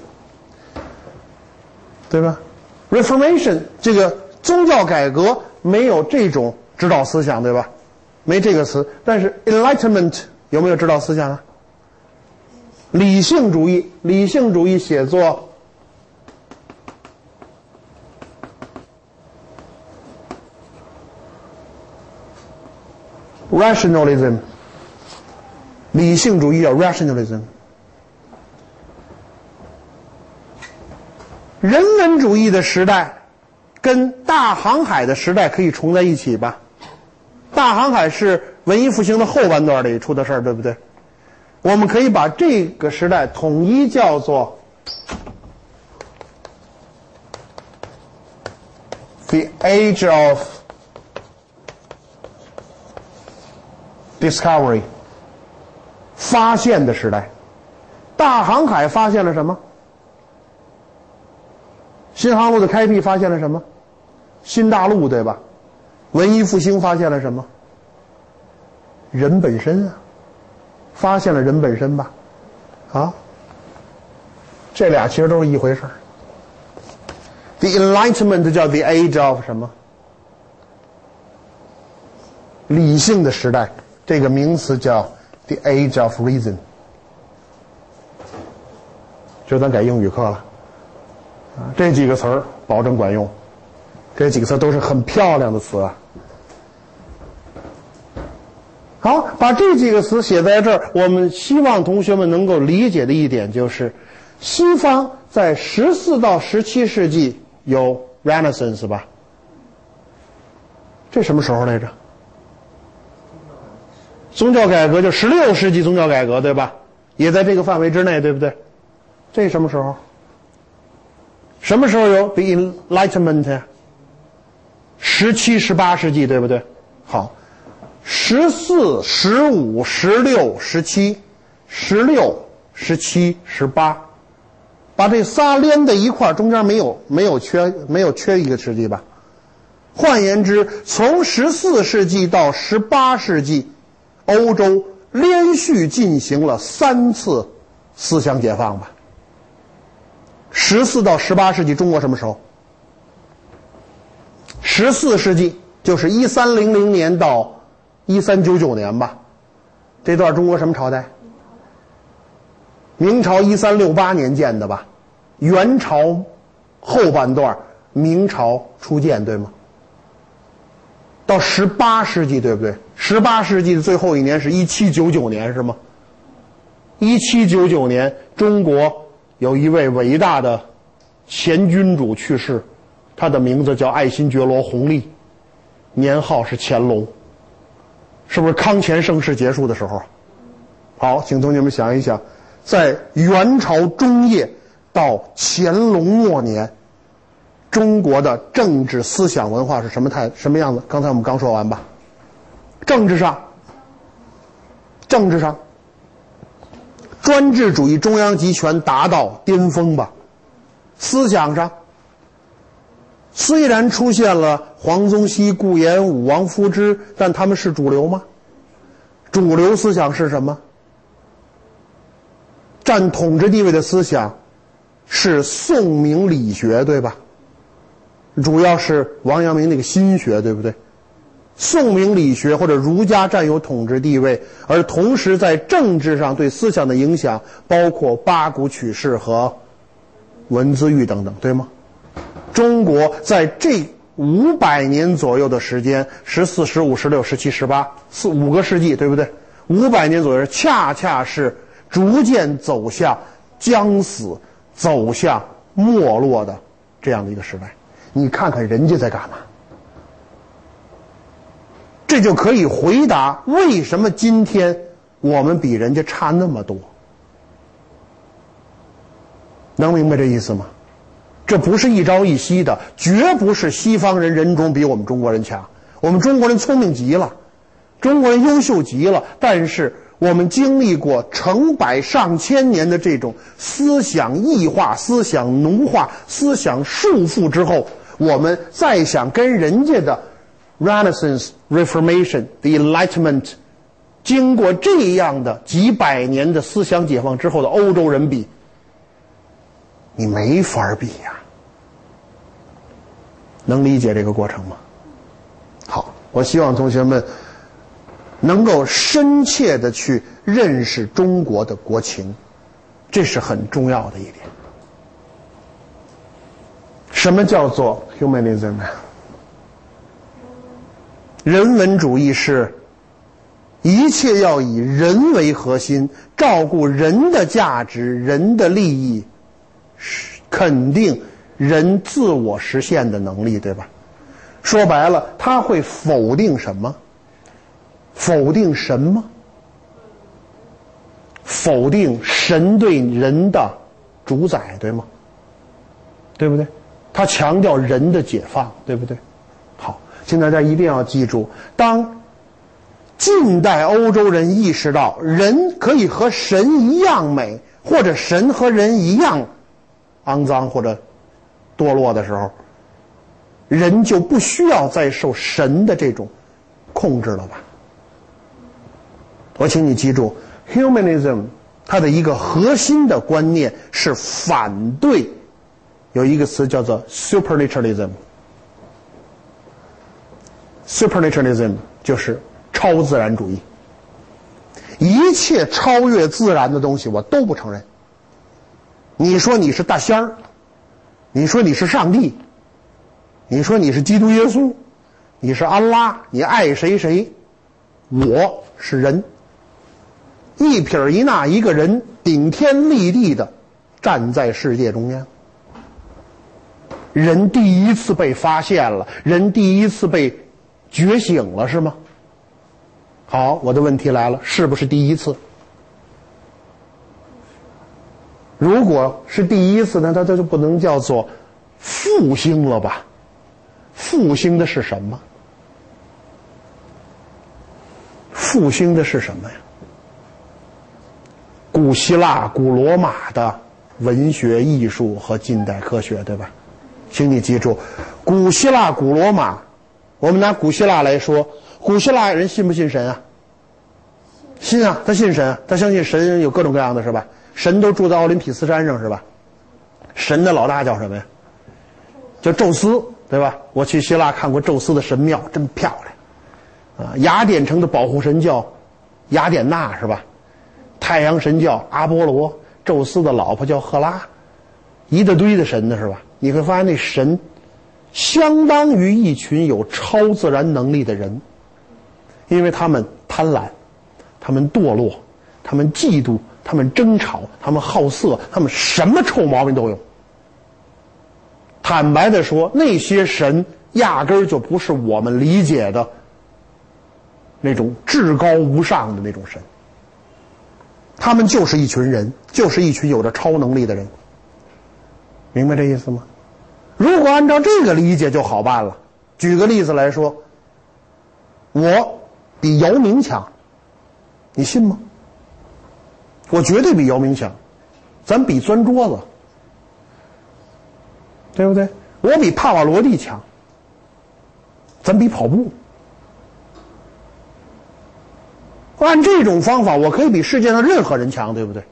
对吧？reformation 这个宗教改革没有这种指导思想，对吧？没这个词，但是 enlightenment 有没有指导思想啊？理性主义，理性主义写作。Rationalism，理性主义叫 Rationalism。人文主义的时代跟大航海的时代可以重在一起吧？大航海是文艺复兴的后半段里出的事儿，对不对？我们可以把这个时代统一叫做 The Age of discovery，发现的时代。大航海发现了什么？新航路的开辟发现了什么？新大陆，对吧？文艺复兴发现了什么？人本身啊，发现了人本身吧？啊，这俩其实都是一回事儿。The Enlightenment 叫 The Age of 什么？理性的时代。这个名词叫 The Age of Reason。就咱改英语课了，啊，这几个词儿保证管用。这几个词都是很漂亮的词啊。好，把这几个词写在这儿，我们希望同学们能够理解的一点就是，西方在十四到十七世纪有 Renaissance 吧？这什么时候来着？宗教改革就十六世纪宗教改革对吧？也在这个范围之内，对不对？这什么时候？什么时候有 The Enlightenment？呀十七、十八世纪，对不对？好，十四、十五、十六、十七、十六、十七、十八，把这仨连在一块，中间没有没有缺没有缺一个世纪吧？换言之，从十四世纪到十八世纪，欧洲连续进行了三次思想解放吧？十四到十八世纪，中国什么时候？十四世纪就是一三零零年到一三九九年吧。这段中国什么朝代？明朝一三六八年建的吧？元朝后半段，明朝初建，对吗？到十八世纪，对不对？十八世纪的最后一年是一七九九年，是吗？一七九九年，中国。有一位伟大的前君主去世，他的名字叫爱新觉罗弘历，年号是乾隆。是不是康乾盛世结束的时候？好，请同学们想一想，在元朝中叶到乾隆末年，中国的政治思想文化是什么态什么样子？刚才我们刚说完吧。政治上，政治上。专制主义中央集权达到巅峰吧，思想上虽然出现了黄宗羲、顾炎武、王夫之，但他们是主流吗？主流思想是什么？占统治地位的思想是宋明理学，对吧？主要是王阳明那个心学，对不对？宋明理学或者儒家占有统治地位，而同时在政治上对思想的影响包括八股取士和文字狱等等，对吗？中国在这五百年左右的时间，十四、十五、十六、十七、十八四五个世纪，对不对？五百年左右，恰恰是逐渐走向将死、走向没落的这样的一个时代。你看看人家在干嘛？这就可以回答为什么今天我们比人家差那么多？能明白这意思吗？这不是一朝一夕的，绝不是西方人人种比我们中国人强。我们中国人聪明极了，中国人优秀极了，但是我们经历过成百上千年的这种思想异化、思想奴化、思想束缚之后，我们再想跟人家的。Renaissance, Reformation, the Enlightenment，经过这样的几百年的思想解放之后的欧洲人比，你没法比呀。能理解这个过程吗？好，我希望同学们能够深切的去认识中国的国情，这是很重要的一点。什么叫做 humanism？人文主义是，一切要以人为核心，照顾人的价值、人的利益，是肯定人自我实现的能力，对吧？说白了，他会否定什么？否定什么？否定神对人的主宰，对吗？对不对？他强调人的解放，对不对？好请大家一定要记住，当近代欧洲人意识到人可以和神一样美，或者神和人一样肮脏或者堕落的时候，人就不需要再受神的这种控制了吧？我请你记住，humanism 它的一个核心的观念是反对有一个词叫做 supernaturalism。supernaturalism 就是超自然主义，一切超越自然的东西我都不承认。你说你是大仙儿，你说你是上帝，你说你是基督耶稣，你是安拉，你爱谁谁，我是人，一撇一捺一个人顶天立地的站在世界中央。人第一次被发现了，人第一次被。觉醒了是吗？好，我的问题来了，是不是第一次？如果是第一次，那它它就不能叫做复兴了吧？复兴的是什么？复兴的是什么呀？古希腊、古罗马的文学、艺术和近代科学，对吧？请你记住，古希腊、古罗马。我们拿古希腊来说，古希腊人信不信神啊？信啊，他信神，他相信神有各种各样的是吧？神都住在奥林匹斯山上是吧？神的老大叫什么呀？叫宙斯，对吧？我去希腊看过宙斯的神庙，真漂亮。啊，雅典城的保护神叫雅典娜是吧？太阳神叫阿波罗，宙斯的老婆叫赫拉，一大堆的神呢是吧？你会发现那神。相当于一群有超自然能力的人，因为他们贪婪，他们堕落，他们嫉妒，他们争吵，他们好色，他们什么臭毛病都有。坦白的说，那些神压根儿就不是我们理解的那种至高无上的那种神，他们就是一群人，就是一群有着超能力的人。明白这意思吗？如果按照这个理解就好办了。举个例子来说，我比姚明强，你信吗？我绝对比姚明强，咱比钻桌子，对不对？我比帕瓦罗蒂强，咱比跑步。按这种方法，我可以比世界上任何人强，对不对？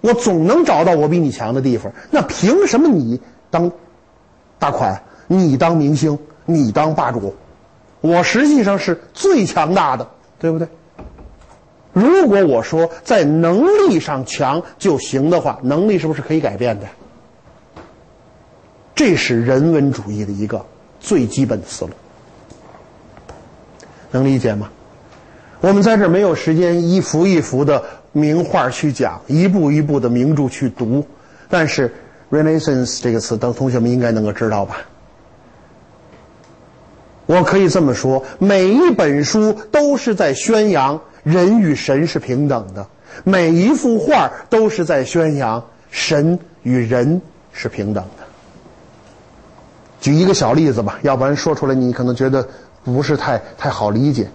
我总能找到我比你强的地方。那凭什么你当？大款，你当明星，你当霸主，我实际上是最强大的，对不对？如果我说在能力上强就行的话，能力是不是可以改变的？这是人文主义的一个最基本的思路，能理解吗？我们在这没有时间一幅一幅的名画去讲，一步一步的名著去读，但是。Renaissance 这个词，等同学们应该能够知道吧？我可以这么说，每一本书都是在宣扬人与神是平等的，每一幅画都是在宣扬神与人是平等的。举一个小例子吧，要不然说出来你可能觉得不是太太好理解。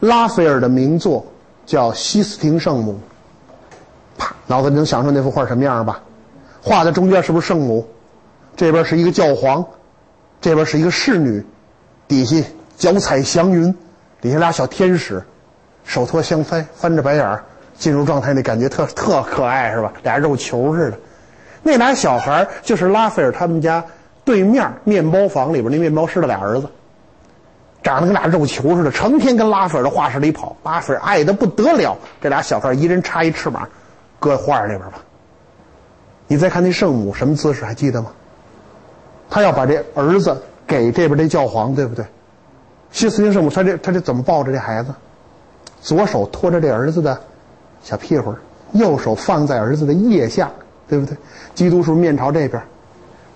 拉斐尔的名作叫《西斯廷圣母》，啪，脑子里能想出那幅画什么样吧？画的中间是不是圣母？这边是一个教皇，这边是一个侍女，底下脚踩祥云，底下俩小天使，手托香腮，翻着白眼儿，进入状态那感觉特特可爱是吧？俩肉球似的。那俩小孩就是拉斐尔他们家对面面包房里边那面包师的俩儿子，长得跟俩肉球似的，成天跟拉斐尔的画室里跑。拉斐尔爱的不得了，这俩小孩一人插一翅膀，搁画里边吧。你再看那圣母什么姿势还记得吗？他要把这儿子给这边这教皇，对不对？西斯廷圣母，他这他这怎么抱着这孩子？左手托着这儿子的小屁股，右手放在儿子的腋下，对不对？基督是面朝这边，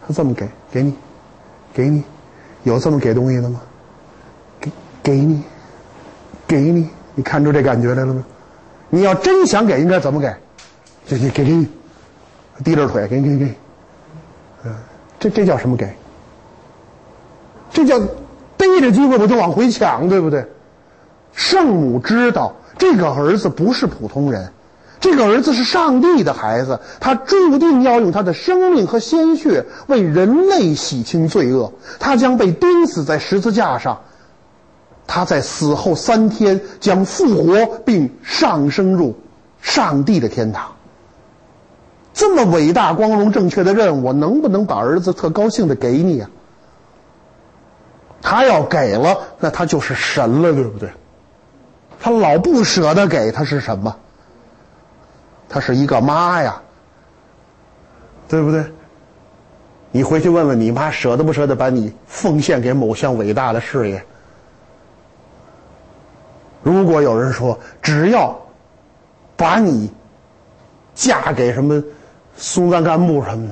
他这么给给你，给你，有这么给东西的吗？给给你，给你，你看出这感觉来了吗？你要真想给，应该怎么给？就给给给你。低着腿，给给给，嗯，这这叫什么给？这叫逮着机会我就往回抢，对不对？圣母知道这个儿子不是普通人，这个儿子是上帝的孩子，他注定要用他的生命和鲜血为人类洗清罪恶，他将被钉死在十字架上，他在死后三天将复活并上升入上帝的天堂。这么伟大、光荣、正确的任务，能不能把儿子特高兴的给你啊？他要给了，那他就是神了，对不对？他老不舍得给，他是什么？他是一个妈呀，对不对？你回去问问你妈，舍得不舍得把你奉献给某项伟大的事业？如果有人说，只要把你嫁给什么？松赞干布什么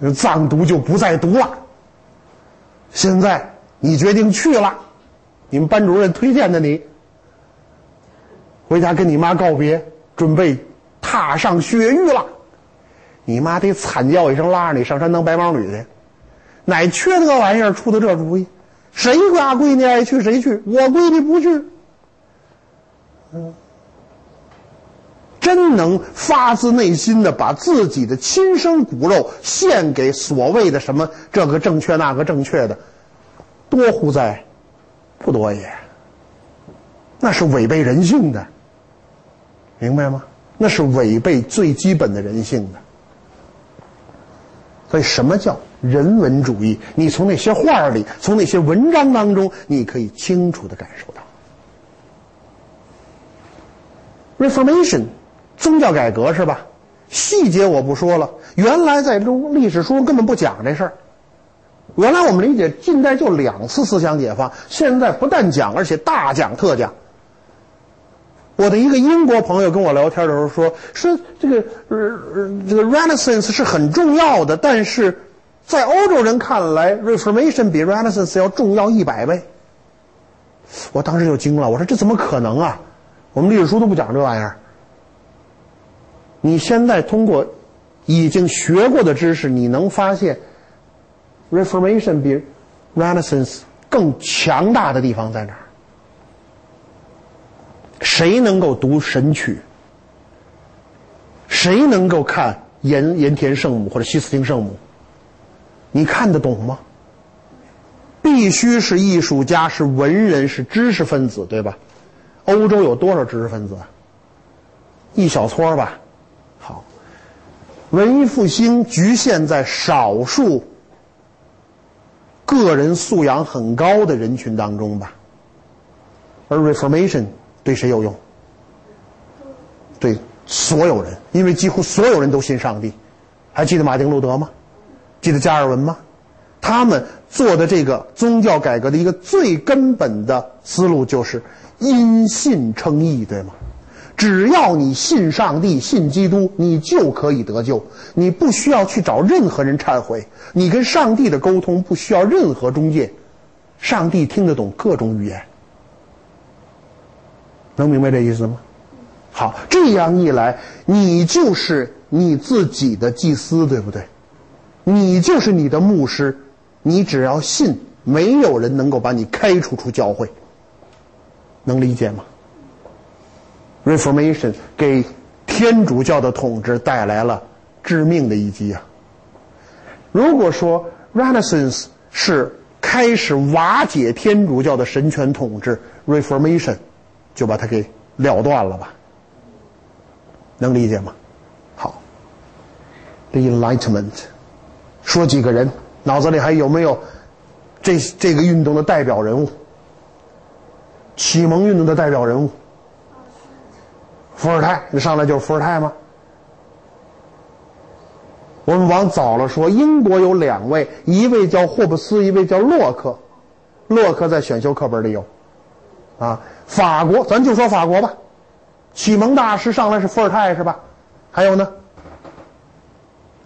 的，藏独就不再独了。现在你决定去了，你们班主任推荐的你，回家跟你妈告别，准备踏上雪域了。你妈得惨叫一声，拉着你上山当白毛女去。哪缺德玩意儿出的这主意？谁家闺女爱去谁去，我闺女不去。嗯。真能发自内心的把自己的亲生骨肉献给所谓的什么这个正确那个正确的，多乎哉？不多也。那是违背人性的，明白吗？那是违背最基本的人性的。所以，什么叫人文主义？你从那些画里，从那些文章当中，你可以清楚的感受到。Reformation。宗教改革是吧？细节我不说了。原来在中历史书根本不讲这事儿。原来我们理解近代就两次思想解放，现在不但讲，而且大讲特讲。我的一个英国朋友跟我聊天的时候说：“说这个呃这个 Renaissance 是很重要的，但是在欧洲人看来，Reformation 比 Renaissance 要重要一百倍。”我当时就惊了，我说：“这怎么可能啊？我们历史书都不讲这玩意儿。”你现在通过已经学过的知识，你能发现 Reformation 比 Renaissance 更强大的地方在哪儿？谁能够读《神曲》？谁能够看盐盐田圣母或者西斯汀圣母？你看得懂吗？必须是艺术家，是文人，是知识分子，对吧？欧洲有多少知识分子？一小撮吧。好文艺复兴局限在少数个人素养很高的人群当中吧，而 Reformation 对谁有用？对所有人，因为几乎所有人都信上帝。还记得马丁路德吗？记得加尔文吗？他们做的这个宗教改革的一个最根本的思路就是因信称义，对吗？只要你信上帝、信基督，你就可以得救。你不需要去找任何人忏悔，你跟上帝的沟通不需要任何中介，上帝听得懂各种语言。能明白这意思吗？好，这样一来，你就是你自己的祭司，对不对？你就是你的牧师，你只要信，没有人能够把你开除出教会。能理解吗？Reformation 给天主教的统治带来了致命的一击啊！如果说 Renaissance 是开始瓦解天主教的神权统治，Reformation 就把它给了断了吧？能理解吗？好，The Enlightenment，说几个人，脑子里还有没有这这个运动的代表人物？启蒙运动的代表人物？伏尔泰，你上来就是伏尔泰吗？我们往早了说，英国有两位，一位叫霍布斯，一位叫洛克。洛克在选修课本里有，啊，法国咱就说法国吧，启蒙大师上来是伏尔泰是吧？还有呢，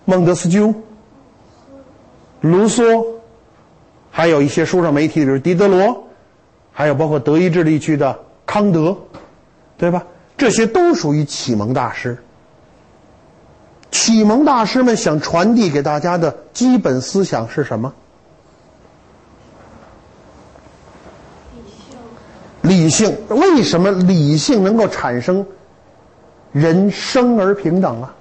孟德斯鸠、卢梭，还有一些书上没提的，比如狄德罗，还有包括德意志地区的康德，对吧？这些都属于启蒙大师。启蒙大师们想传递给大家的基本思想是什么？理性，理性为什么理性能够产生人生而平等啊？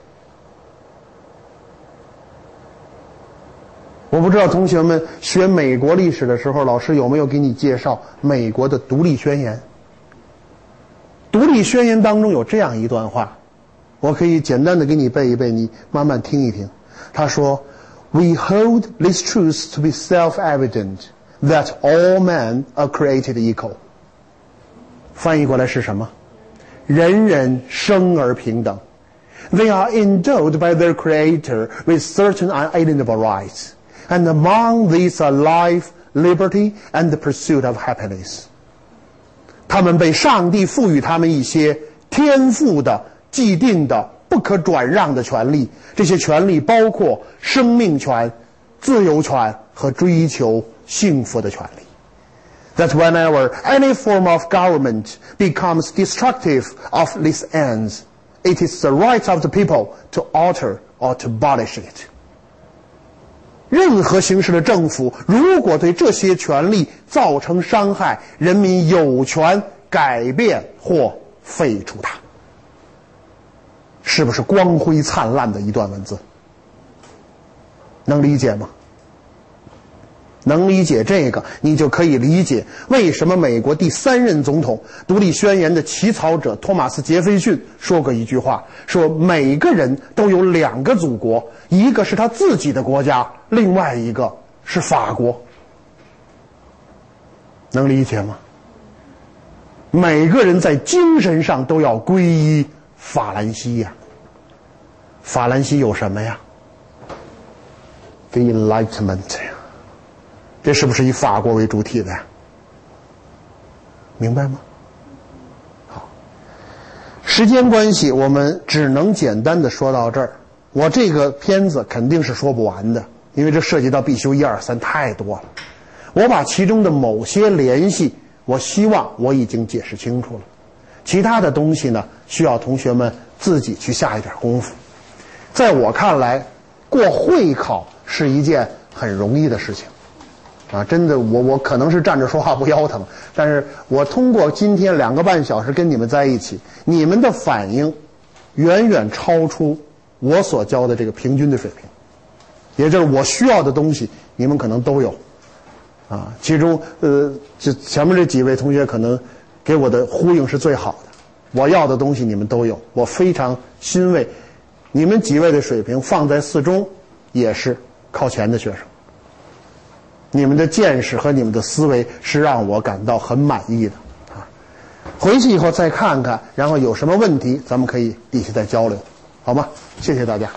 我不知道同学们学美国历史的时候，老师有没有给你介绍美国的独立宣言？独立宣言当中有这样一段话，我可以简单的给你背一背，你慢慢听一听。他说：“We hold this truth to be self-evident that all men are created equal。”翻译过来是什么？人人生而平等。They are endowed by their Creator with certain unalienable rights. And among these are life, liberty, and the pursuit of happiness. 他们被上帝赋予他们一些天赋的、既定的、不可转让的权利。这些权利包括生命权、自由权和追求幸福的权利。That whenever any form of government becomes destructive of these ends, it is the right of the people to alter or to abolish it. 任何形式的政府，如果对这些权利造成伤害，人民有权改变或废除它。是不是光辉灿烂的一段文字？能理解吗？能理解这个，你就可以理解为什么美国第三任总统、独立宣言的起草者托马斯·杰斐逊说过一句话：说每个人都有两个祖国，一个是他自己的国家，另外一个是法国。能理解吗？每个人在精神上都要皈依法兰西呀。法兰西有什么呀？The Enlightenment 呀。这是不是以法国为主体的呀？明白吗？好，时间关系，我们只能简单的说到这儿。我这个片子肯定是说不完的，因为这涉及到必修一二三太多了。我把其中的某些联系，我希望我已经解释清楚了。其他的东西呢，需要同学们自己去下一点功夫。在我看来，过会考是一件很容易的事情。啊，真的，我我可能是站着说话不腰疼，但是我通过今天两个半小时跟你们在一起，你们的反应远远超出我所教的这个平均的水平，也就是我需要的东西，你们可能都有，啊，其中呃，就前面这几位同学可能给我的呼应是最好的，我要的东西你们都有，我非常欣慰，你们几位的水平放在四中也是靠前的学生。你们的见识和你们的思维是让我感到很满意的啊！回去以后再看看，然后有什么问题，咱们可以底下再交流，好吗？谢谢大家。